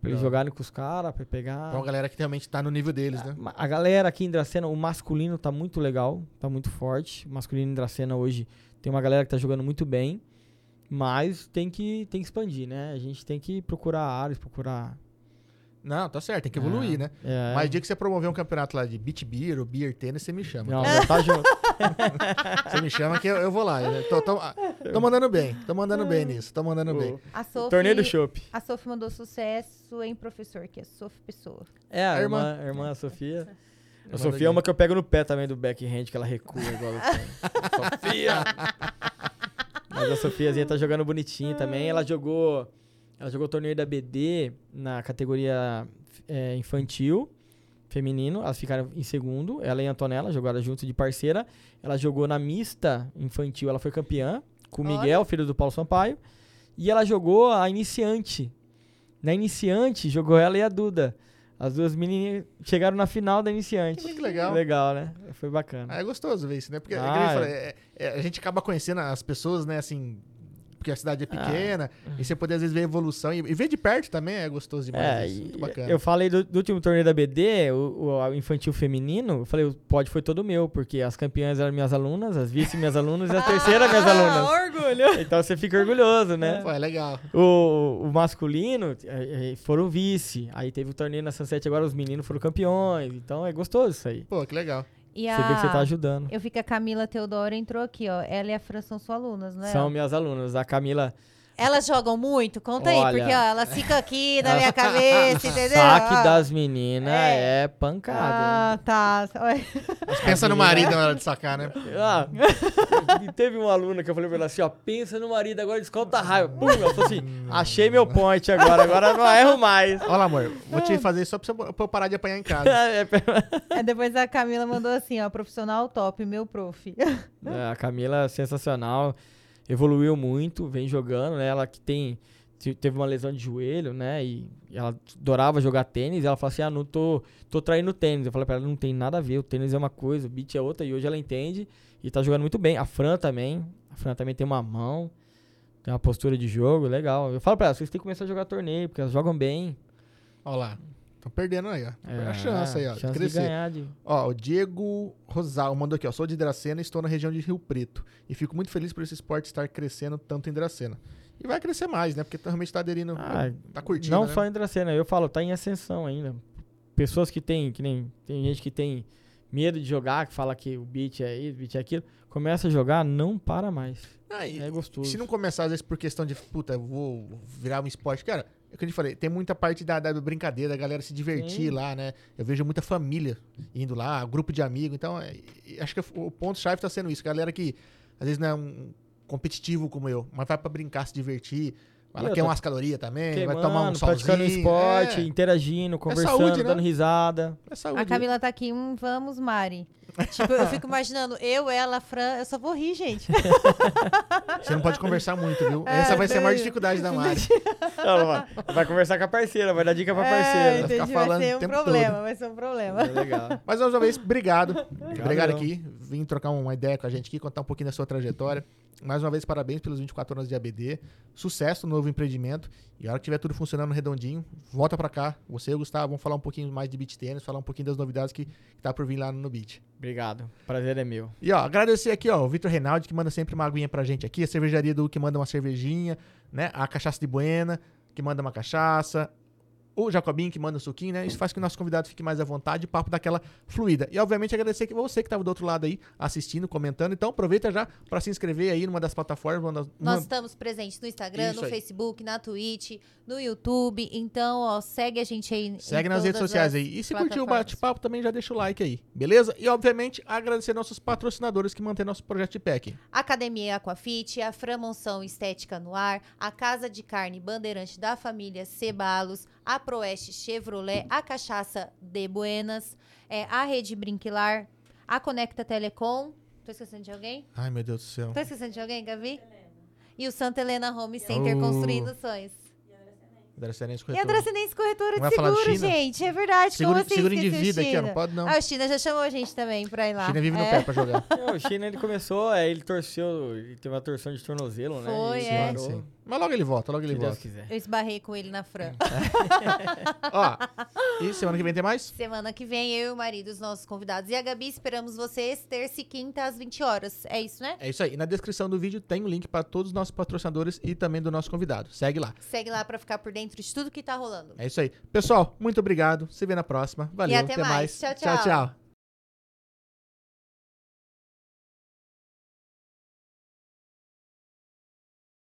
Pra eles jogarem com os caras, pra pegar. Pra uma galera que realmente tá no nível deles, né? A galera aqui em Dracena, o masculino tá muito legal, tá muito forte. O masculino em Dracena hoje tem uma galera que tá jogando muito bem, mas tem que, tem que expandir, né? A gente tem que procurar áreas, procurar. Não, tá certo, tem que evoluir, É, né? É. Mas o dia que você promover um campeonato lá de beat beer ou beer tênis, você me chama. Não, já tá junto. Você me chama que eu, eu vou lá. Eu tô, tô- ah, tô mandando bem, tô mandando bem nisso, tô mandando bem. A Sophie, Torneio do Chopp. A Sophie mandou sucesso em professor, que é Sophie Pessoa. É, a, A irmã, irmã. a irmã Sofia. A Sofia da é uma que eu pego no pé também do backhand, que ela recua igual. Sofia! Mas a Sofiazinha tá jogando bonitinho também. Ela jogou. Ela jogou o torneio da BD na categoria é, infantil, feminino. Elas ficaram em segundo. Ela e a Antonella jogaram junto de parceira. Ela jogou na mista infantil, ela foi campeã. Com o Olha. Miguel, filho do Paulo Sampaio. E ela jogou a iniciante. Na iniciante, jogou ela e a Duda. As duas menininhas chegaram na final da iniciante. Que legal. Legal, né? Foi bacana. Ah, é gostoso ver isso, né? Porque é Ah, eu é. falei, é- é- a gente acaba conhecendo as pessoas, né, assim, porque a cidade é Ah. pequena, e você poder às vezes ver a evolução. E, ver de perto também é gostoso demais. É, isso, e- muito bacana. eu falei do, do último torneio da BD, o, o infantil feminino, eu falei, o pódio foi todo meu, porque as campeãs eram minhas alunas, as vice minhas alunas e as terceiras minhas alunas. Ah, orgulho. Então você fica orgulhoso, né? Pô, é legal. O, o masculino eh, foram vice. Aí teve o torneio na Sunset, agora os meninos foram campeões. Então é gostoso isso aí. Pô, que legal. E Você vê que você tá a... ajudando. Eu que a Camila Teodoro entrou aqui, ó. Ela e a Fran são suas alunas, né? São minhas alunas. A Camila, Elas jogam muito? Conta aí, Olha. porque ó, elas ficam aqui na minha cabeça, entendeu? saque Ó. das meninas É. é, pancada. Ah, tá. Olha. Pensa no marido na hora de sacar, né? Ah, e teve uma aluna que eu falei pra ela assim, ó, pensa no marido agora, desconta a raiva. Pum, ela falou assim, achei meu point agora, agora não erro mais. Olha lá, amor, vou te fazer só pra você- pra eu parar de apanhar em casa. É, Aí depois a Camila mandou assim, ó, profissional top, meu prof. É, a Camila é sensacional, evoluiu muito, vem jogando, né? Ela que tem te- teve uma lesão de joelho, né? E ela adorava jogar tênis. Ela falou assim: "Ah, não tô tô traindo tênis". Eu falei pra ela: "Não tem nada a ver, o tênis é uma coisa, o beat é outra". E hoje ela entende e tá jogando muito bem. A Fran também, a Fran também tem uma mão, tem uma postura de jogo legal. Eu falo pra ela: "Vocês têm que começar a jogar torneio, porque elas jogam bem". Olha lá. Estão perdendo aí, ó. É, a chance aí, ó. de Chance de crescer. ganhar de Ó, o Diego Rosal mandou aqui, ó. Sou de Dracena e estou na região de Rio Preto. E fico muito feliz por esse esporte estar crescendo tanto em Dracena. E vai crescer mais, né? Porque realmente tá aderindo. Ah, tá curtindo. Não né? só em Dracena, eu falo, tá em ascensão ainda. Pessoas que tem, que nem. Tem gente que tem medo de jogar, que fala que o beat é isso, o beat é aquilo. Começa a jogar, não para mais. Ah, É gostoso. Se não começar, às vezes, por questão de, puta, eu vou virar um esporte. Cara, é o que a gente falei, tem muita parte da, da brincadeira, da galera se divertir Sim. lá, né? Eu vejo muita família indo lá, grupo de amigos. Então, é, acho que o ponto-chave tá sendo isso. Galera que, às vezes, não é um competitivo como eu, mas vai pra brincar, se divertir. Vai E outra, queimar umas calorias também, vai Queimando, tomar um solzinho. praticando esporte, É, interagindo, conversando, saúde, né? dando risada. é saúde. A Camila tá aqui, hum, vamos, Mari. Tipo, eu fico imaginando, eu, ela, a Fran, eu só vou rir, gente. Você não pode conversar muito, viu? É, Essa vai ser a maior dificuldade da Mari. Ela vai, vai conversar com a parceira, vai dar dica pra É, parceira. ficar entendi, vai falando ser o um tempo problema, todo. vai ser um problema. É legal. Mais uma vez, obrigado. obrigado eu. aqui. Vim trocar uma ideia com a gente aqui, contar um pouquinho da sua trajetória. Mais uma vez, parabéns pelos 24 anos de ABD. Sucesso no novo empreendimento. E a hora que tiver tudo funcionando redondinho, volta pra cá. Você e o Gustavo vão falar um pouquinho mais de beat tênis, falar um pouquinho das novidades que, que tá por vir lá no beat. Obrigado. Prazer é meu. E ó, agradecer aqui, ó, o Vitor Reinaldi, que manda sempre uma aguinha pra gente aqui, a cervejaria do que manda uma cervejinha, né? A cachaça de Buena, que manda uma cachaça. O Jacobinho que manda o suquinho, né? Isso faz que o nosso convidado fique mais à vontade o papo daquela fluida. E, obviamente, agradecer que você que estava do outro lado aí, assistindo, comentando. Então, aproveita já para se inscrever aí numa das plataformas. Uma Nós estamos presentes no Instagram, Isso no aí. Facebook, na Twitch, no YouTube. Então, ó, segue a gente aí. Segue nas redes sociais aí. E se curtiu o bate-papo, também já deixa o like aí. Beleza? E, obviamente, agradecer nossos patrocinadores que mantêm nosso projeto de PEC. Academia Aquafit, a Framonção Estética no Ar, a Casa de Carne Bandeirante da família Cebalos, a Proeste Chevrolet, a Cachaça de Buenas, é, a Rede Brinquilar, a Conecta Telecom. Tô esquecendo de alguém? Ai, meu Deus do céu. Tô esquecendo de alguém, Gavi? E o Santa Helena Home Center Oh. construindo sonhos. Dracenense E a Corretora. Dracenense Corretora de Seguro, gente. É verdade. Seguro, Como assim seguro indivíduo aqui, ó. Não pode não. Ah, o China já chamou a gente também pra ir lá. China vive no É. pé pra jogar. Não, o China ele começou, aí ele torceu, ele teve uma torção de tornozelo, né? Foi, é. parou, Sim. Mas logo ele volta, logo ele Se Deus volta. quiser. Eu esbarrei com ele na Fran. Ó, e semana que vem tem mais? Semana que vem, eu e o marido, os nossos convidados. E a Gabi, esperamos vocês terça e quinta às 20 horas. É isso, né? É isso aí. E na descrição do vídeo tem o link para todos os nossos patrocinadores e também do nosso convidado. Segue lá. Segue lá pra ficar por dentro de tudo que tá rolando. É isso aí. Pessoal, muito obrigado. Se vê na próxima. Valeu. até mais. Tchau, tchau. tchau.